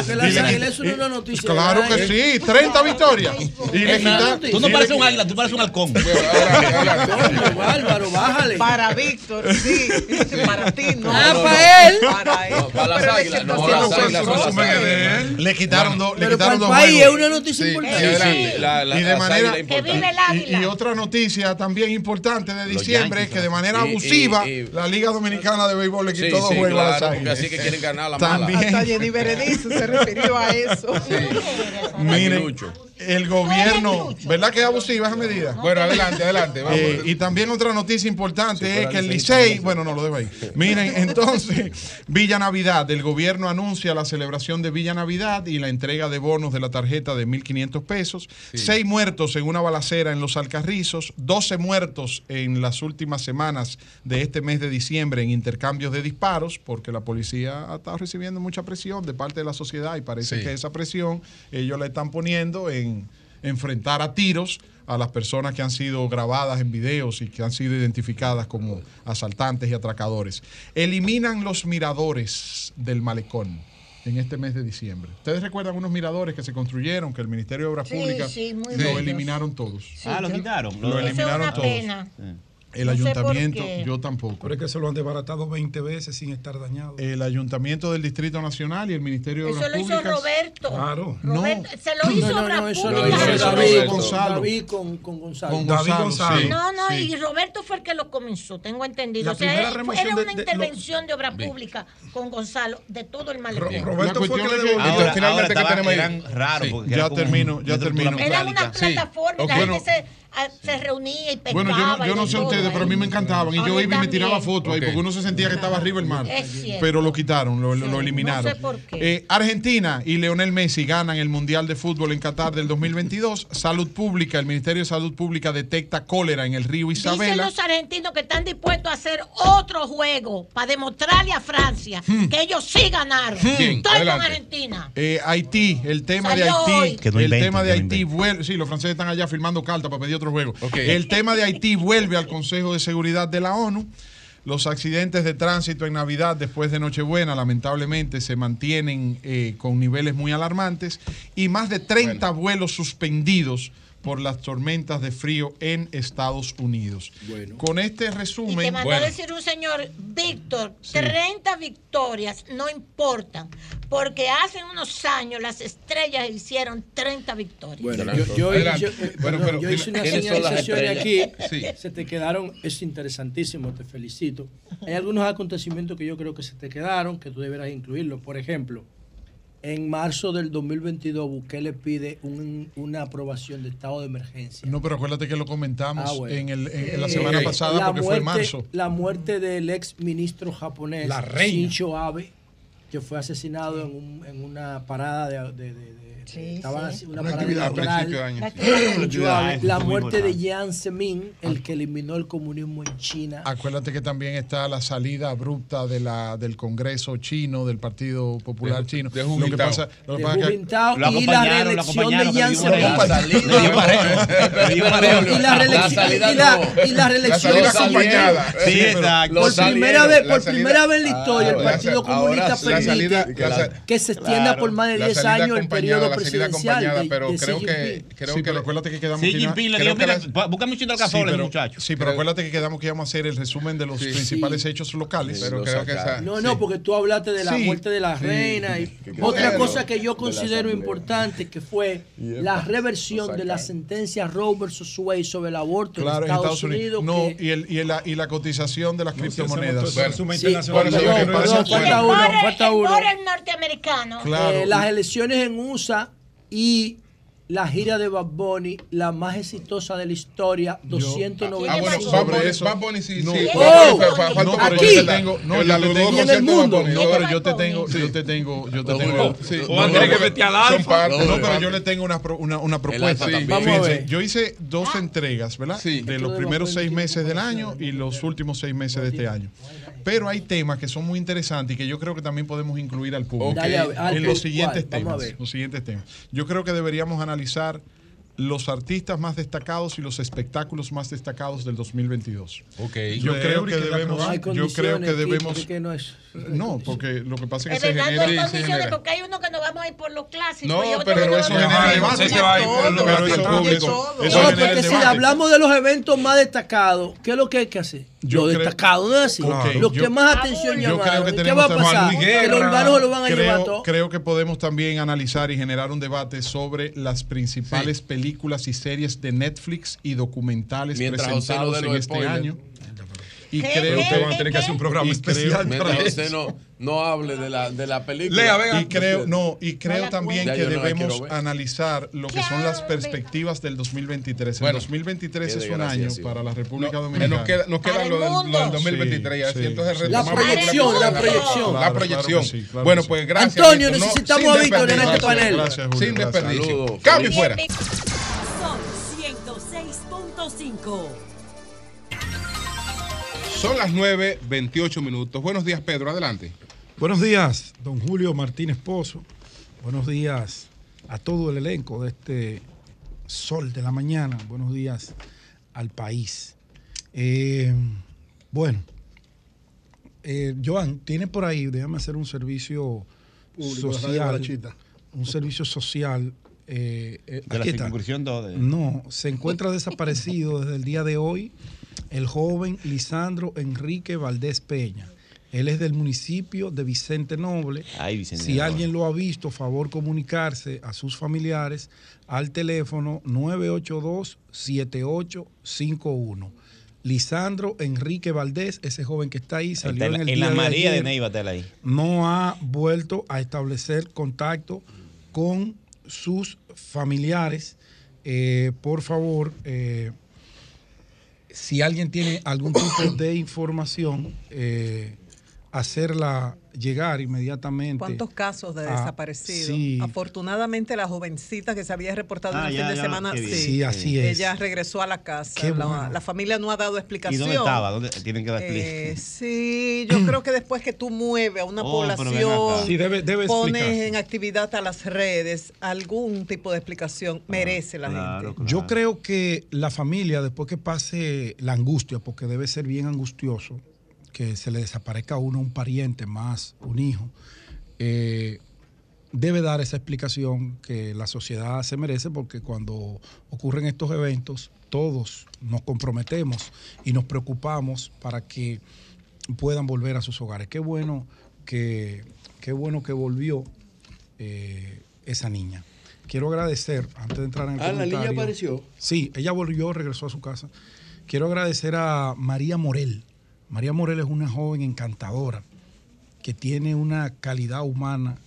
los las Águilas son una noticia. Claro que sí, 30 victorias. Y le quitaron. Tú no pareces un águila, tú pareces un halcón. Bárbaro, bájale. Para Víctor, sí. Para ti, no. Ah, para él. Para él. Le quitaron dos. Le quitaron dos país es una noticia importante. y de manera. Y, otra noticia también importante de diciembre es que de manera abusiva la Liga Dominicana de Béisbol le quitó dos juegos a las águilas. Así que quieren ganar la También. Hasta Jenny Berenice se refirió a eso. Miren el gobierno, ¿verdad que es abusiva esa medida? Bueno, adelante, adelante. Eh, y también otra noticia importante es que el Licey, bueno, no lo dejo ahí. Miren, entonces, Villa Navidad, el gobierno anuncia la celebración de Villa Navidad y la entrega de bonos de la tarjeta de 1.500 pesos. Seis muertos en una balacera en Los Alcarrizos, 12 muertos en las últimas semanas de este mes de diciembre en intercambios de disparos, porque la policía ha estado recibiendo mucha presión de parte de la sociedad y parece que esa presión ellos la están poniendo en enfrentar a tiros a las personas que han sido grabadas en videos y que han sido identificadas como asaltantes y atracadores. Eliminan los miradores del malecón en este mes de diciembre. ¿Ustedes recuerdan unos miradores que se construyeron, que el Ministerio de Obras Públicas lo eliminaron todos? ah, lo quitaron. Lo, eliminaron todos. El ayuntamiento, yo tampoco. Pero es que se lo han desbaratado 20 veces sin estar dañado. El ayuntamiento del Distrito Nacional y el Ministerio de Obras Públicas. Eso lo hizo Roberto. Claro. Roberto, Se lo hizo no, no, eso lo hizo David, Gonzalo. David con, con Gonzalo. Con David Gonzalo. no, no, y Roberto fue el que lo comenzó, tengo entendido. o sea, era una intervención de, Obras Públicas con Gonzalo de todo el malecón. Roberto fue el que le ahora, finalmente que tenemos ahí. raro. Ya termino, ya termino. Era una plataforma y la gente se se reunía y pescaba. Bueno, yo no, sé ustedes, pero a mí me encantaban. Y yo iba y me tiraba fotos ahí porque uno se sentía que estaba arriba el mar. Pero lo quitaron, lo, eliminaron. No sé por qué. Eh, Argentina y Leonel Messi ganan el Mundial de Fútbol en Qatar del 2022. Salud Pública, el Ministerio de Salud Pública detecta cólera en el río Isabela. Dicen los argentinos que están dispuestos a hacer otro juego para demostrarle a Francia hmm. que ellos sí ganaron. Hmm. Estoy con Argentina. Eh, Haití, el tema de Haití. el tema de Haití vuelve. Sí, los franceses están allá firmando cartas para pedir otro juego. El tema de Haití vuelve al Consejo de Seguridad de la ONU. Los accidentes de tránsito en Navidad después de Nochebuena lamentablemente se mantienen eh, con niveles muy alarmantes y más de 30 vuelos suspendidos por las tormentas de frío en Estados Unidos. Con este resumen... Y te mandó a decir un señor, Víctor, 30 victorias no importan, porque hace unos años las estrellas hicieron 30 victorias. Bueno, yo, hice una señalización aquí, se te quedaron, es interesantísimo, te felicito. Hay algunos acontecimientos que yo creo que se te quedaron, que tú deberás incluirlos. Por ejemplo, en marzo del 2022 Bukele pide un- una aprobación de estado de emergencia. No, pero acuérdate que lo comentamos Ah, bueno. en, el- en- en la Eh, semana pasada la porque fue en marzo. La muerte del ex ministro japonés. Shinzo Abe, que fue asesinado en, un- en una parada de, de- de- estaban sí. haciendo una, Una parada actividad a electoral. principio de año. La, Sí. Muerte de. Jiang Zemin, el que eliminó el comunismo en China. Acuérdate que también está la salida abrupta de la, del Congreso chino, del Partido Popular De- chino. de lo que pasa, lo que De pasa es que- Jujintao Lo y la reelección de Jiang Zemin. Y la reelección acompañada. Sí, exacto. Por primera vez, por primera vez en la historia, el Ah, Partido Comunista permite que se extienda por más de La 10 salida años el periodo la acompañada, de, pero de creo que creo sí, que pero acuérdate que quedamos Xi que Jinping le dijo, mira, búscame un chito de Sí, alcazoles, pero- muchacho. Sí, pero acuérdate que quedamos que íbamos a hacer el resumen de los Sí. principales Sí. hechos locales. Pero creo que esa- No, no, porque tú hablaste de la Sí. muerte de la Sí. reina y otra cosa que yo considero importante que fue la reversión de la sentencia Roe versus Wade sobre el aborto en Estados, Unidos. No, y, el, y, la, y la cotización de las criptomonedas. Falta uno, falta uno. Por el norteamericano. Claro. Eh, las elecciones en USA y la gira de Bad Bunny, la más exitosa de la historia, 290 Ah, bueno, sobre Bad Bunny- eso. Bad Bunny sí, No, sí. Oh, no, tengo, no, el pero yo te tengo, yo te tengo, yo te tengo. Sí. Que no, meter al alfa. No, pero yo le tengo una, pro- una, una propuesta. Vamos a ver. Yo hice dos entregas, ¿verdad? De los primeros seis meses del año y los últimos seis meses de este año. Pero hay temas que son muy interesantes y que yo creo que también podemos incluir al público Dale al en los siguientes temas. Los siguientes temas. Yo creo que deberíamos analizar los artistas más destacados y los espectáculos más destacados del 2022. Ok. Yo creo que debemos, No yo creo que debemos, que no es. no, porque lo que pasa es Es que se no genera, hay se condiciones genera. porque hay uno que nos vamos a ir por los clásicos. No, pero nos eso genera debate. lo- pero eso- eso- No, porque si hablamos de los eventos más destacados, ¿qué es lo que hay que hacer? Yo lo creo- destacado, ¿no es así? Ok, Los yo- que más atención Yo llamaron. creo que ¿Qué va a pasar? Que los urbanos lo van a creo, llevar todo. creo que podemos también analizar y generar un debate sobre las principales películas y series de Netflix y documentales Mientras presentados en este año. Y ¿Qué, creo qué, que van a tener que hacer un programa y especial creo- para José no, no hable de la, de la película. Lea, venga. Y creo, no, y creo también que no debemos analizar lo que son las perspectivas del 2023. Bueno, el 2023 qué es un año sí. para la República No, Dominicana. nos queda, nos queda lo, del, lo del 2023 y así, Sí, entonces sí. retomamos La proyección, la proyección. La proyección. claro que sí, claro bueno, pues gracias. Antonio, necesitamos a Víctor en este panel. Gracias, Julio, Sin desperdicio. Cambio y fuera. Sol 106.5. Son las 9, 28 minutos. Buenos días, Pedro. Adelante. Buenos días, don Julio Martínez Pozo. Buenos días a todo el elenco de este Sol de la Mañana. Buenos días al país. Eh, bueno, eh, Joan, tiene por ahí, déjame hacer un servicio Público, social. Un servicio social. Eh, eh, De la dos de- No, se encuentra desaparecido desde el día de hoy el joven Lisandro Enrique Valdés Peña. Él es del municipio de Vicente Noble. Ay, Vicente si Noble. alguien lo ha visto, favor comunicarse a sus familiares al teléfono 982-7851. Lisandro Enrique Valdés, ese joven que está ahí, salió Está en el en día la de María de Neiva, está él ahí. no ha vuelto a establecer contacto con sus familiares. Eh, por favor, eh, si alguien tiene algún tipo de información, eh, hacerla llegar inmediatamente. ¿Cuántos casos de desaparecidos? sí. Afortunadamente, la jovencita que se había reportado Ah, en el ya, fin de ya, semana, sí, Sí, así es. Ella regresó a la casa. Qué la, bueno. la familia no ha dado ¿Y explicación. dónde estaba? ¿Dónde tienen que dar Eh, explicación? sí, yo creo que después que tú mueves a una Oh, población, Sí, debe- debe pones explicarse. en actividad a las redes, algún tipo de explicación merece la gente. Yo creo que la familia, después que pase la angustia, porque debe ser bien angustioso, que se le desaparezca a uno un pariente más, un hijo, eh, debe dar esa explicación que la sociedad se merece, porque cuando ocurren estos eventos, todos nos comprometemos y nos preocupamos para que puedan volver a sus hogares. Qué bueno que, qué bueno que volvió eh, esa niña. Quiero agradecer, antes de entrar en el Ah, la niña comentario- apareció. Sí, ella volvió, regresó a su casa. Quiero agradecer a María Morel. María Morel es una joven encantadora que tiene una calidad humana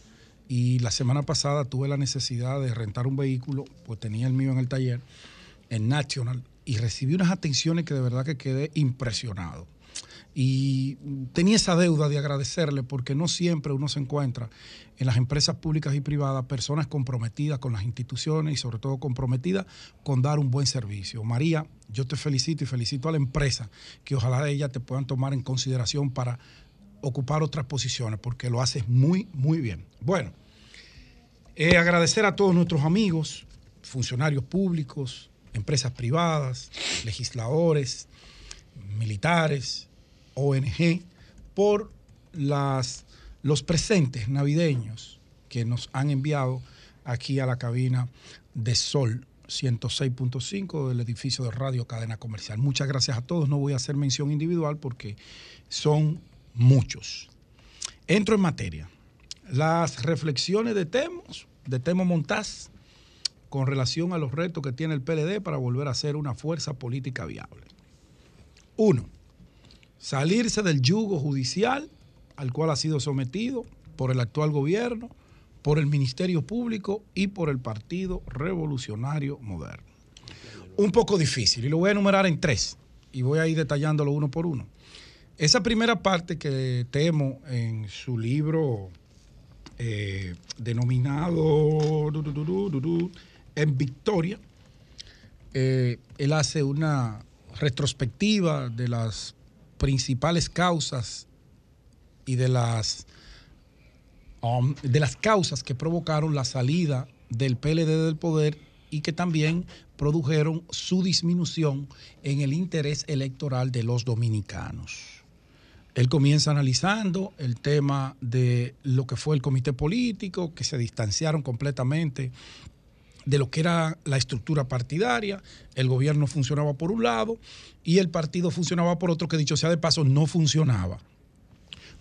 y la semana pasada tuve la necesidad de rentar un vehículo, pues tenía el mío en el taller, en National, y recibí unas atenciones que de verdad que quedé impresionado. Y tenía esa deuda de agradecerle porque no siempre uno se encuentra en las empresas públicas y privadas personas comprometidas con las instituciones y sobre todo comprometidas con dar un buen servicio. María, yo te felicito y felicito a la empresa que ojalá de ella te puedan tomar en consideración para ocupar otras posiciones porque lo haces muy, muy bien. Bueno, eh, agradecer a todos nuestros amigos, funcionarios públicos, empresas privadas, legisladores, militares, ONG, por las, los presentes navideños que nos han enviado aquí a la cabina de Sol 106.5 del edificio de Radio Cadena Comercial. Muchas gracias a todos. No voy a hacer mención individual porque son muchos. Entro en materia. Las reflexiones de Temos, de Temo Montaz, con relación a los retos que tiene el PLD para volver a ser una fuerza política viable. Uno, salirse del yugo judicial al cual ha sido sometido por el actual gobierno, por el Ministerio Público y por el Partido Revolucionario Moderno. Un poco difícil, y lo voy a enumerar en tres, y voy a ir detallándolo uno por uno. Esa primera parte que temo en su libro eh, denominado En Victoria, eh, él hace una retrospectiva de las principales causas y de las, um, de las causas que provocaron la salida del PLD del poder y que también produjeron su disminución en el interés electoral de los dominicanos. Él comienza analizando el tema de lo que fue el comité político, que se distanciaron completamente de lo que era la estructura partidaria. El gobierno funcionaba por un lado y el partido funcionaba por otro, que dicho sea de paso, no funcionaba.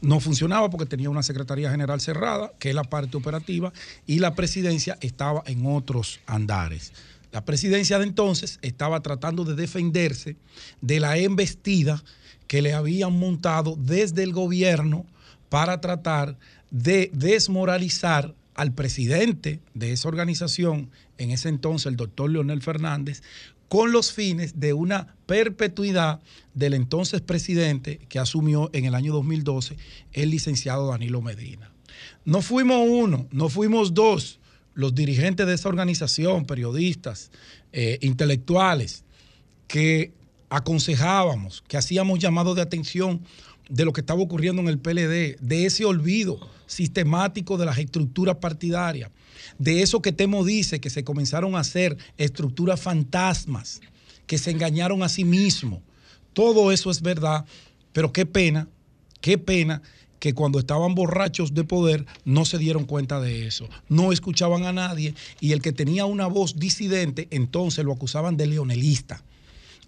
No funcionaba porque tenía una Secretaría General cerrada, que es la parte operativa, y la presidencia estaba en otros andares. La presidencia de entonces estaba tratando de defenderse de la embestida que le habían montado desde el gobierno para tratar de desmoralizar al presidente de esa organización, en ese entonces el doctor Leonel Fernández, con los fines de una perpetuidad del entonces presidente que asumió en el año 2012 el licenciado Danilo Medina. No fuimos uno, no fuimos dos, los dirigentes de esa organización, periodistas, eh, intelectuales, que aconsejábamos, que hacíamos llamado de atención de lo que estaba ocurriendo en el PLD, de ese olvido sistemático de las estructuras partidarias, de eso que Temo dice, que se comenzaron a hacer estructuras fantasmas, que se engañaron a sí mismos. Todo eso es verdad, pero qué pena, qué pena que cuando estaban borrachos de poder no se dieron cuenta de eso, no escuchaban a nadie y el que tenía una voz disidente entonces lo acusaban de leonelista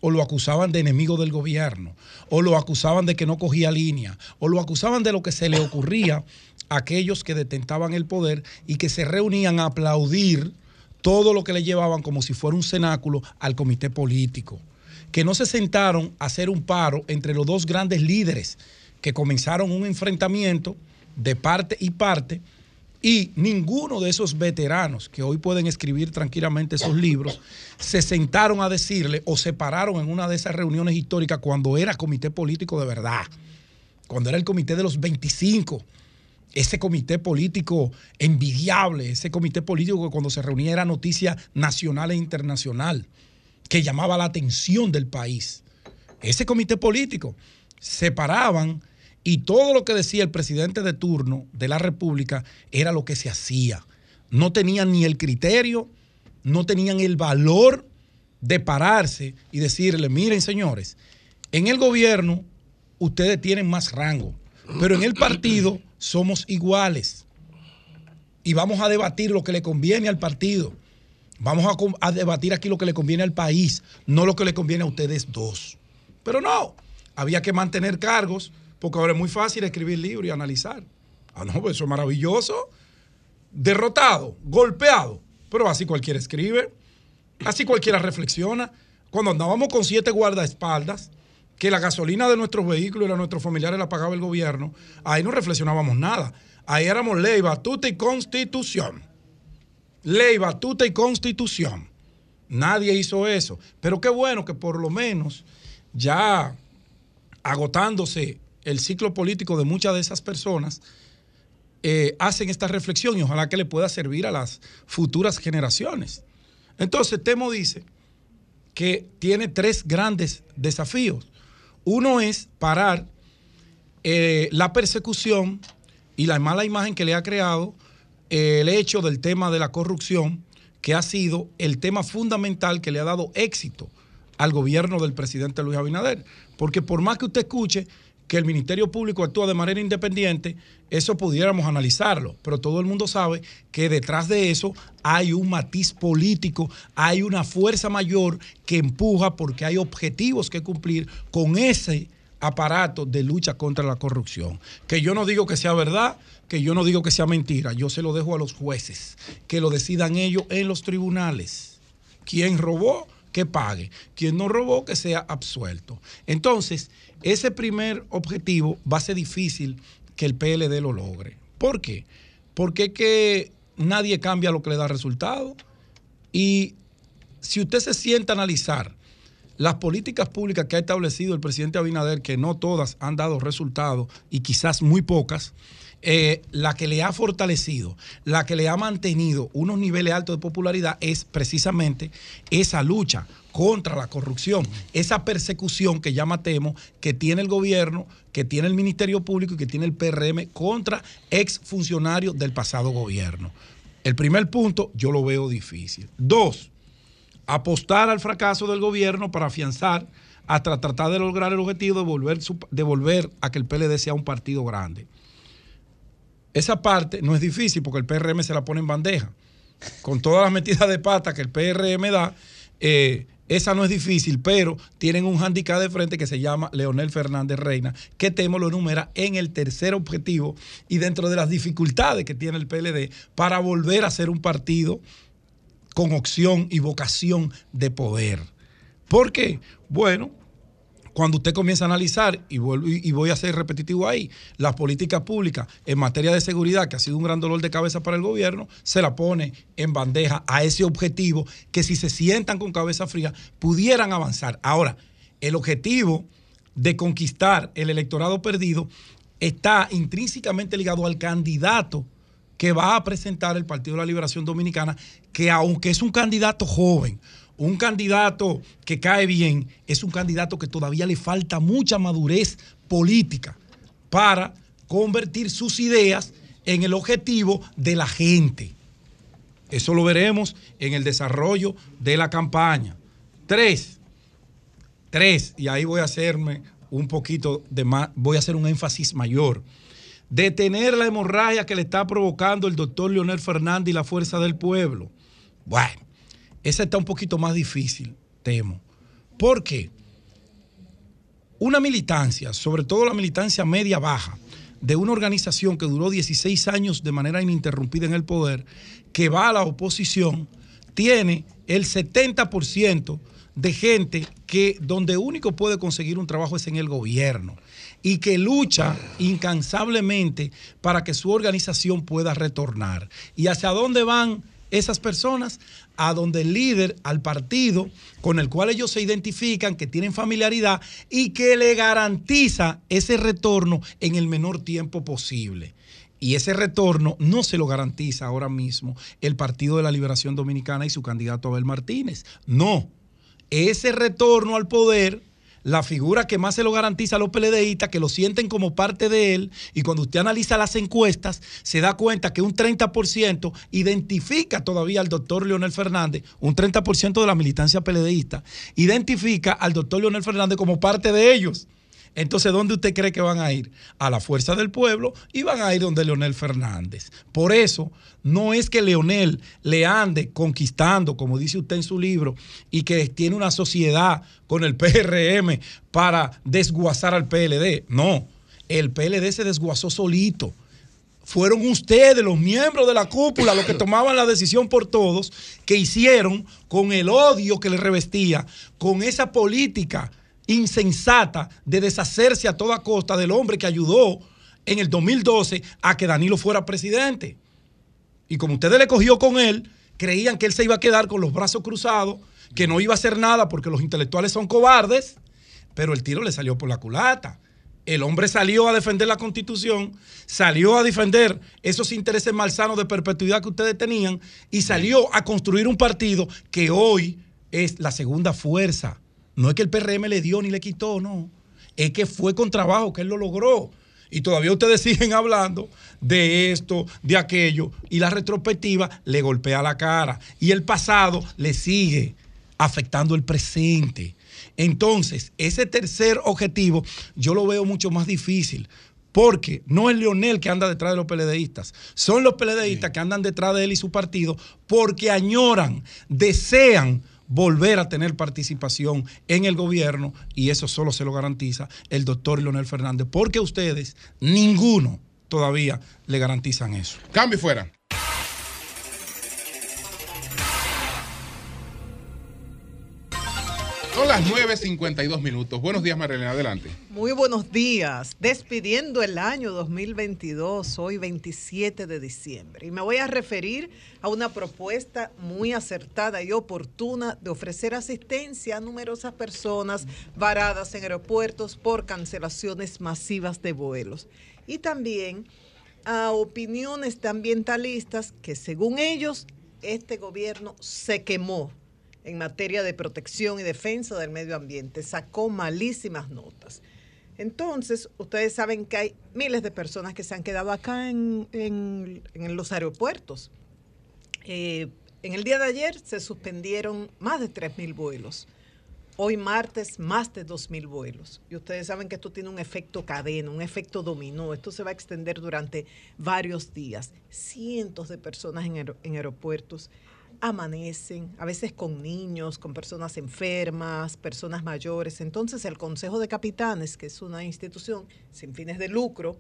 o lo acusaban de enemigo del gobierno, o lo acusaban de que no cogía línea, o lo acusaban de lo que se le ocurría a aquellos que detentaban el poder y que se reunían a aplaudir todo lo que le llevaban como si fuera un cenáculo al comité político, que no se sentaron a hacer un paro entre los dos grandes líderes que comenzaron un enfrentamiento de parte y parte y ninguno de esos veteranos que hoy pueden escribir tranquilamente esos libros se sentaron a decirle o se pararon en una de esas reuniones históricas cuando era comité político de verdad, cuando era el comité de los 25, ese comité político envidiable, ese comité político que cuando se reunía era noticia nacional e internacional, que llamaba la atención del país. Ese comité político se paraban y todo lo que decía el presidente de turno de la República era lo que se hacía. No tenían ni el criterio, no tenían el valor de pararse y decirle, miren señores, en el gobierno ustedes tienen más rango, pero en el partido somos iguales. Y vamos a debatir lo que le conviene al partido. Vamos a, a, debatir aquí lo que le conviene al país, no lo que le conviene a ustedes dos. Pero no, había que mantener cargos porque ahora es muy fácil escribir libros y analizar. Ah, no, pues eso es maravilloso. Derrotado, golpeado. Pero así cualquiera escribe, así cualquiera reflexiona. Cuando andábamos con siete guardaespaldas, que la gasolina de nuestros vehículos y de nuestros familiares la pagaba el gobierno, ahí no reflexionábamos nada. Ahí éramos ley, batuta y constitución. Ley, batuta y constitución. Nadie hizo eso. Pero qué bueno que por lo menos ya agotándose el ciclo político de muchas de esas personas, eh, hacen esta reflexión y ojalá que le pueda servir a las futuras generaciones. Entonces, Temo dice que tiene tres grandes desafíos. Uno es parar eh, la persecución y la mala imagen que le ha creado eh, el hecho del tema de la corrupción, que ha sido el tema fundamental que le ha dado éxito al gobierno del presidente Luis Abinader. Porque por más que usted escuche que el Ministerio Público actúa de manera independiente, eso pudiéramos analizarlo, pero todo el mundo sabe que detrás de eso hay un matiz político, hay una fuerza mayor que empuja porque hay objetivos que cumplir con ese aparato de lucha contra la corrupción. Que yo no digo que sea verdad, que yo no digo que sea mentira, yo se lo dejo a los jueces, que lo decidan ellos en los tribunales. ¿Quién robó? Que pague. Quien no robó, que sea absuelto. Entonces, ese primer objetivo va a ser difícil que el PLD lo logre. ¿Por qué? Porque es que nadie cambia lo que le da resultado. Y si usted se sienta a analizar las políticas públicas que ha establecido el presidente Abinader, que no todas han dado resultados y quizás muy pocas, eh, la que le ha fortalecido, la que le ha mantenido unos niveles altos de popularidad es precisamente esa lucha contra la corrupción, esa persecución que ya matemos, que tiene el gobierno, que tiene el Ministerio Público y que tiene el PRM contra exfuncionarios del pasado gobierno. El primer punto yo lo veo difícil. Dos, apostar al fracaso del gobierno para afianzar hasta tratar de lograr el objetivo de volver, de volver a que el PLD sea un partido grande. Esa parte no es difícil porque el PRM se la pone en bandeja. Con todas las metidas de pata que el PRM da, eh, esa no es difícil, pero tienen un handicap de frente que se llama Leonel Fernández Reina, que Temo lo enumera en el tercer objetivo y dentro de las dificultades que tiene el PLD para volver a ser un partido con opción y vocación de poder. ¿Por qué? Bueno, cuando usted comienza a analizar, y, voy a ser repetitivo ahí, las políticas públicas en materia de seguridad, que ha sido un gran dolor de cabeza para el gobierno, se la pone en bandeja a ese objetivo que si se sientan con cabeza fría pudieran avanzar. Ahora, el objetivo de conquistar el electorado perdido está intrínsecamente ligado al candidato que va a presentar el Partido de la Liberación Dominicana, que aunque es un candidato joven, un candidato que cae bien es un candidato que todavía le falta mucha madurez política para convertir sus ideas en el objetivo de la gente. Eso lo veremos en el desarrollo de la campaña. Tres, tres, y ahí voy a hacerme un poquito de más, voy a hacer un énfasis mayor. Detener la hemorragia que le está provocando el doctor Leonel Fernández y la fuerza del pueblo. Bueno, esa está un poquito más difícil, temo. ¿Por qué? Una militancia, sobre todo la militancia media-baja, de una organización que duró 16 años de manera ininterrumpida en el poder, que va a la oposición, tiene el 70% de gente que donde único puede conseguir un trabajo es en el gobierno y que lucha incansablemente para que su organización pueda retornar. ¿Y hacia dónde van esas personas? a donde el líder, al partido con el cual ellos se identifican, que tienen familiaridad y que le garantiza ese retorno en el menor tiempo posible. Y ese retorno no se lo garantiza ahora mismo el Partido de la Liberación Dominicana y su candidato Abel Martínez. No. Ese retorno al poder la figura que más se lo garantiza a los PLDistas, que lo sienten como parte de él, y cuando usted analiza las encuestas, se da cuenta que un 30% identifica todavía al doctor Leonel Fernández, un 30% de la militancia PLDista, identifica al doctor Leonel Fernández como parte de ellos. Entonces, ¿dónde usted cree que van a ir? A la fuerza del pueblo y van a ir donde Leonel Fernández. Por eso, no es que Leonel le ande conquistando, como dice usted en su libro, y que tiene una sociedad con el PRM para desguazar al PLD. No, el PLD se desguazó solito fueron ustedes, los miembros de la cúpula, los que tomaban la decisión por todos, que hicieron con el odio que le revestía, con esa política insensata de deshacerse a toda costa del hombre que ayudó en el 2012 a que Danilo fuera presidente. Y como ustedes le cogió con él, creían que él se iba a quedar con los brazos cruzados, que no iba a hacer nada porque los intelectuales son cobardes, pero el tiro le salió por la culata. El hombre salió a defender la constitución, salió a defender esos intereses malsanos de perpetuidad que ustedes tenían y salió a construir un partido que hoy es la segunda fuerza. No es que el PRM le dio ni le quitó, no. Es que fue con trabajo que él lo logró. Y todavía ustedes siguen hablando de esto, de aquello, y la retrospectiva le golpea la cara. Y el pasado le sigue afectando el presente. Entonces, ese tercer objetivo yo lo veo mucho más difícil. Porque no es Leonel que anda detrás de los PLDistas, son los PLDistas que andan detrás de él y su partido porque añoran, desean volver a tener participación en el gobierno y eso solo se lo garantiza el doctor Leonel Fernández, porque ustedes, ninguno todavía le garantizan eso. Cambio fuera. Son las 9.52 minutos. Buenos días, Marilena. Adelante. Muy buenos días. Despidiendo el año 2022, hoy 27 de diciembre. Y me voy a referir a una propuesta muy acertada y oportuna de ofrecer asistencia a numerosas personas varadas en aeropuertos por cancelaciones masivas de vuelos. Y también a opiniones de ambientalistas que según ellos este gobierno se quemó en materia de protección y defensa del medio ambiente, sacó malísimas notas. Entonces, ustedes saben que hay miles de personas que se han quedado acá en, los aeropuertos. Eh, en el día de ayer se suspendieron más de 3.000 vuelos. Hoy martes, más de 2.000 vuelos. Y ustedes saben que esto tiene un efecto cadena, un efecto dominó. Esto se va a extender durante varios días. Cientos de personas en, en aeropuertos amanecen, a veces con niños, con personas enfermas, personas mayores. Entonces el Consejo de Capitanes, que es una institución sin fines de lucro,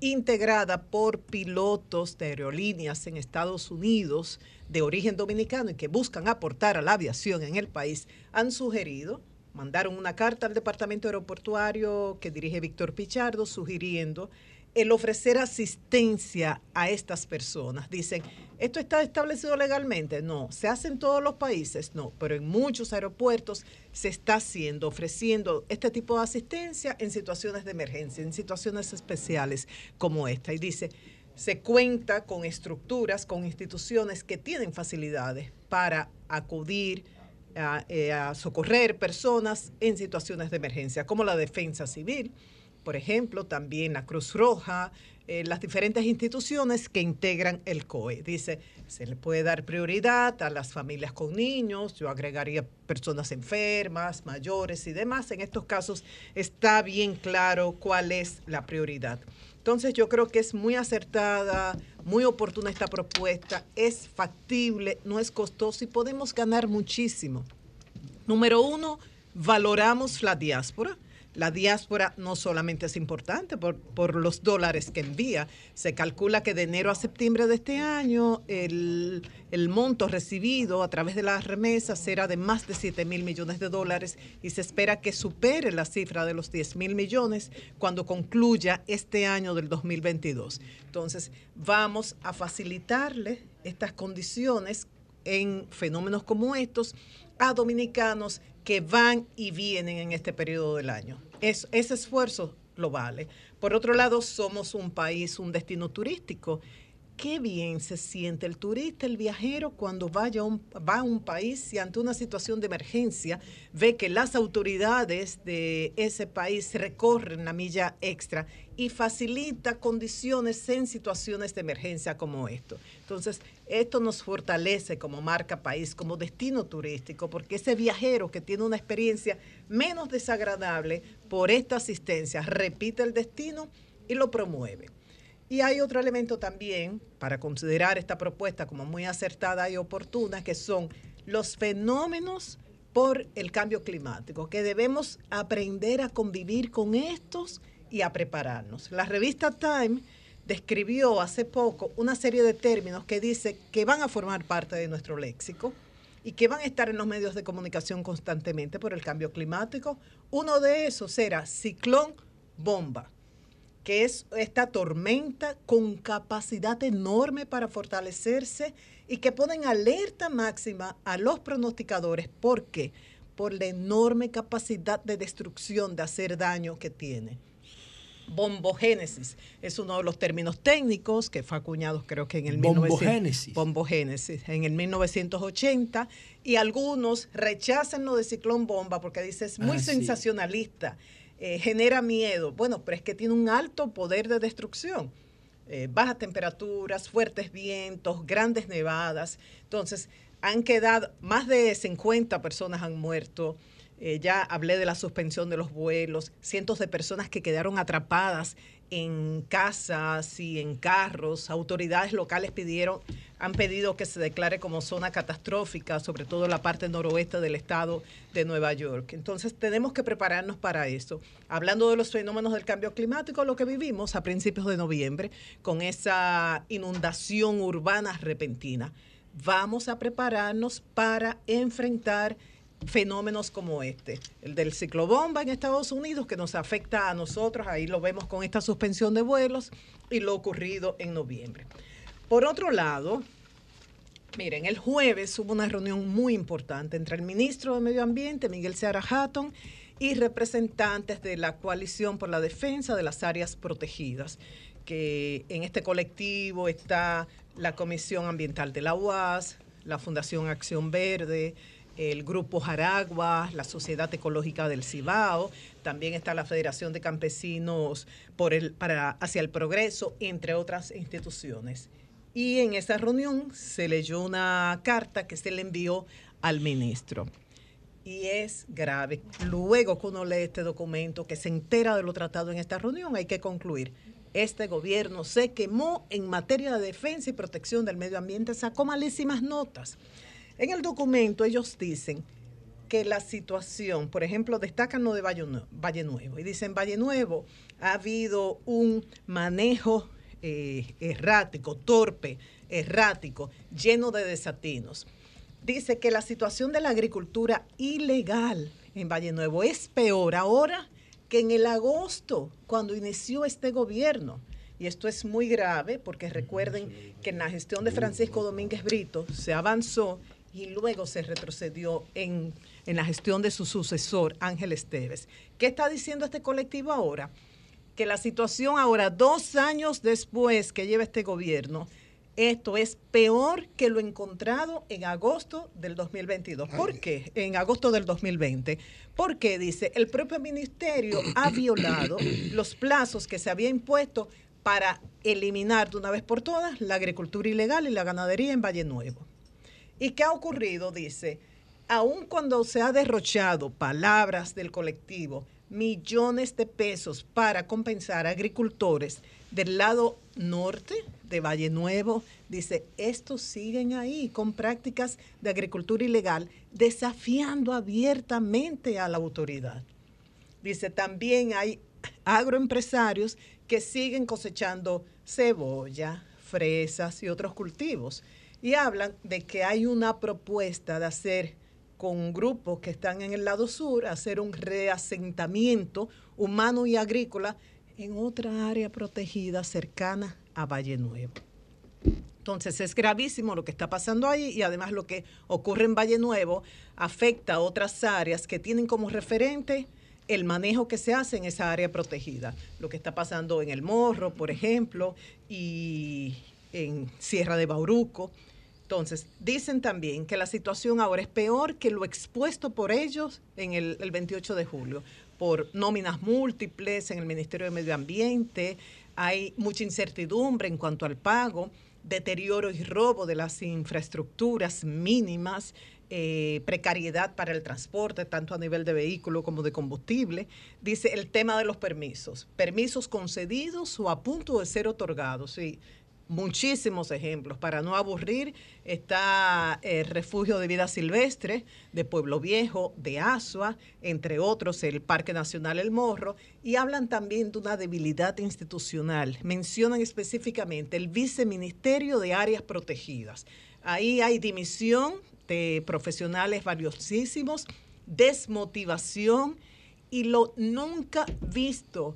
integrada por pilotos de aerolíneas en Estados Unidos de origen dominicano y que buscan aportar a la aviación en el país, han sugerido, mandaron una carta al Departamento Aeroportuario que dirige Víctor Pichardo, sugiriendo el ofrecer asistencia a estas personas. Dicen, ¿esto está establecido legalmente? No. ¿Se hace en todos los países? No. Pero en muchos aeropuertos se está haciendo, ofreciendo este tipo de asistencia en situaciones de emergencia, en situaciones especiales como esta. Y dice, se cuenta con estructuras, con instituciones que tienen facilidades para acudir a, eh, a socorrer personas en situaciones de emergencia, como la defensa civil por ejemplo, también la Cruz Roja, eh, las diferentes instituciones que integran el COE. Dice, se le puede dar prioridad a las familias con niños, yo agregaría personas enfermas, mayores y demás. En estos casos está bien claro cuál es la prioridad. Entonces yo creo que es muy acertada, muy oportuna esta propuesta, es factible, no es costoso y podemos ganar muchísimo. Número uno, valoramos la diáspora la diáspora no solamente es importante por, los dólares que envía, se calcula que de enero a septiembre de este año el, monto recibido a través de las remesas será de más de 7 mil millones de dólares y se espera que supere la cifra de los 10 mil millones cuando concluya este año del 2022. Entonces, vamos a facilitarle estas condiciones en fenómenos como estos a dominicanos que van y vienen en este periodo del año. ese esfuerzo lo vale. Por otro lado, somos un país, un destino turístico qué bien se siente el turista, el viajero, cuando vaya va a un país y ante una situación de emergencia ve que las autoridades de ese país recorren la milla extra y facilita condiciones en situaciones de emergencia como esto. Entonces, esto nos fortalece como marca país, como destino turístico, porque ese viajero que tiene una experiencia menos desagradable por esta asistencia repite el destino y lo promueve. Y hay otro elemento también para considerar esta propuesta como muy acertada y oportuna, que son los fenómenos por el cambio climático, que debemos aprender a convivir con estos y a prepararnos. La revista Time describió hace poco una serie de términos que dice que van a formar parte de nuestro léxico, y que van a estar en los medios de comunicación constantemente por el cambio climático. Uno de esos era ciclón bomba, que es esta tormenta con capacidad enorme para fortalecerse y que ponen alerta máxima a los pronosticadores. ¿Por qué? Por la enorme capacidad de destrucción, de hacer daño que tiene bombogénesis. Es uno de los términos técnicos que fue acuñado creo que en el bombogénesis. bombogénesis en el 1980 y algunos rechazan lo de ciclón bomba porque dice es muy Ah, sí. sensacionalista, eh, genera miedo. Bueno, pero es que tiene un alto poder de destrucción. Eh, bajas temperaturas, fuertes vientos, grandes nevadas. Entonces, han quedado, más de 50 personas han muerto. Eh, ya hablé de la suspensión de los vuelos, cientos de personas que quedaron atrapadas en casas y en carros. Autoridades locales pidieron, han pedido que se declare como zona catastrófica, sobre todo la parte noroeste del estado de Nueva York. Entonces tenemos que prepararnos para eso. Hablando de los fenómenos del cambio climático, lo que vivimos a principios de noviembre con esa inundación urbana repentina, vamos a prepararnos para enfrentar fenómenos como este, el del ciclobomba en Estados Unidos que nos afecta a nosotros, ahí lo vemos con esta suspensión de vuelos y lo ocurrido en noviembre. Por otro lado, miren, el jueves hubo una reunión muy importante entre el ministro de Medio Ambiente, Miguel Seara Hatton, y representantes de la coalición por la defensa de las áreas protegidas, que en este colectivo está la Comisión Ambiental de la UAS, la Fundación Acción Verde, el Grupo Jaragua, la Sociedad Ecológica del Cibao, también está la Federación de Campesinos por el, para, hacia el Progreso, entre otras instituciones. Y en esa reunión se leyó una carta que se le envió al ministro. Y es grave. Luego que uno lee este documento, que se entera de lo tratado en esta reunión, hay que concluir. Este gobierno se quemó en materia de defensa y protección del medio ambiente, sacó malísimas notas. En el documento ellos dicen que la situación, por ejemplo, destacan lo de Valle Nue- Valle Nuevo y dicen Valle Nuevo ha habido un manejo eh, errático, torpe, errático, lleno de desatinos. Dice que la situación de la agricultura ilegal en Valle Nuevo es peor ahora que en el agosto, cuando inició este gobierno. Y esto es muy grave porque recuerden que en la gestión de Francisco Domínguez Brito se avanzó y luego se retrocedió en, en la gestión de su sucesor, Ángel Esteves. ¿Qué está diciendo este colectivo ahora? Que la situación ahora, dos años después que lleva este gobierno, esto es peor que lo encontrado en agosto del 2022. ¿Por qué? En agosto del 2020. Porque dice, el propio ministerio ha violado los plazos que se había impuesto para eliminar de una vez por todas la agricultura ilegal y la ganadería en Valle Nuevo. ¿Y qué ha ocurrido? Dice, aun cuando se ha derrochado palabras del colectivo, millones de pesos para compensar a agricultores del lado norte de Valle Nuevo, dice, estos siguen ahí con prácticas de agricultura ilegal, desafiando abiertamente a la autoridad. Dice, también hay agroempresarios que siguen cosechando cebolla, fresas y otros cultivos. Y hablan de que hay una propuesta de hacer con grupos que están en el lado sur, hacer un reasentamiento humano y agrícola en otra área protegida cercana a Valle Nuevo. Entonces es gravísimo lo que está pasando ahí y además lo que ocurre en Valle Nuevo afecta a otras áreas que tienen como referente el manejo que se hace en esa área protegida. Lo que está pasando en El Morro, por ejemplo, y en Sierra de Bauruco. Entonces, dicen también que la situación ahora es peor que lo expuesto por ellos en el, el 28 de julio, por nóminas múltiples en el Ministerio de Medio Ambiente, hay mucha incertidumbre en cuanto al pago, deterioro y robo de las infraestructuras mínimas, eh, precariedad para el transporte, tanto a nivel de vehículo como de combustible. Dice el tema de los permisos, permisos concedidos o a punto de ser otorgados. Sí, muchísimos ejemplos. Para no aburrir, está el Refugio de Vida Silvestre de Pueblo Viejo, de Asua, entre otros el Parque Nacional El Morro, y hablan también de una debilidad institucional. Mencionan específicamente el Viceministerio de Áreas Protegidas. Ahí hay dimisión este, profesionales valiosísimos, desmotivación y lo nunca visto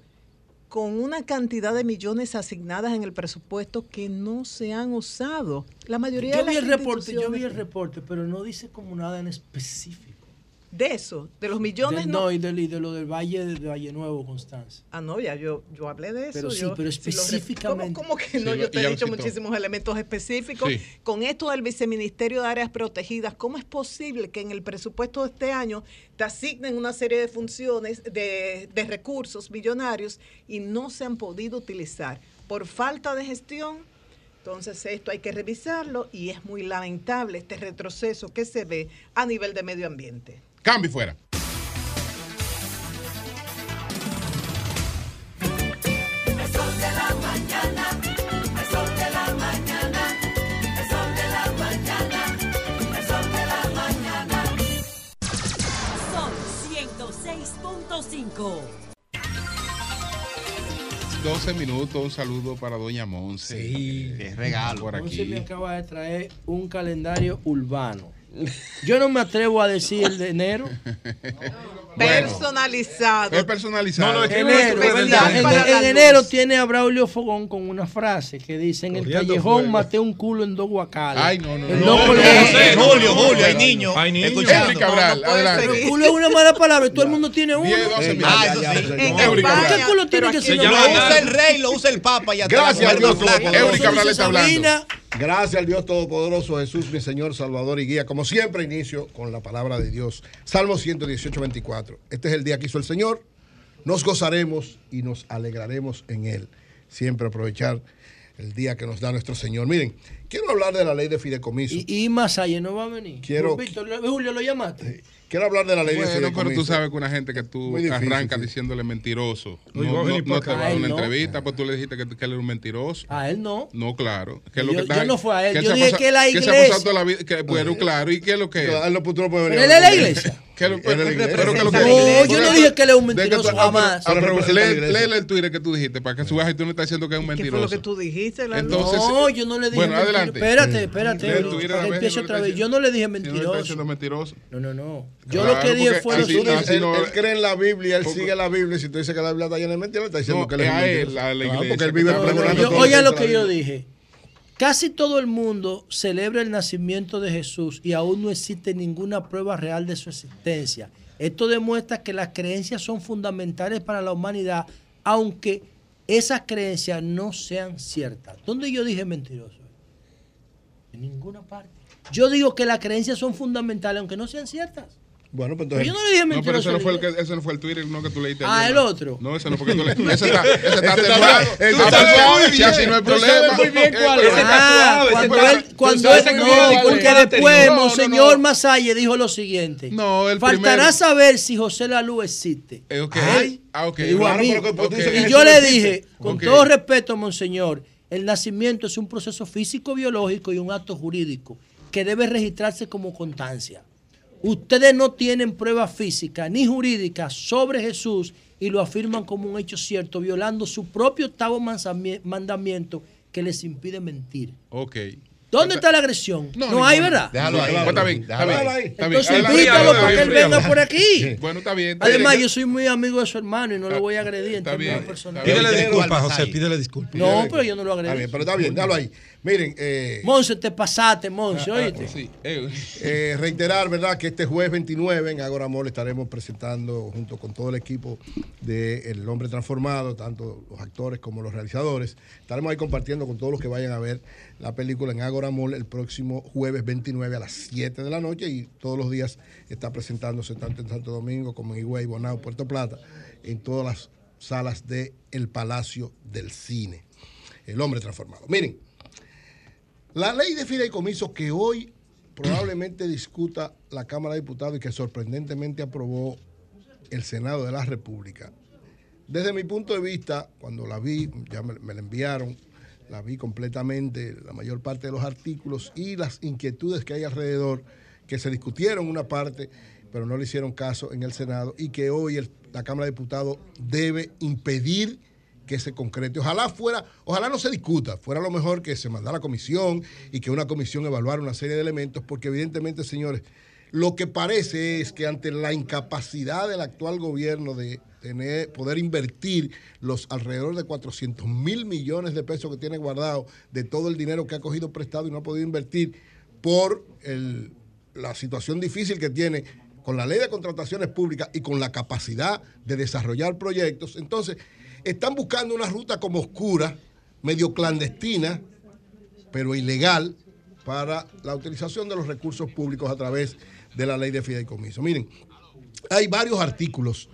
con una cantidad de millones asignadas en el presupuesto que no se han usado. La mayoría yo de las vi el reporte, yo vi el reporte, pero no dice como nada en específico. De eso, de los millones De- no. no, y de, y de lo del Valle de Valle Nuevo, Constanza. Ah, no, ya yo, yo hablé de eso. Pero sí, yo- pero si específicamente. ¿Cómo, cómo que no? Sí, yo te he dicho muchísimos elementos específicos. Sí. Con esto del Viceministerio de Áreas Protegidas, ¿cómo es posible que en el presupuesto de este año te asignen una serie de funciones, de, de recursos millonarios y no se han podido utilizar? Por falta de gestión. Entonces esto hay que revisarlo y es muy lamentable este retroceso que se ve a nivel de medio ambiente. Cambio fuera. Son 106.5. 12 minutos, un saludo para Doña Monse. Sí, regalo. Por Entonces me aquí. acaba de traer un calendario urbano. Yo no me atrevo a decir el de enero. Personalizado. Es personalizado. No, no, es que enero, ¿verdad? En, en enero tiene a Braulio Fogón con una frase que dice: En el callejón fuego. maté un culo en dos guacales. Ay, no, no, no. No, no, no, no, Julio, Julio, hay niños Hay niños. escuchando. Cabral, No, no puede adelante. Culo es una mala palabra y todo el mundo tiene uno. 10, 12 minutos. Ah, eso sí. ¿Qué culo tiene que Se ser? Ana. usa el rey, lo usa el papa Gracias al Dios. Eury Cabral está hablando. Gracias al Dios Todopoderoso, Jesús, mi Señor, Salvador y Guía. Como siempre, inicio con la palabra de Dios. Salmo 118, 24. Este es el día que hizo el Señor. Nos gozaremos y nos alegraremos en Él. Siempre aprovechar el día que nos da nuestro Señor. Miren, quiero hablar de la ley de fideicomiso. Y, y Masaya no va a venir. Quiero- Víctor, Julio, ¿lo llamaste? Quiero hablar de la ley de Bueno, fideicomiso. pero tú sabes que una gente que tú difícil, arrancas sí. diciéndole mentiroso, no, no- no pa' te va a dar una no. entrevista, pues tú le dijiste que, que él era un mentiroso. A él no. No, claro. Que es lo Yo- que está- yo no fue a él, que yo se ha dije que la se ha iglesia- pasado toda la vida, que, bueno, claro, ¿y qué es lo que es? Él no, no puedes venir él es la iglesia. ¿Qué lo- Él es la iglesia. pero que lo que- No, yo no dije que él es un mentiroso tú- jamás. ah, iglesia. Léele el Twitter que tú dijiste para que subas y tú no estás diciendo que es un ¿Qué fue mentiroso. lo que tú dijiste? La Entonces, no, yo no le dije bueno, mentiroso. adelante. Espérate, espérate. No otra vez. Yo no le dije si no está mentiroso. No, no, no. Yo Claro, lo que dije fue así- lo él, no- él cree en la Biblia, él sigue la Biblia. y Si tú dices que la Biblia está llena de mentiras, está diciendo que él es un mentiroso. porque él vive pregonando oiga lo que yo dije. Casi todo el mundo celebra el nacimiento de Jesús y aún no existe ninguna prueba real de su existencia. Esto demuestra que las creencias son fundamentales para la humanidad, aunque esas creencias no sean ciertas. ¿Dónde yo dije mentiroso? En ninguna parte. Yo digo que las creencias son fundamentales, aunque no sean ciertas. Bueno, pues Pero entonces. yo no le dije No, pero ese no, fue el que, ese no fue el Twitter, no que tú leíste. Ah, ayer, el ¿no? otro. No, ese no, porque tú le, ese está, ese está Ese está ese Ah, pues, si así bien. no hay problema. muy bien cuál es. ese está Ah, cuando él, cuando él- no, porque después Monseñor. Masalle dijo lo siguiente. No, el Faltará saber si José Lalu existe. Eh, ok. Ay, Ah, ok. que Y yo le dije, con todo respeto, Monseñor, el nacimiento es un proceso físico, biológico y un acto jurídico que debe registrarse como constancia. Ustedes no tienen pruebas físicas ni jurídicas sobre Jesús y lo afirman como un hecho cierto, violando su propio octavo mandamiento que les impide mentir. Ok. ¿Dónde está la agresión? No, No, hay. ¿verdad? Déjalo ahí. Pues está bien, está Déjalo bien. Está. Entonces invítalo para que él venga por aquí. Bueno, está bien. Además, yo soy muy amigo de su hermano y no lo voy a agredir en Está términos bien, personales. está. Pídele disculpas, José, pídele disculpas. No, pero yo no lo Está agredí. bien, pero está bien, déjalo ahí. Miren, eh, Monse, te pasaste, Monse, ah, oíste. sí, eh, eh, reiterar, ¿verdad?, que este jueves 29 en Agora Mall estaremos presentando junto con todo el equipo de El Hombre Transformado, tanto los actores como los realizadores. Estaremos ahí compartiendo con todos los que vayan a ver la película en Agora Mall el próximo jueves 29 a las 7 de la noche y todos los días está presentándose tanto en Santo Domingo como en Higüey, Bonao, Puerto Plata, en todas las salas de El Palacio del Cine. El Hombre Transformado. Miren, la ley de fideicomiso que hoy probablemente discuta la Cámara de Diputados y que sorprendentemente aprobó el Senado de la República. Desde mi punto de vista, cuando la vi, ya me, la enviaron, la vi completamente, la mayor parte de los artículos y las inquietudes que hay alrededor, que se discutieron una parte, pero no le hicieron caso en el Senado y que hoy la Cámara de Diputados debe impedir que se concrete. Ojalá fuera, ojalá no se discuta, fuera lo mejor que se mandara a la comisión y que una comisión evaluara una serie de elementos, porque evidentemente, señores, lo que parece es que ante la incapacidad del actual gobierno de tener, poder invertir los alrededor de 400 mil millones de pesos que tiene guardado de todo el dinero que ha cogido prestado y no ha podido invertir por la situación difícil que tiene con la ley de contrataciones públicas y con la capacidad de desarrollar proyectos, entonces están buscando una ruta como oscura, medio clandestina, pero ilegal, para la utilización de los recursos públicos a través de la ley de fideicomiso. Miren, hay varios artículos,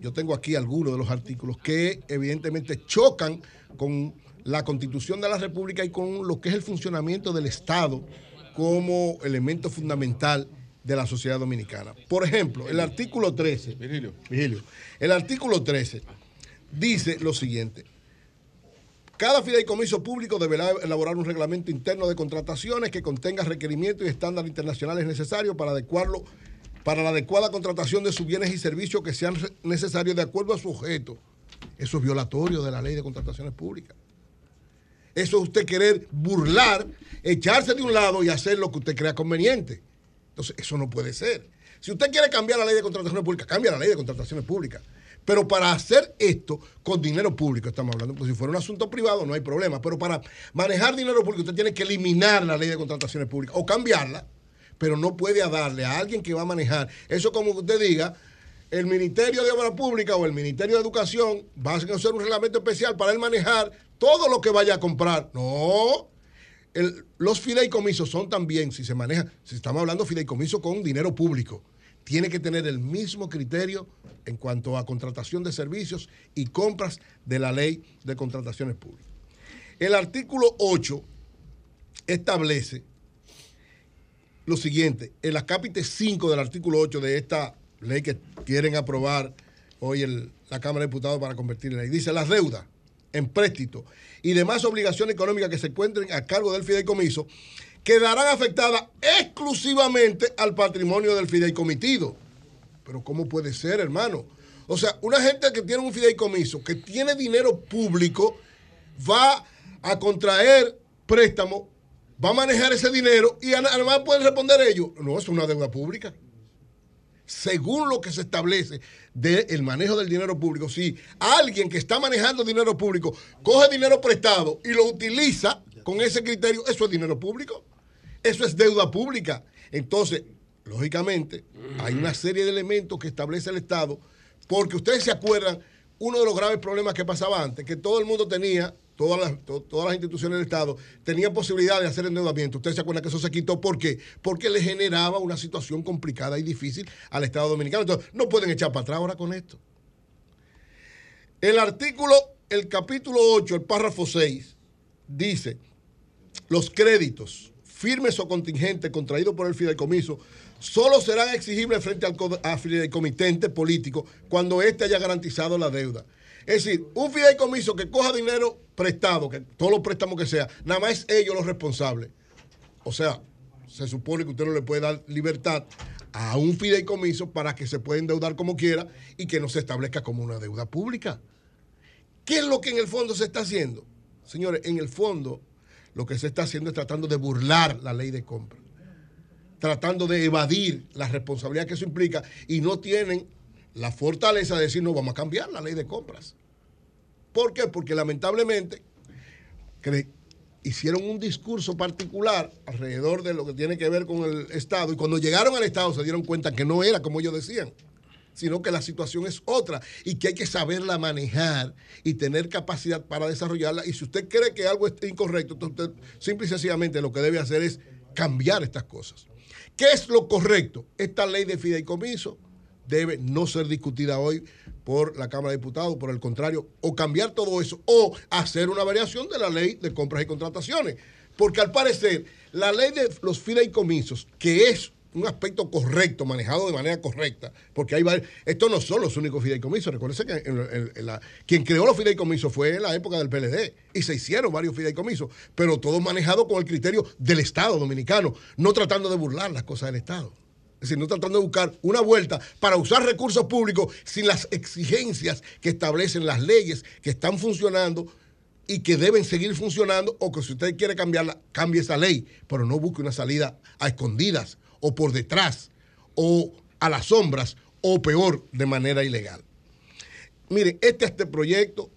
yo tengo aquí algunos de los artículos que evidentemente chocan con la constitución de la República y con lo que es el funcionamiento del Estado como elemento fundamental de la sociedad dominicana. Por ejemplo, el artículo 13, Virgilio. Vigilio, el artículo 13 dice lo siguiente. Cada fideicomiso público deberá elaborar un reglamento interno de contrataciones que contenga requerimientos y estándares internacionales necesarios para adecuarlo para la adecuada contratación de sus bienes y servicios que sean necesarios de acuerdo a su objeto. Eso es violatorio de la ley de contrataciones públicas. Eso es usted querer burlar, echarse de un lado y hacer lo que usted crea conveniente. Entonces, eso no puede ser. Si usted quiere cambiar la ley de contrataciones públicas, cambia la ley de contrataciones públicas. Pero para hacer esto con dinero público, estamos hablando, pues si fuera un asunto privado no hay problema. Pero para manejar dinero público, usted tiene que eliminar la ley de contrataciones públicas o cambiarla, pero no puede darle a alguien que va a manejar. Eso como usted diga, el Ministerio de Obra Pública o el Ministerio de Educación va a hacer un reglamento especial para él manejar todo lo que vaya a comprar. No. Los fideicomisos son también, si se maneja, si estamos hablando de fideicomiso con dinero público, tiene que tener el mismo criterio en cuanto a contratación de servicios y compras de la ley de contrataciones públicas. El artículo 8 establece lo siguiente, el acápite 5 del artículo 8 de esta ley que quieren aprobar hoy la Cámara de Diputados para convertir en ley, dice las deudas, empréstitos y demás obligaciones económicas que se encuentren a cargo del fideicomiso quedarán afectadas exclusivamente al patrimonio del fideicomitido. Pero ¿cómo puede ser, hermano? O sea, una gente que tiene un fideicomiso, que tiene dinero público, va a contraer préstamo, va a manejar ese dinero y además pueden responder ellos. No, es una deuda pública. Según lo que se establece del manejo del dinero público, si alguien que está manejando dinero público coge dinero prestado y lo utiliza con ese criterio, eso es dinero público. Eso es deuda pública. Entonces, lógicamente, hay una serie de elementos que establece el Estado, porque ustedes se acuerdan, uno de los graves problemas que pasaba antes, que todo el mundo tenía, todas las, to- todas las instituciones del Estado, tenían posibilidad de hacer endeudamiento. Ustedes se acuerdan que eso se quitó, ¿por qué? Porque le generaba una situación complicada y difícil al Estado Dominicano. Entonces, no pueden echar para atrás ahora con esto. El artículo, el capítulo 8, el párrafo 6, dice, los créditos firmes o contingentes contraídos por el fideicomiso solo serán exigibles frente al fideicomitente político cuando éste haya garantizado la deuda. Es decir, un fideicomiso que coja dinero prestado, que todos los préstamos que sea, nada más es ellos los responsables. O sea, se supone que usted no le puede dar libertad a un fideicomiso para que se pueda endeudar como quiera y que no se establezca como una deuda pública. ¿Qué es lo que en el fondo se está haciendo? Señores, en el fondo lo que se está haciendo es tratando de burlar la ley de compra, tratando de evadir la responsabilidad que eso implica y no tienen la fortaleza de decir no vamos a cambiar la ley de compras. ¿Por qué? Porque lamentablemente hicieron un discurso particular alrededor de lo que tiene que ver con el Estado y cuando llegaron al Estado se dieron cuenta que no era como ellos decían sino que la situación es otra y que hay que saberla manejar y tener capacidad para desarrollarla. Y si usted cree que algo está incorrecto, entonces usted simple y sencillamente lo que debe hacer es cambiar estas cosas. ¿Qué es lo correcto? Esta ley de fideicomiso debe no ser discutida hoy por la Cámara de Diputados, por el contrario, o cambiar todo eso, o hacer una variación de la ley de compras y contrataciones. Porque al parecer, la ley de los fideicomisos, que es un aspecto correcto, manejado de manera correcta, porque hay varios, estos no son los únicos fideicomisos. Recuérdense que quien creó los fideicomisos fue en la época del PLD y se hicieron varios fideicomisos, pero todo manejado con el criterio del Estado dominicano, no tratando de burlar las cosas del Estado. Es decir, no tratando de buscar una vuelta para usar recursos públicos sin las exigencias que establecen las leyes que están funcionando y que deben seguir funcionando o que si usted quiere cambiarla, cambie esa ley, pero no busque una salida a escondidas o por detrás o a las sombras o peor, de manera ilegal. Miren, este, este proyecto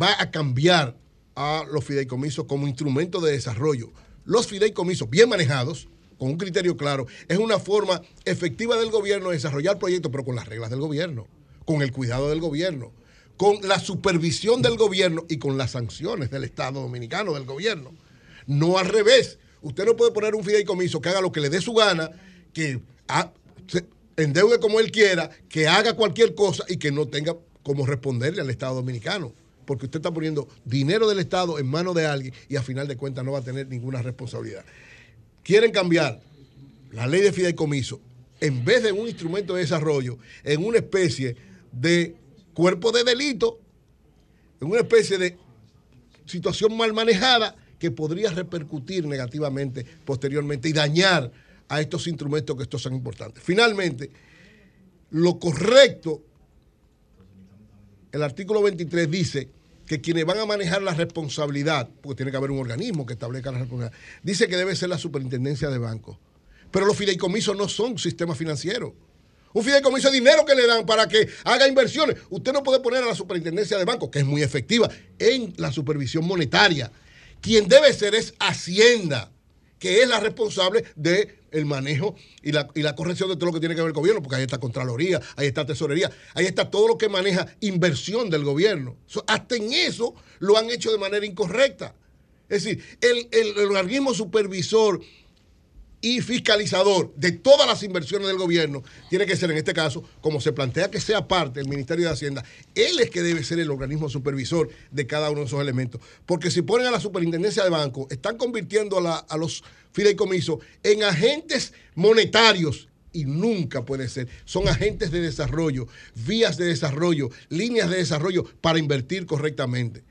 va a cambiar a los fideicomisos como instrumento de desarrollo. Los fideicomisos bien manejados, con un criterio claro, es una forma efectiva del gobierno de desarrollar proyectos, pero con las reglas del gobierno, con el cuidado del gobierno, con la supervisión del gobierno y con las sanciones del Estado dominicano, del gobierno. No al revés. Usted no puede poner un fideicomiso que haga lo que le dé su gana, que endeude como él quiera, que haga cualquier cosa y que no tenga cómo responderle al Estado dominicano. Porque usted está poniendo dinero del Estado en manos de alguien y a final de cuentas no va a tener ninguna responsabilidad. Quieren cambiar la ley de fideicomiso en vez de un instrumento de desarrollo en una especie de cuerpo de delito, en una especie de situación mal manejada que podría repercutir negativamente posteriormente y dañar a estos instrumentos que estos son importantes. Finalmente, lo correcto, el artículo 23 dice que quienes van a manejar la responsabilidad, porque tiene que haber un organismo que establezca la responsabilidad, dice que debe ser la superintendencia de bancos. Pero los fideicomisos no son sistemas financieros. Un fideicomiso de dinero que le dan para que haga inversiones. Usted no puede poner a la superintendencia de bancos, que es muy efectiva, en la supervisión monetaria. Quien debe ser es Hacienda, que es la responsable el manejo y la, y la corrección de todo lo que tiene que ver el gobierno, porque ahí está Contraloría, ahí está Tesorería, ahí está todo lo que maneja inversión del gobierno. Hasta en eso lo han hecho de manera incorrecta. Es decir, el, el, el organismo supervisor y fiscalizador de todas las inversiones del gobierno tiene que ser, en este caso, como se plantea que sea parte del Ministerio de Hacienda, él es que debe ser el organismo supervisor de cada uno de esos elementos. Porque si ponen a la superintendencia de banco, están convirtiendo a, la- a los fideicomisos en agentes monetarios y nunca puede ser. Son agentes de desarrollo, vías de desarrollo, líneas de desarrollo para invertir correctamente.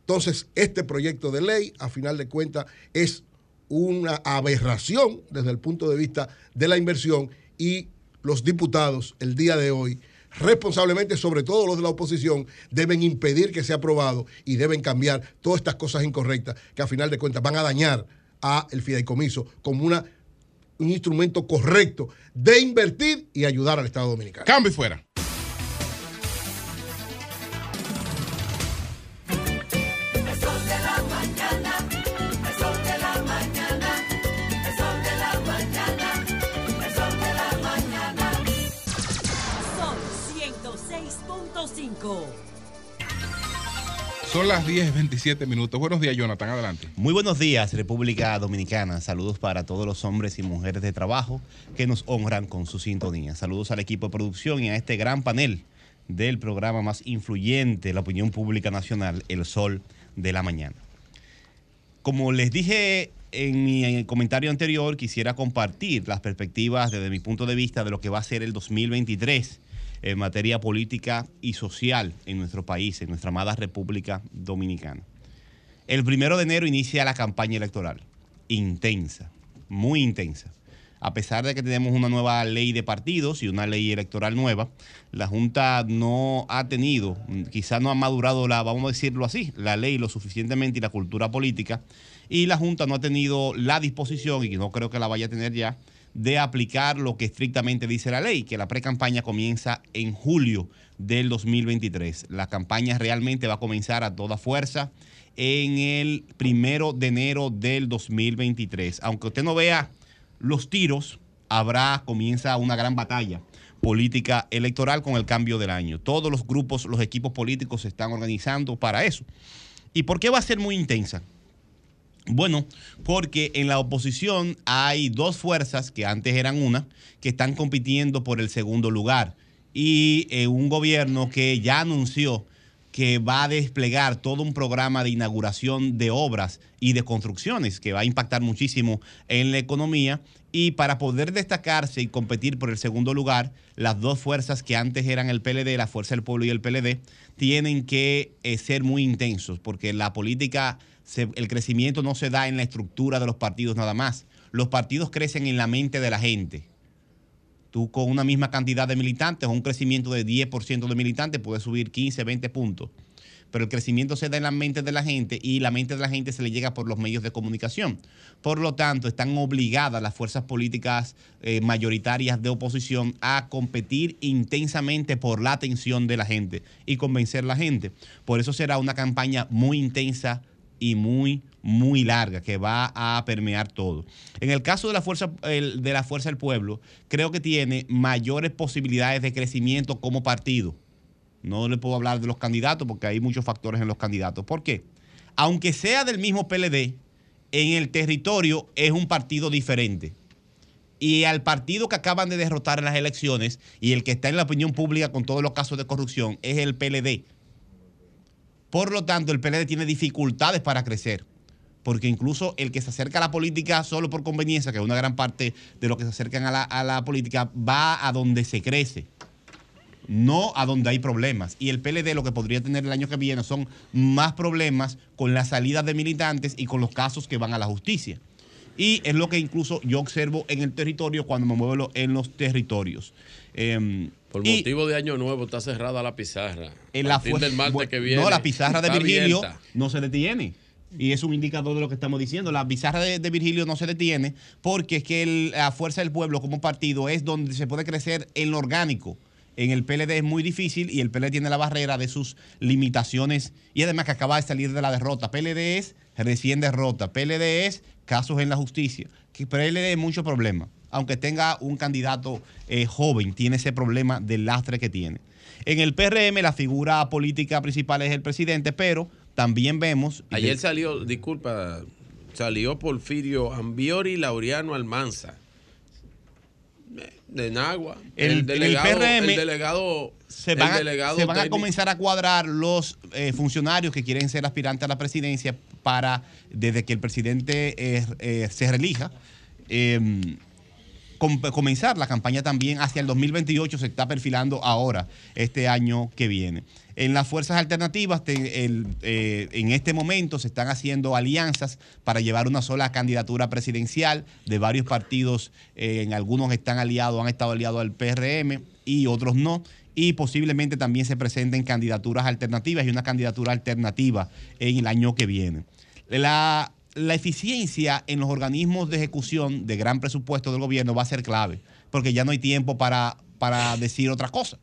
Entonces, este proyecto de ley, a final de cuentas, es una aberración desde el punto de vista de la inversión y los diputados el día de hoy, responsablemente, sobre todo los de la oposición, deben impedir que sea aprobado y deben cambiar todas estas cosas incorrectas que a final de cuentas van a dañar a el fideicomiso como una, un instrumento correcto de invertir y ayudar al Estado Dominicano. Cambio y fuera. Son las 10.27 minutos. Buenos días, Jonathan. Adelante. Muy buenos días, República Dominicana. Saludos para todos los hombres y mujeres de trabajo que nos honran con su sintonía. Saludos al equipo de producción y a este gran panel del programa más influyente la opinión pública nacional, El Sol de la Mañana. Como les dije en mi comentario anterior, quisiera compartir las perspectivas desde mi punto de vista de lo que va a ser el 2023 en materia política y social en nuestro país, en nuestra amada República Dominicana. El primero de enero inicia la campaña electoral, intensa, muy intensa. A pesar de que tenemos una nueva ley de partidos y una ley electoral nueva, la Junta no ha tenido, quizá no ha madurado la, vamos a decirlo así, la ley lo suficientemente y la cultura política, y la Junta no ha tenido la disposición, y no creo que la vaya a tener ya, de aplicar lo que estrictamente dice la ley, que la pre-campaña comienza en julio del 2023. La campaña realmente va a comenzar a toda fuerza en el primero de enero del 2023. Aunque usted no vea los tiros, habrá, comienza una gran batalla política electoral con el cambio del año. Todos los grupos, los equipos políticos se están organizando para eso. ¿Y por qué va a ser muy intensa? Bueno, porque en la oposición hay dos fuerzas, que antes eran una, que están compitiendo por el segundo lugar. Y eh, un gobierno que ya anunció que va a desplegar todo un programa de inauguración de obras y de construcciones que va a impactar muchísimo en la economía. Y para poder destacarse y competir por el segundo lugar, las dos fuerzas que antes eran el PLD, la Fuerza del Pueblo y el PLD, tienen que eh, ser muy intensos, porque la política, el crecimiento no se da en la estructura de los partidos nada más. Los partidos crecen en la mente de la gente. Tú con una misma cantidad de militantes o un crecimiento de 10% de militantes puedes subir 15, 20 puntos. Pero el crecimiento se da en la mente de la gente y la mente de la gente se le llega por los medios de comunicación. Por lo tanto, están obligadas las fuerzas políticas eh, mayoritarias de oposición a competir intensamente por la atención de la gente y convencer a la gente. Por eso será una campaña muy intensa y muy, muy larga que va a permear todo. En el caso de la fuerza, el- de la fuerza del pueblo, creo que tiene mayores posibilidades de crecimiento como partido. No le puedo hablar de los candidatos porque hay muchos factores en los candidatos. ¿Por qué? Aunque sea del mismo PLD, en el territorio es un partido diferente. Y al partido que acaban de derrotar en las elecciones y el que está en la opinión pública con todos los casos de corrupción es el PLD. Por lo tanto, el PLD tiene dificultades para crecer. Porque incluso el que se acerca a la política solo por conveniencia, que es una gran parte de los que se acercan a la, política, va a donde se crece, no a donde hay problemas. Y el PLD lo que podría tener el año que viene son más problemas con la salida de militantes y con los casos que van a la justicia. Y es lo que incluso yo observo en el territorio cuando me muevo en los territorios. Em, Por y- motivo de Año Nuevo está cerrada la pizarra. en la del martes que viene. No, la pizarra de Virgilio abierta. no se detiene. Y es un indicador de lo que estamos diciendo. La pizarra de, de Virgilio no se detiene porque es que el- la fuerza del pueblo como partido es donde se puede crecer en lo orgánico. En el PLD es muy difícil y el PLD tiene la barrera de sus limitaciones y además que acaba de salir de la derrota. PLD es recién derrota. PLD es casos en la justicia. Que PLD es mucho problema. Aunque tenga un candidato eh, joven, tiene ese problema del lastre que tiene. En el PRM la figura política principal es el presidente, pero también vemos... Ayer salió, disculpa, salió Porfirio Ambiori Laureano Almanza. De Nagua. El- El, en el delegado, PRM el delegado, se van, delegado se van a comenzar a cuadrar los eh, funcionarios que quieren ser aspirantes a la presidencia para, desde que el presidente eh, eh, se relija, eh, com- comenzar la campaña también hacia el 2028, se está perfilando ahora, este año que viene. En las fuerzas alternativas, eh, en este momento se están haciendo alianzas para llevar una sola candidatura presidencial de varios partidos. eh, en algunos están aliados, han estado aliados al PRM y otros no. Y posiblemente también se presenten candidaturas alternativas y una candidatura alternativa en el año que viene. La, la eficiencia en los organismos de ejecución de gran presupuesto del gobierno va a ser clave, porque ya no hay tiempo para, para decir otra cosa.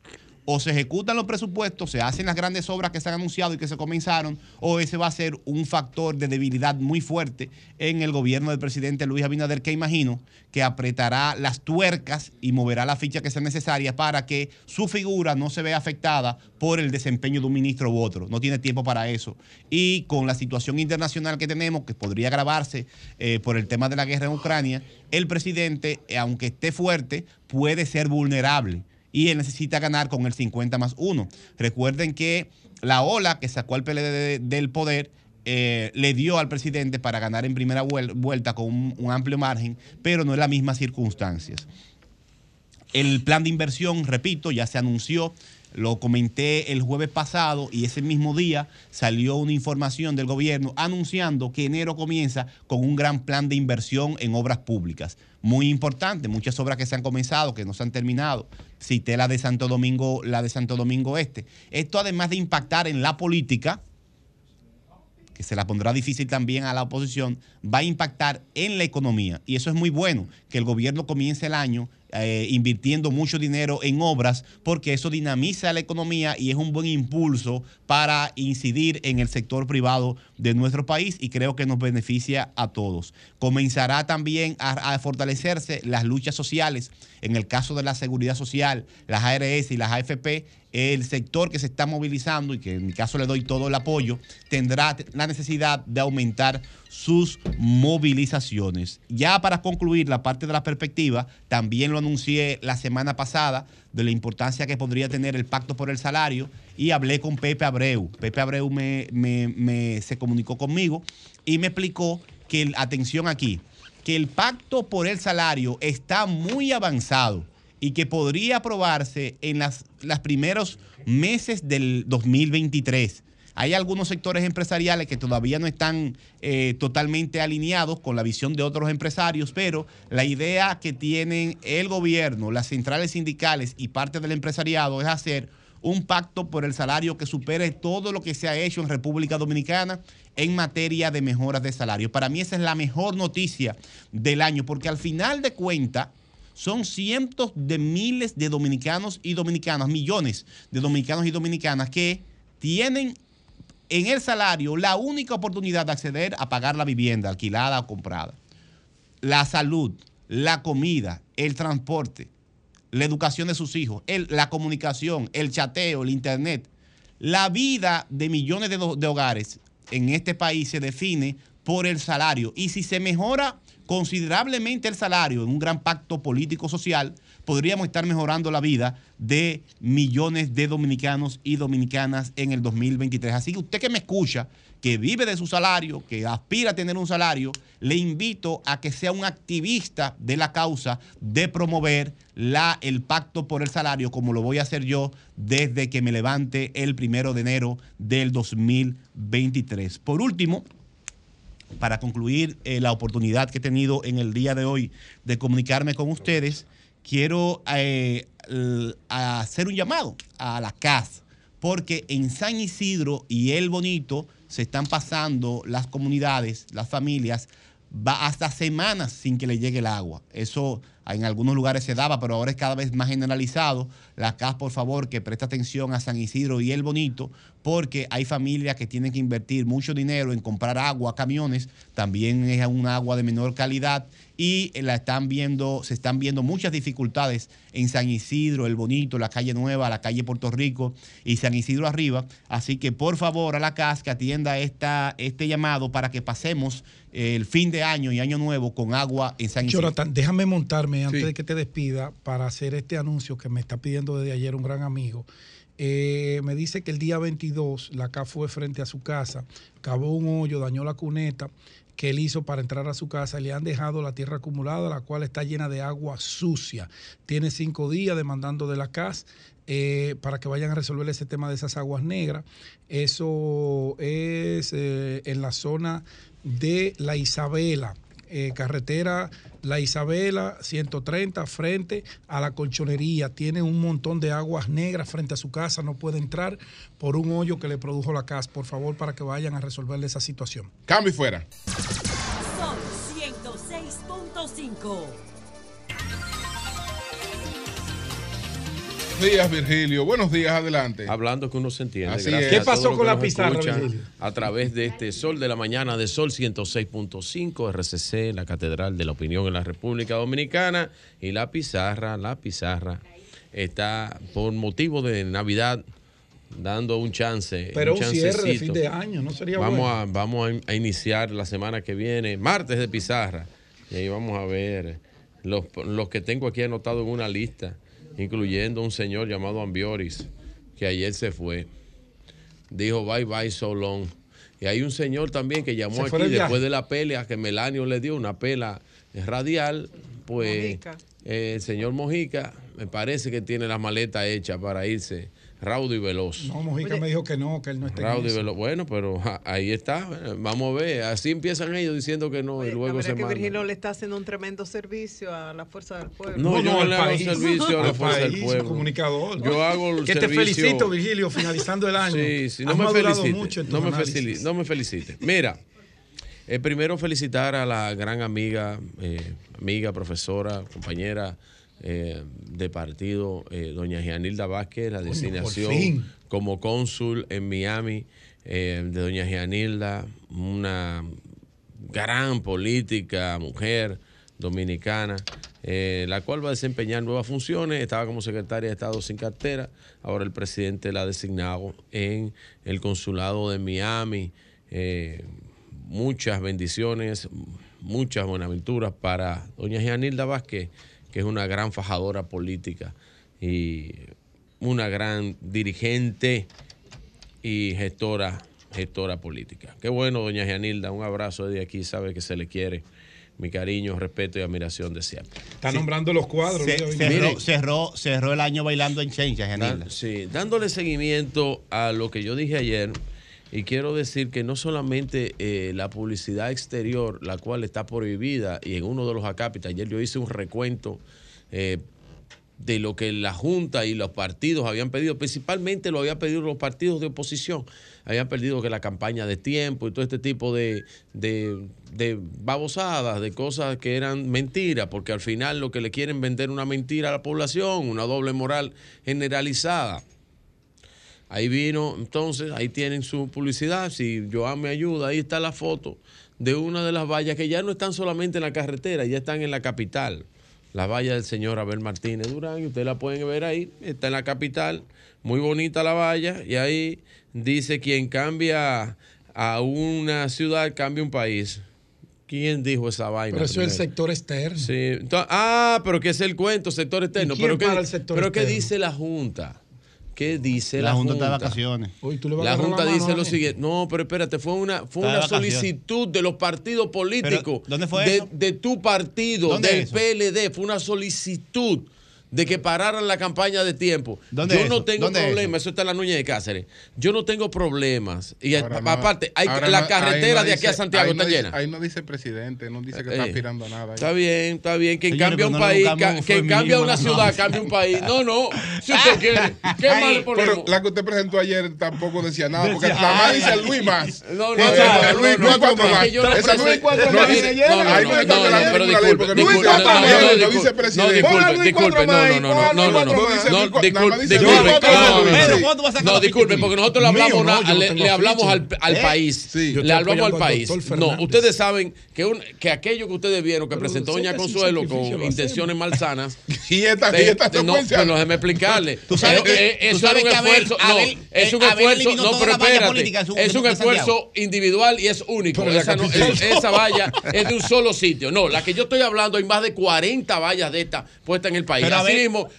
O se ejecutan los presupuestos, se hacen las grandes obras que se han anunciado y que se comenzaron, o ese va a ser un factor de debilidad muy fuerte en el gobierno del presidente Luis Abinader, que imagino que apretará las tuercas y moverá la ficha que sea necesaria para que su figura no se vea afectada por el desempeño de un ministro u otro. No tiene tiempo para eso. Y con la situación internacional que tenemos, que podría agravarse eh, por el tema de la guerra en Ucrania, el presidente, aunque esté fuerte, puede ser vulnerable y él necesita ganar con el 50 más 1. Recuerden que la ola que sacó al PLD de- del poder eh, le dio al presidente para ganar en primera vuel- vuelta con un, un amplio margen, pero no en las mismas circunstancias. El plan de inversión, repito, ya se anunció, lo comenté el jueves pasado y ese mismo día salió una información del gobierno anunciando que enero comienza con un gran plan de inversión en obras públicas. Muy importante, muchas obras que se han comenzado, que no se han terminado. Cité la de Santo Domingo, la de Santo Domingo Este. Esto además de impactar en la política, que se la pondrá difícil también a la oposición, va a impactar en la economía. Y eso es muy bueno, que el gobierno comience el año eh, invirtiendo mucho dinero en obras, porque eso dinamiza la economía y es un buen impulso para incidir en el sector privado de nuestro país y creo que nos beneficia a todos. Comenzará también a, fortalecerse las luchas sociales. En el caso de la seguridad social, las ARS y las AFP, el sector que se está movilizando y que en mi caso le doy todo el apoyo, tendrá la necesidad de aumentar sus movilizaciones. Ya para concluir la parte de la perspectiva, también lo anuncié la semana pasada de la importancia que podría tener el pacto por el salario y hablé con Pepe Abreu. Pepe Abreu me, se comunicó conmigo y me explicó que, atención aquí, que el pacto por el salario está muy avanzado y que podría aprobarse en las, los primeros meses del 2023. Hay algunos sectores empresariales que todavía no están eh, totalmente alineados con la visión de otros empresarios, pero la idea que tienen el gobierno, las centrales sindicales y parte del empresariado es hacer un pacto por el salario que supere todo lo que se ha hecho en República Dominicana en materia de mejoras de salario. Para mí esa es la mejor noticia del año, porque al final de cuentas son cientos de miles de dominicanos y dominicanas, millones de dominicanos y dominicanas que tienen en el salario la única oportunidad de acceder a pagar la vivienda alquilada o comprada. La salud, la comida, el transporte, la educación de sus hijos, la comunicación, el chateo, el internet. La vida de millones de, de hogares en este país se define por el salario. Y si se mejora considerablemente el salario en un gran pacto político-social, podríamos estar mejorando la vida de millones de dominicanos y dominicanas en el 2023. Así que usted que me escucha, que vive de su salario, que aspira a tener un salario, le invito a que sea un activista de la causa de promover la, el pacto por el salario, como lo voy a hacer yo desde que me levante el primero de enero del 2023. Por último, para concluir eh, la oportunidad que he tenido en el día de hoy de comunicarme con ustedes, quiero eh, hacer un llamado a la CAS, porque en San Isidro y El Bonito se están pasando las comunidades, las familias, va hasta semanas sin que le llegue el agua. Eso en algunos lugares se daba, pero ahora es cada vez más generalizado. La CAS, por favor, que preste atención a San Isidro y El Bonito, porque hay familias que tienen que invertir mucho dinero en comprar agua, camiones, también es un agua de menor calidad y la están viendo, se están viendo muchas dificultades en San Isidro, El Bonito, la calle Nueva, la calle Puerto Rico y San Isidro arriba. Así que por favor a la CAS que atienda esta, este llamado para que pasemos eh, el fin de año y año nuevo con agua en San Isidro. Jonathan, déjame montarme antes Sí. de que te despida para hacer este anuncio que me está pidiendo desde ayer un gran amigo. Eh, me dice que el día 22 la CA fue frente a su casa, cavó un hoyo, dañó la cuneta que él hizo para entrar a su casa, le han dejado la tierra acumulada, la cual está llena de agua sucia. Tiene cinco días demandando de la CAS eh, para que vayan a resolver ese tema de esas aguas negras. Eso es eh, en la zona de La Isabela, eh, carretera La Isabela 130 frente a la colchonería. Tiene un montón de aguas negras frente a su casa, no puede entrar por un hoyo que le produjo la casa. Por favor, para que vayan a resolverle esa situación. Cambio y fuera. Sol 106.5. días, Virgilio. Buenos días, adelante. Hablando que uno se entiende. Así es. ¿Qué pasó con la pizarra, Virgilio? A través de este Sol de la Mañana de Sol 106.5, RCC, la Catedral de la Opinión en la República Dominicana. Y la pizarra, la pizarra, está por motivo de Navidad dando un chance. Pero un cierre de fin de año, ¿no sería vamos bueno? A, vamos a, a iniciar la semana que viene, martes de pizarra. Y ahí vamos a ver los, los que tengo aquí anotados en una lista, incluyendo un señor llamado Ambioris, que ayer se fue. Dijo bye bye so long. Y hay un señor también que llamó aquí de después de la pelea que Melanio le dio, una pela radial, pues Mojica. eh, el señor Mojica me parece que tiene la maleta hecha para irse raudo y veloz. No, Mojica me dijo que no, que él no está en Raudo y veloz. Bueno, pero ja, ahí está. Vamos a ver. Así empiezan ellos diciendo que no y La luego se es que mandan. Virgilio le está haciendo un tremendo servicio a la fuerza del pueblo. No, yo no, al le hago país, servicio a la al fuerza del pueblo. comunicador. Yo hago el Que te servicio- felicito, Virgilio, finalizando el año. Sí, sí, no Has me felicite. mucho en no, me felicite no me felicite. Mira, eh, primero felicitar a la gran amiga, eh, amiga, profesora, compañera eh, de partido, eh, doña Gianilda Vázquez, la designación como cónsul en Miami eh, de doña Gianilda, una gran política, mujer dominicana, la cual va a desempeñar nuevas funciones. Estaba como secretaria de Estado sin cartera, ahora el presidente la ha designado en el consulado de Miami. Muchas bendiciones, muchas buenaventuras para doña Gianilda Vázquez, que es una gran fajadora política y una gran dirigente y gestora, gestora política. Qué bueno, doña Gianilda, un abrazo desde aquí, sabe que se le quiere. Mi cariño, respeto y admiración de siempre. Está nombrando los cuadros. Se- cerró, cerró, cerró el año bailando en Chencha, Janilda. Dan- sí, dándole seguimiento a lo que yo dije ayer, y quiero decir que no solamente eh, la publicidad exterior, la cual está prohibida, y en uno de los acápitas, ayer yo hice un recuento eh, de lo que la Junta y los partidos habían pedido, principalmente lo habían pedido los partidos de oposición, habían pedido que la campaña de tiempo y todo este tipo de, de, babosadas, de cosas que eran mentiras, porque al final lo que le quieren vender una mentira a la población, una doble moral generalizada. Ahí vino, entonces, ahí tienen su publicidad. Si Joan me ayuda, ahí está la foto de una de las vallas que ya no están solamente en la carretera, ya están en la capital. La valla del señor Abel Martínez Durán, y ustedes la pueden ver ahí, está en la capital, muy bonita la valla, y ahí dice quien cambia a una ciudad, cambia un país. ¿Quién dijo esa vaina? Pero eso es el sector externo. Sí. Ah, pero que es el cuento, sector externo. Quién pero para que, el sector pero externo? ¿qué dice la Junta? ¿Qué dice la, la Junta? De vacaciones. Uy, ¿tú le vas la a Junta la dice lo siguiente. No, pero espérate, fue una, fue una solicitud de los partidos políticos. ¿Dónde fue de, eso? de tu partido, del PLD. Fue una solicitud de que pararan la campaña de tiempo. Yo no tengo problemas, eso? está en la Nuña de Cáceres. Yo no tengo problemas. Y aparte, la carretera de aquí a Santiago está llena. Ahí no dice presidente, no dice que está aspirando a nada. Está bien, está bien. Que cambia un país, ca que una ciudad, cambia un país. No, no. Si usted quiere, qué mal Pero la que usted presentó ayer tampoco decía nada, porque nada más dice Luis más. No, no, Luis, cuatro más. Esa Luis más. Ahí no está la Luis. No no, no, no, no, no, no, no, disculpe, no, disculpe, porque nosotros le hablamos, le, hablamos al, país, le hablamos al país. No, ustedes saben que, que aquello que ustedes vieron que presentó Doña Consuelo con intenciones malsanas, y esta, no, pero pues, déjeme explicarle. Tú eh, sabes eh, que eh, eso es un esfuerzo, no, es un esfuerzo, no, pero espérate, es un esfuerzo individual y es único. Esa valla es de un solo sitio. No, la que yo estoy hablando hay más de 40 vallas de estas puestas en el país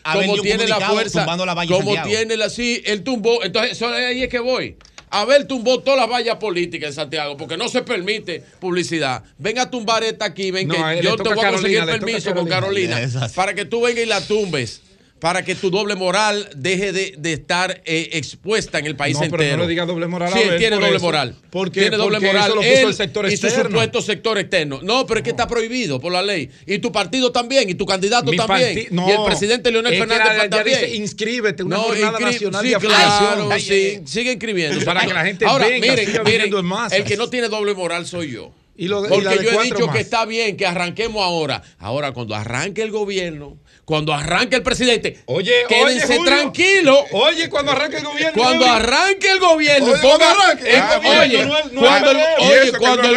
como tiene la fuerza, como tiene la, el tumbó. Entonces, ahí es que voy. Abel tumbó todas las vallas políticas en Santiago porque no se permite publicidad. Ven a tumbar esta aquí, ven que yo te voy a conseguir permiso con Carolina para que tú vengas y la tumbes para que tu doble moral deje de, estar eh, expuesta en el país no, entero. Pero no digas doble moral. Sí, tiene doble moral. Porque, tiene doble porque moral. Eso lo puso él el sector externo. Y su supuesto sector externo. No, pero es que está prohibido por la ley. Y tu partido también, y tu candidato Mi también. No. Y el presidente Leonel Fernández que la, también. Dice, inscríbete, una jornada nacional sí, de claro, sí, sigue inscribiendo. Para que la gente Ahora, venga, miren, siga miren en masas. el que no tiene doble moral soy yo. Y lo, Porque yo he dicho que está bien que arranquemos ahora. Ahora, cuando arranque el gobierno cuando arranque el presidente, oye, quédense oye, tranquilos. Oye, cuando arranque el gobierno. Cuando arranque el gobierno. Oye, cuando arranque. Ah, oye, no, no, cuando el, oye, cuando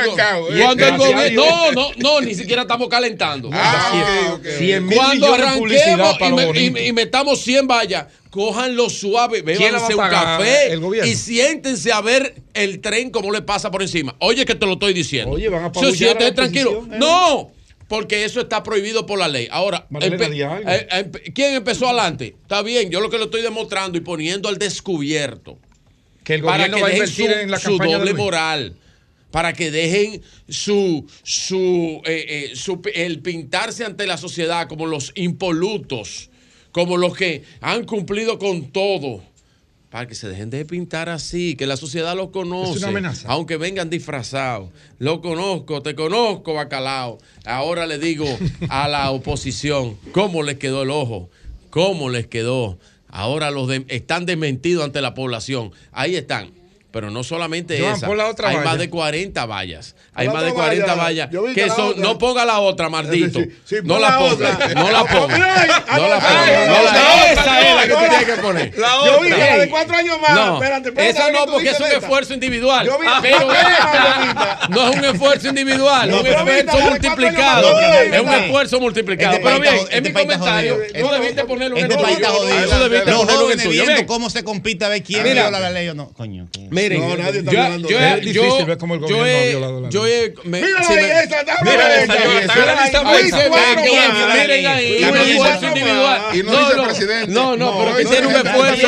cuando eh. gobierno. No, no, no, ni siquiera estamos calentando. Ah, okay, okay, okay. Cuando arranquemos y, me, y, y, metamos 100 vallas, cójanlo suave, bébanse un café y siéntense a ver el tren cómo le pasa por encima. Oye, que te lo estoy diciendo. Oye, van a Si siéntense tranquilo. ¿eh? No porque eso está prohibido por la ley. Ahora, eh, eh, empe ¿quién empezó adelante? Está bien, yo lo que lo estoy demostrando y poniendo al descubierto. Que el gobierno para que dejen su, en la su doble moral para que dejen su, su, eh, eh su, el pintarse ante la sociedad como los impolutos, como los que han cumplido con todo, para que se dejen de pintar así, que la sociedad los conoce. Es una amenaza. Aunque vengan disfrazados. Lo conozco, te conozco, bacalao. Ahora le digo a la oposición cómo les quedó el ojo, cómo les quedó. Ahora los están desmentidos ante la población. Ahí están. Pero no solamente Joan, esa. La otra hay valla. más de 40 vallas. Hay más de 40 vallas. Que son, otra. no ponga la otra, maldito. Sí, sí, no la ponga. No la ponga. No la ponga. Esa es la que tú tienes que poner. La otra. Yo vi la de cuatro años más. No, espérate, espérate, esa no, porque es un esfuerzo individual. Pero esta no es un esfuerzo individual. Es un esfuerzo multiplicado. Es un esfuerzo multiplicado. Pero bien, es este mi comentario. Tú este debiste ponerlo en el tuyo. Eso debiste ponerlo en el tuyo. cómo se compite a ver quién viola la ley o no. Coño. No, nadie está yo. Yo, es yo mira la ley mira la individual. Y no dice presidente. No, no, pero que tiene un esfuerzo.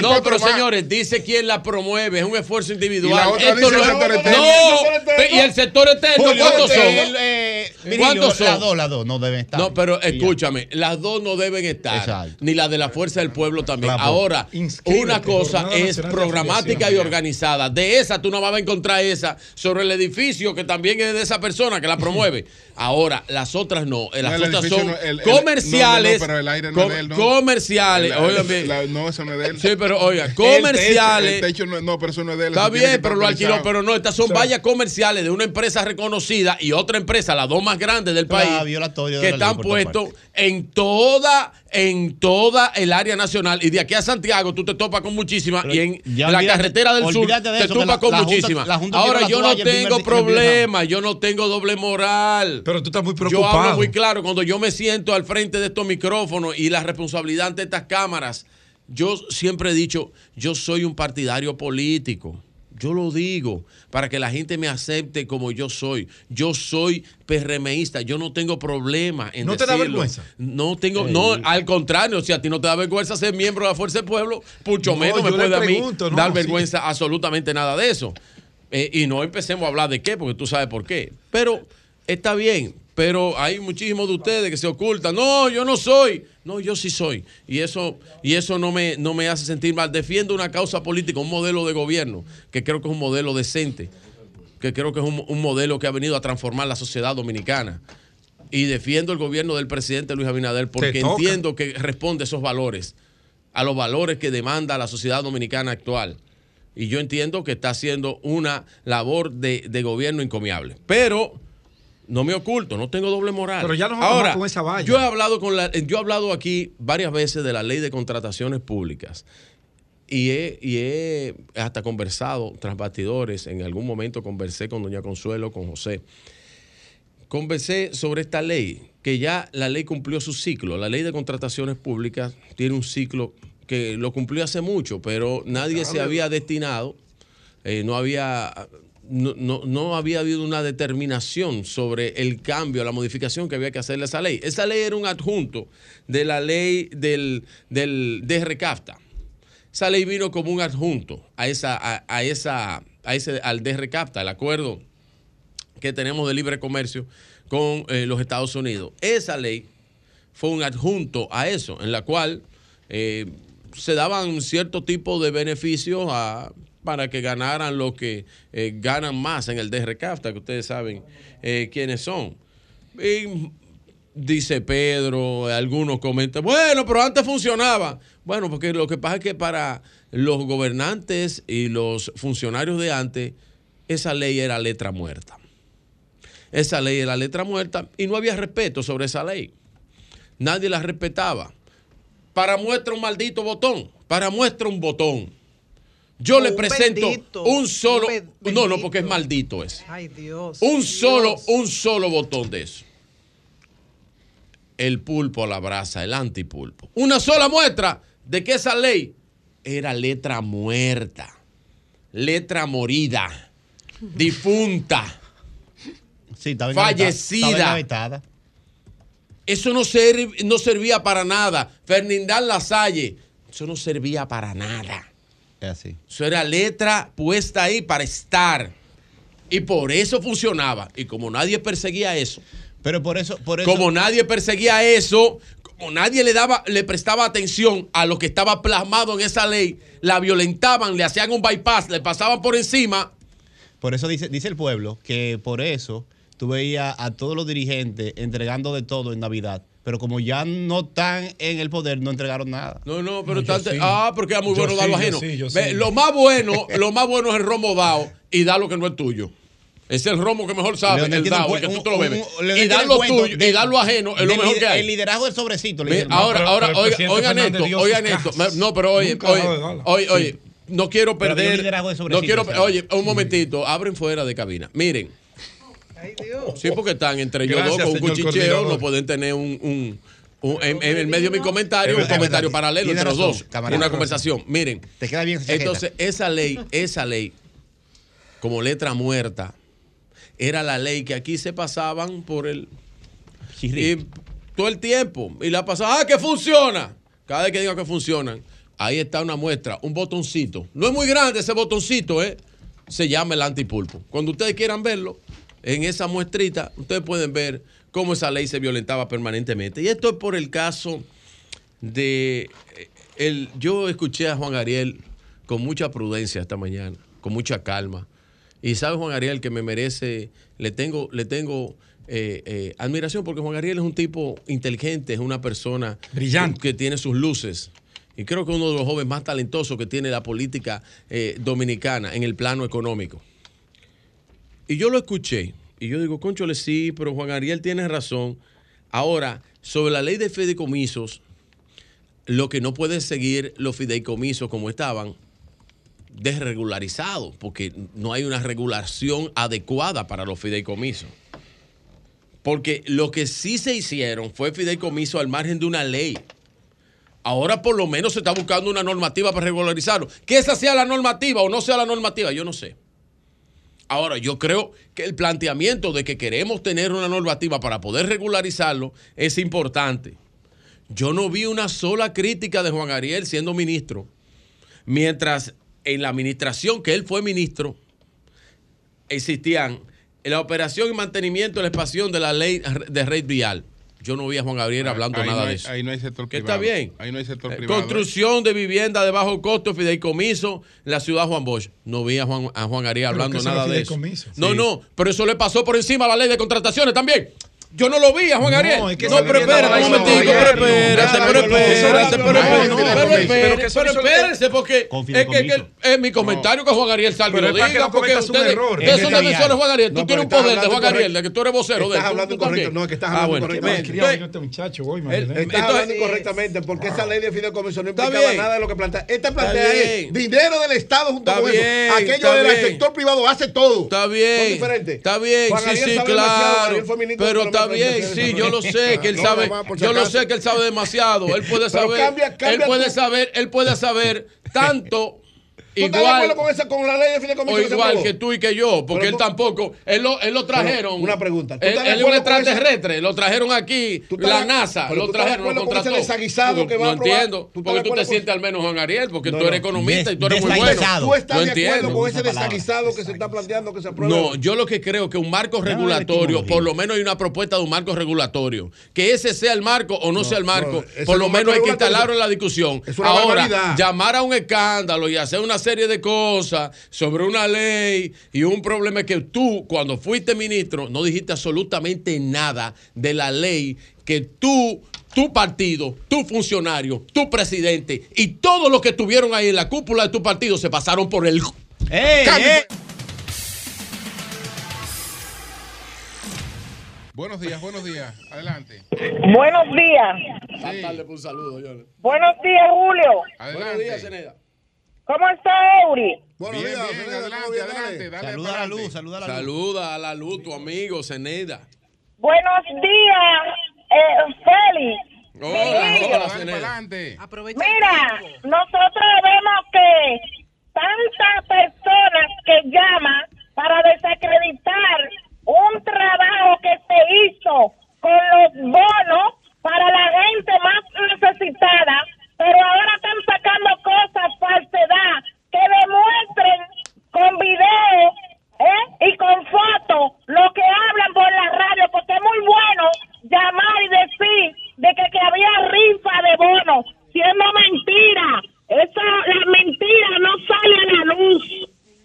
No, pero señores, dice quien la promueve, es un esfuerzo individual. Y el sector eterno, ¿cuántos son? Eh, eh, Virgilio, ¿Cuántos son? Las dos, las dos no deben estar. No, pero escúchame, las dos no deben estar. Exacto. Ni la de la Fuerza del Pueblo también. Ahora, Inscríbete, una cosa es programática y organizada. De esa tú no vas a encontrar esa sobre el edificio que también es de esa persona que la promueve. Ahora, las otras no. Las No, otras son no, el- el- comerciales. no, no, no, pero el aire no com- es de él, ¿no? Comerciales. La- no, eso no es de él. Sí, pero oiga, El comerciales. techo- el techo no, no, pero eso no es de él. Está bien, pero lo alquiló, pero no, estas son O sea, vallas comerciales de una empresa reconocida y otra empresa, las dos más grandes del país, que están puestos en toda, en toda el área nacional. Y de aquí a Santiago tú te topas con muchísimas y en la carretera del sur de te topas con muchísimas. Ahora yo no tengo problema, yo no tengo doble moral. Pero tú estás muy Yo preocupado. hablo muy claro, cuando yo me siento al frente de estos micrófonos y la responsabilidad ante estas cámaras, yo siempre he dicho, yo soy un partidario político. Yo lo digo para que la gente me acepte como yo soy. Yo soy PRMista, yo no tengo problema en ¿No te da vergüenza? No tengo, no, al contrario, si a ti no te da vergüenza ser miembro de la Fuerza del Pueblo, mucho No, menos me puede a mí no, dar sí. vergüenza absolutamente nada de eso. Eh, y no empecemos a hablar de qué, porque tú sabes por qué. Pero está bien, pero hay muchísimos de ustedes que se ocultan. No, yo no soy. No, yo sí soy. Y eso, y eso no, me, no me hace sentir mal. Defiendo una causa política, un modelo de gobierno, que creo que es un modelo decente, que creo que es un, un modelo que ha venido a transformar la sociedad dominicana. Y defiendo el gobierno del presidente Luis Abinader porque entiendo que responde a esos valores, a los valores que demanda la sociedad dominicana actual. Y yo entiendo que está haciendo una labor de, de gobierno encomiable. Pero no me oculto, no tengo doble moral. Pero ya nos Ahora, con esa valla. Yo he hablado con la, yo he hablado aquí varias veces de la ley de contrataciones públicas. Y he, y he hasta conversado tras bastidores. En algún momento conversé con doña Consuelo, con José. Conversé sobre esta ley, que ya la ley cumplió su ciclo. La ley de contrataciones públicas tiene un ciclo que lo cumplió hace mucho, pero nadie se había destinado, eh, no había no, no- no había habido una determinación sobre el cambio, la modificación que había que hacerle a esa ley. Esa ley era un adjunto de la ley del, del DRCAFTA. Esa ley vino como un adjunto a esa, a, esa, a ese, al DRCAFTA, el acuerdo que tenemos de libre comercio con eh, los Estados Unidos. Esa ley fue un adjunto a eso, en la cual eh, se daban cierto tipo de beneficios a- para que ganaran los que eh, ganan más en el DRCAFTA, que ustedes saben eh, quiénes son. Y dice Pedro, algunos comentan, bueno, pero antes funcionaba. Bueno, porque lo que pasa es que para los gobernantes y los funcionarios de antes, esa ley era letra muerta. Esa ley era letra muerta y no había respeto sobre esa ley. Nadie la respetaba. Para muestra un maldito botón, para muestra un botón. Yo le un presento bendito, un solo, un no, no, porque es maldito ese. Ay, Dios. Un Dios. solo, un solo botón de eso. El pulpo a la brasa, el antipulpo. Una sola muestra de que esa ley era letra muerta, letra morida, difunta, Sí, estaba fallecida. Eso no, serv- no servía para nada. Fernindán Lasalle, eso no servía para nada. Es así. Eso era letra puesta ahí para estar. Y por eso funcionaba. Y como nadie perseguía eso. Pero por eso, por eso. Como nadie perseguía eso, como nadie le daba, le prestaba atención a lo que estaba plasmado en esa ley, la violentaban, le hacían un bypass, le pasaban por encima. Por eso dice, dice el pueblo que por eso tú veías a todos los dirigentes entregando de todo en Navidad. Pero como ya no están en el poder, no entregaron nada. No, no, pero No, tanto- sí. ah, porque era muy Yo bueno sí, dar lo ajeno. sí, Ve. Lo más bueno, lo más bueno es el romo dado y dar lo que no es tuyo. Es el romo que mejor sabe, Leonel el dado, el que tú te lo bebes. un- y dar lo tuyo y dar lo ajeno es lo mejor que hay. El liderazgo del sobrecito. le ahora, ahora, pero oiga, presidente oigan Fernández esto, oigan esto. No, pero oye, Nunca oye, oye, Sí. oye, no quiero perder. liderazgo de No sobrecito, quiero, oye, un momentito, abren fuera de cabina. Miren. Sí, porque están entre ellos Gracias, dos con un cuchicheo, no pueden tener un, un- un- en, en el medio de mi comentario, un comentario paralelo entre los dos. camarada. Una conversación. Miren. Te queda bien. Entonces, esa ley, esa ley, como letra muerta, era la ley que aquí se pasaban por el. Y todo el tiempo. Y la pasaban, ah, que funciona. Cada vez que diga que funcionan, ahí está una muestra, un botoncito. No es muy grande ese botoncito, ¿eh? Se llama el antipulpo. Cuando ustedes quieran verlo, en esa muestrita, ustedes pueden ver cómo esa ley se violentaba permanentemente. Y esto es por el caso de... eh, El, yo escuché a Juan Ariel con mucha prudencia esta mañana, con mucha calma. Y sabe Juan Ariel que me merece, le tengo, le tengo eh, eh, admiración porque Juan Ariel es un tipo inteligente, es una persona brillante que tiene sus luces. Y creo que uno de los jóvenes más talentosos que tiene la política eh, dominicana en el plano económico. Y yo lo escuché. Y yo digo, conchole, sí, pero Juan Ariel tiene razón. Ahora, sobre la ley de fideicomisos, lo que no puede seguir los fideicomisos como estaban, desregularizados, porque no hay una regulación adecuada para los fideicomisos. Porque lo que sí se hicieron fue fideicomiso al margen de una ley. Ahora por lo menos se está buscando una normativa para regularizarlo. Que esa sea la normativa o no sea la normativa, yo no sé. Ahora, yo creo que el planteamiento de que queremos tener una normativa para poder regularizarlo es importante. Yo no vi una sola crítica de Juan Ariel siendo ministro, mientras en la administración que él fue ministro existían la operación y mantenimiento de la expansión de la ley de red vial. Yo no vi a Juan Gabriel hablando Ahí no nada hay- de eso. Ahí no hay sector Que privado. está bien. Ahí no hay sector Eh, privado. Construcción de vivienda de bajo costo, fideicomiso en la ciudad de Juan Bosch. No vi a Juan, a Juan Ariel Pero hablando nada de es eso. No, Sí. no, pero eso le pasó por encima a la ley de contrataciones también. Yo no lo vi a Juan No, Ariel. es que no, pero espérate un no, momentico, pero espérate, pero espérate, pero espérate, espérate, porque es que, es mi comentario que Juan Ariel salga y Pero lo diga, porque ustedes, son defensores de Juan Ariel. Tú tienes un poder de Juan Ariel, incorrecto. de que tú eres vocero de Estás él. Hablando incorrecto. No, es que estás Ah, hablando este muchacho hoy. Estás hablando incorrectamente porque esa ley de fideicomiso no implicaba nada de lo que plantea. Esta Está plantea es dinero del Estado junto Está con eso. Aquello está del sector privado hace todo. Está bien. Está bien, Juan sí, Ariel sí, claro. Pero Economía, está bien, sí, yo lo sé que él sabe. Yo lo sé que él sabe demasiado. Él puede saber. él puede saber, él puede saber tanto ¿Tú estás de igual acuerdo con, esa, con la ley de fideicomiso? o igual que tú y que yo, porque Pero él tampoco, él lo, él lo trajeron. Pero, una pregunta, ¿tú Él, él es un extraterrestre, lo trajeron aquí, ¿Tú estás la NASA, pero lo tú estás de trajeron, lo acuerdo con ese contrató. desaguisado que va no a entiendo, ¿Tú estás de porque tú te sientes al menos Juan Ariel, porque No, tú eres no. economista y tú eres muy Desaguisado. bueno. ¿Tú estás de acuerdo entiendo. con ese desaguisado que se está planteando que se apruebe? No, yo lo que creo que un marco regulatorio, por lo menos hay una propuesta de un marco regulatorio. Que ese sea el marco o no, sea el marco, por lo menos hay que instalarlo en la discusión. Es una Ahora, llamar a un escándalo y hacer una serie de cosas sobre una ley y un problema es que tú, cuando fuiste ministro, no dijiste absolutamente nada de la ley que tú tu partido, tu funcionario, tu presidente y todos los que estuvieron ahí en la cúpula de tu partido se pasaron por el cambio. Buenos días, buenos días. Adelante. Buenos días. Yo. Buenos días, Julio. Buenos días, Zeneda. ¿Cómo está Euri? Buenos Bien, días, bien, Zeneda, adelante, adelante, dale Saluda a la luz, saluda a la luz. Saluda a la luz, tu amigo Zeneda. Buenos días, eh, Félix. Hola, Virgilio. hola, Zeneda. Mira, nosotros vemos que tantas personas que llaman para desacreditar un trabajo que se hizo con los bonos para la gente más necesitada, pero ahora están sacando cosas, falsedad, que demuestren con video ¿eh? y con fotos lo que hablan por la radio, porque es muy bueno llamar y decir de que, que había rifa de bonos, siendo mentira. Eso, las mentiras no salen a la luz.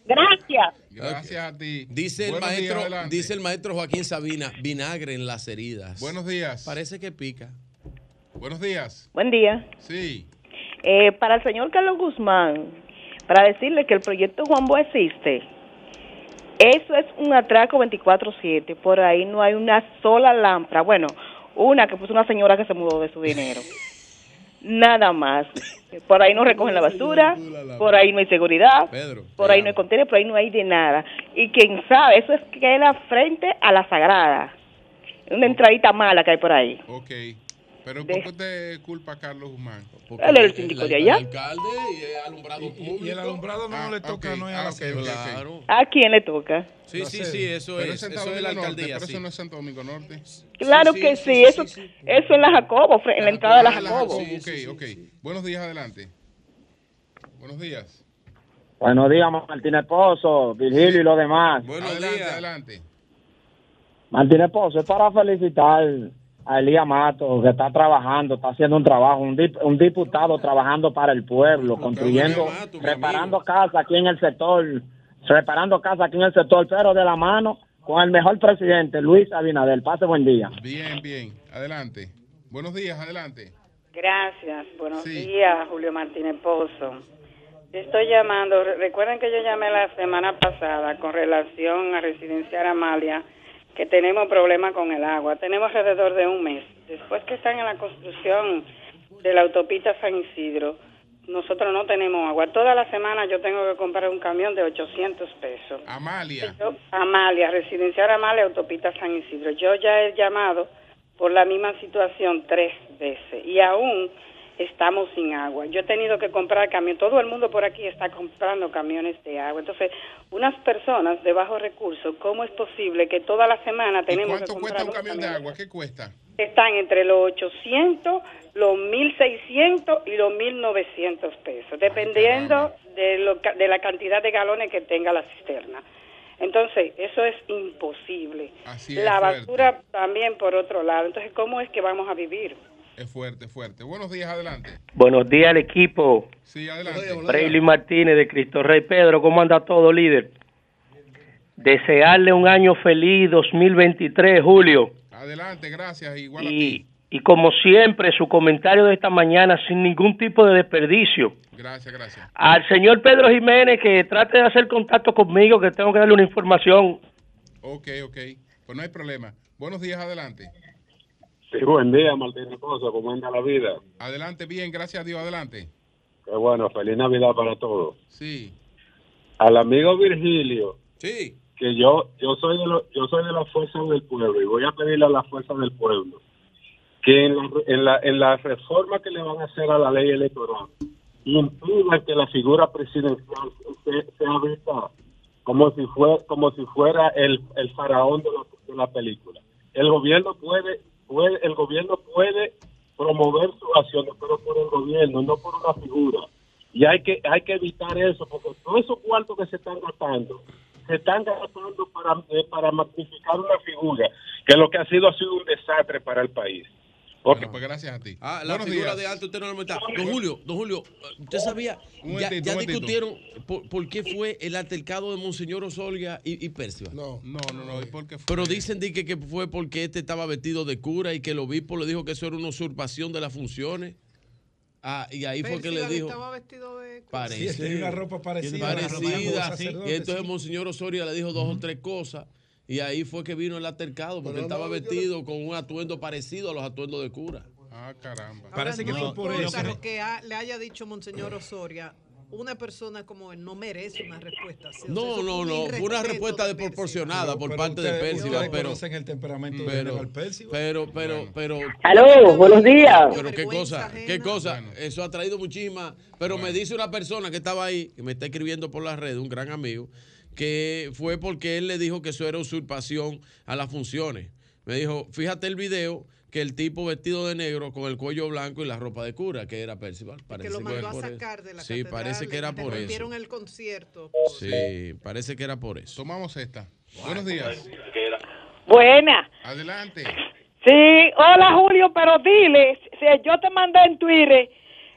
Gracias. Gracias a ti. Dice el Buenos maestro, dice el maestro Joaquín Sabina, vinagre en las heridas. Buenos días. Parece que pica. Buenos días. Buen día. Sí. Eh, para el señor Carlos Guzmán, para decirle que el proyecto Juan Bo existe, eso es un atraco 24-7. Por ahí no hay una sola lámpara. Bueno, una que puso una señora que se mudó de su dinero. Nada más. Por ahí no recogen la basura, por ahí no hay seguridad, por ahí no hay contenedor, por ahí no hay de nada. Y quien sabe, eso es que la frente a la sagrada. Una entradita mala que hay por ahí. Ok. Pero ¿por qué usted culpa a Carlos Guzmán? Él es el síndico de allá. Y el alumbrado no le toca, no es a la Claro. ¿A quién le toca? Sí, sí, sí, eso Pero es. Eso es la Domingo Norte, alcaldía. pero sí. eso no es Santo Domingo Norte. Claro que sí, eso, eso en la Jacobo, en la entrada de la Ah, Jacobo. ok, ok. Buenos días, adelante. Buenos días. Buenos días, Martín Esposo, Virgilio y los demás. adelante, adelante. Martínez Pozo, es para felicitar a Elías Mato, que está trabajando, está haciendo un trabajo, un, dip- un diputado trabajando para el pueblo, construyendo, reparando casas aquí en el sector, reparando casas aquí en el sector, pero de la mano con el mejor presidente, Luis Abinader. Pase buen día. Bien, bien. Adelante. Buenos días, adelante. Gracias. Buenos Sí. días, Julio Martínez Pozo. Estoy llamando. re- Recuerden que yo llamé la semana pasada con relación a Residencial Amalia, que tenemos problemas con el agua. Tenemos alrededor de un mes. Después que están en la construcción de la autopista San Isidro, nosotros no tenemos agua. Toda la semana yo tengo que comprar un camión de 800 pesos. Amalia. Yo- Amalia, residencial Amalia, autopista San Isidro. Yo ya he llamado por la misma situación tres veces y aún estamos sin agua. Yo he tenido que comprar camión. Todo el mundo por aquí está comprando camiones de agua. Entonces, unas personas de bajos recursos, ¿cómo es posible que toda la semana tenemos que ¿Cuánto comprar cuesta un camión de camiones? agua? ¿Qué cuesta? Están entre los 800, los 1600 y los 1900 pesos, dependiendo de, lo, de la cantidad de galones que tenga la cisterna. Entonces, eso es imposible. Así es, la fuerte. basura también por otro lado. Entonces, ¿cómo es que vamos a vivir? Es fuerte, fuerte. Buenos días, adelante. Buenos días al equipo. Sí, adelante. Brayley Martínez de Cristo Rey Pedro, ¿cómo anda todo, líder? Desearle un año feliz 2023, Julio. Adelante, gracias. Igual a Y, ti. y como siempre, su comentario de esta mañana sin ningún tipo de desperdicio. Gracias, gracias. Al señor Pedro Jiménez que trate de hacer contacto conmigo, que tengo que darle una información. Ok, ok. Pues no hay problema. Buenos días, adelante. Sí, buen día, Martín Pozo, ¿cómo anda la vida? Adelante, bien, gracias a Dios, adelante. Qué bueno, feliz Navidad para todos. Sí. Al amigo Virgilio, Sí. que yo yo soy de lo- yo soy de la fuerza del pueblo y voy a pedirle a la fuerza del pueblo que en la, en la, en la reforma que le van a hacer a la ley electoral impidan que la figura presidencial se- sea vista como si fue como si fuera el, el faraón de la, de la película. El gobierno puede puede el gobierno puede promover sus acciones, pero por el gobierno, no por una figura. Y hay que hay que evitar eso, porque todos esos cuartos que se están gastando, se están gastando para, eh, para magnificar una figura, que lo que ha sido ha sido un desastre para el país. Bueno, pues gracias a ti. Ah, la Buenos figura días. de alto usted no lo está. Don Julio, don Julio, usted sabía, Un ya, momentito, ya un momentito. discutieron por, por qué fue el altercado de Monseñor Osoria y, y Percival. No, no, no, no. ¿y por qué fue? Pero dicen di que, que fue porque este estaba vestido de cura y que el obispo le dijo que eso era una usurpación de las funciones. Ah, y ahí fue que le Percival dijo. estaba vestido de... Parece. Sí, tenía una ropa parecida a la ropa de Parecida. los sacerdotes, Y entonces sí. Monseñor Osoria le dijo dos o tres cosas. Y ahí fue que vino el altercado, porque Pero no, estaba yo vestido con un atuendo parecido a los atuendos de cura. Ah, caramba. Parece que no fue por eso. lo que ha- le haya dicho Monseñor Osoria, una persona como él no merece una respuesta. O sea, No, no, no. Fue una respuesta de desproporcionada Pero- por pero parte de ustedes pero. conocen el temperamento Pero, Percival. pero, pero, pero. Aló, buenos días. Pero qué cosa, qué cosa. Eso ha traído muchísimas. Pero me dice una persona que estaba ahí, que me está escribiendo por la red, un gran amigo, que fue porque él le dijo que eso era usurpación a las funciones. Me dijo, fíjate el video que el tipo vestido de negro con el cuello blanco y la ropa de cura, que era Percival. Que Parece lo que mandó era a por eso. sacar de la Sí, catedral, parece que era le por eso. interrumpieron el concierto. Sí, parece que era por eso. Tomamos esta. Buenos días. Buena. Adelante. Sí, hola Julio, pero dile, si yo te mandé en Twitter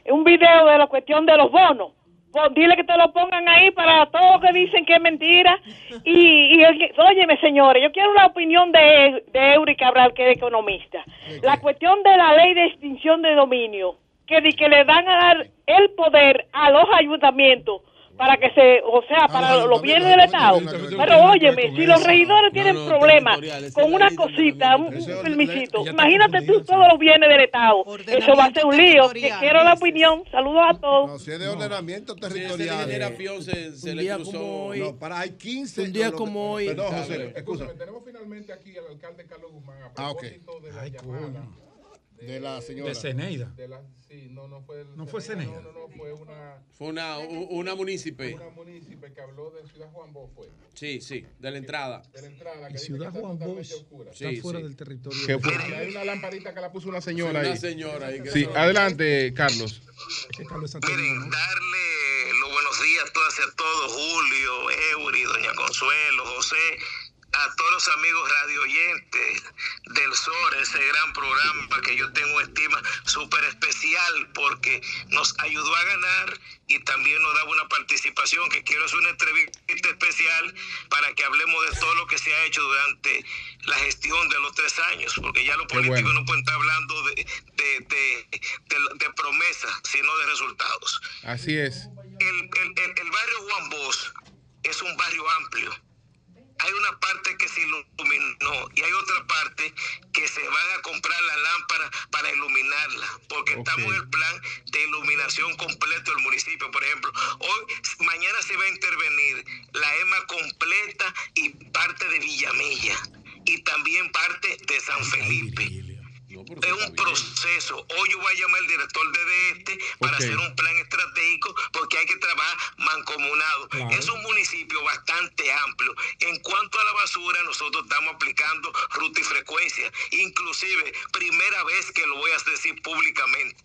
un video de la cuestión de los bonos, pues dile que te lo pongan ahí para todos que dicen que es mentira. Y, y óyeme, señores, yo quiero la opinión de, de Eury Cabral, que es economista. La cuestión de la ley de extinción de dominio, que, que le van a dar el poder a los ayuntamientos para que se, o sea, para los bienes del Estado. Pero óyeme, si los regidores tienen problemas con una cosita, un, un permisito, imagínate tú todos los bienes del Estado. Eso va a ser un lío. Que quiero la opinión. Saludos a todos. No, si es de ordenamiento territorial. Se, le día cruzó. como hoy. No, para hay 15. Un día como hoy. Perdón, José, escúchame. Tenemos finalmente aquí al alcalde Carlos Guzmán a Ah, propósito de la llamada. De la señora. De Ceneida. De la, sí, no, no fue el No fue Ceneida. No, no, no, fue una, Fue una, una munícipe. una munícipe que habló de Ciudad Juan Bo fue. Sí, sí, de la entrada. De la entrada. Que Y dice Ciudad que Juan Bosch oscura. está Sí, fuera sí. del territorio. Que fue- y hay una lamparita que la puso una señora Una ahí. señora ahí que Sí, eso- adelante, Carlos. Es que Carlos ¿no? darle los buenos días a todos, a todos, Julio, Eury, Doña Consuelo, José, a todos los amigos radio oyentes del SOR, ese gran programa que yo tengo estima súper especial porque nos ayudó a ganar y también nos daba una participación que quiero hacer una entrevista especial para que hablemos de todo lo que se ha hecho durante la gestión de los tres años, porque ya los políticos bueno. no pueden estar hablando de, de, de, de- de promesas, sino de resultados. Así es. El, el- el- el barrio Juan Bosch es un barrio amplio. Hay una parte que se iluminó y hay otra parte que se van a comprar la lámpara para iluminarla, porque estamos en el plan de iluminación completo del municipio. Por ejemplo, hoy, mañana se va a intervenir la EMA completa y parte de Villamella y también parte de San Felipe. Es un proceso. Hoy yo voy a llamar al director de este para hacer un plan estratégico porque hay que trabajar mancomunado. Claro. Es un municipio bastante amplio. En cuanto a la basura, nosotros estamos aplicando ruta y frecuencia. Inclusive, primera vez que lo voy a decir públicamente.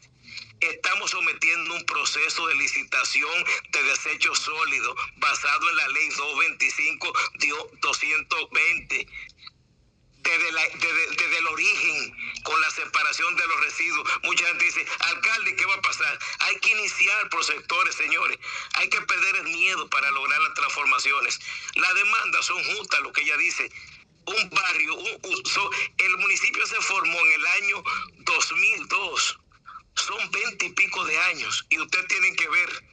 Estamos sometiendo un proceso de licitación de desechos sólidos basado en la ley 225 dio- 220 desde, la- desde- desde el origen con la separación de los residuos. Mucha gente dice, alcalde, ¿qué va a pasar? Hay que iniciar por sectores, señores. Hay que perder el miedo para lograr las transformaciones. Las demandas son justas, lo que ella dice. Un barrio, un- un- el municipio se formó en el año 2002. Son veinte y pico de años y ustedes tienen que ver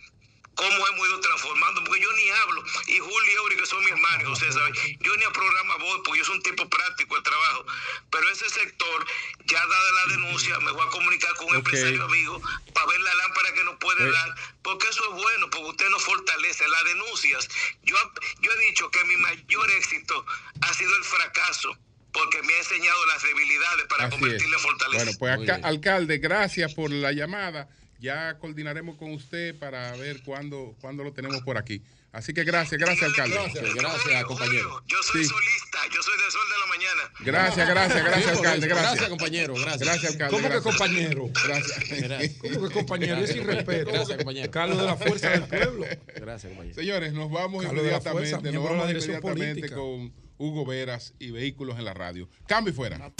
cómo hemos ido transformando, porque yo ni hablo, y Julio y Eury, que son mis hermanos, ustedes saben, yo ni a programa voy, porque yo soy un tipo práctico de trabajo, pero ese sector, ya dada la denuncia, me voy a comunicar con un Ok. empresario amigo para ver la lámpara que nos puede Eh. dar, porque eso es bueno, porque usted nos fortalece las denuncias. Yo, yo he dicho que mi mayor éxito ha sido el fracaso, porque me ha enseñado las debilidades para Así convertirle en fortaleza. Bueno, pues alca- alcalde, gracias por la llamada. Ya coordinaremos con usted para ver cuándo, cuándo lo tenemos por aquí. Así que gracias, gracias, alcalde. Gracias, compañero. Yo soy Sí. solista, yo soy del sol de la mañana. Gracias, gracias, gracias, alcalde. Gracias. Gracias, compañero, gracias. Gracias, alcalde. ¿Cómo que gracias. compañero? Gracias. ¿Cómo que compañero? Es sin respeto. Gracias, compañero. Carlos de la Fuerza del Pueblo. Gracias, compañero. Señores, nos vamos Carlos de la inmediatamente, Fuerza, nos miembro de la vamos dirección inmediatamente política. con Hugo Veras y Vehículos en la Radio. Cambio y fuera.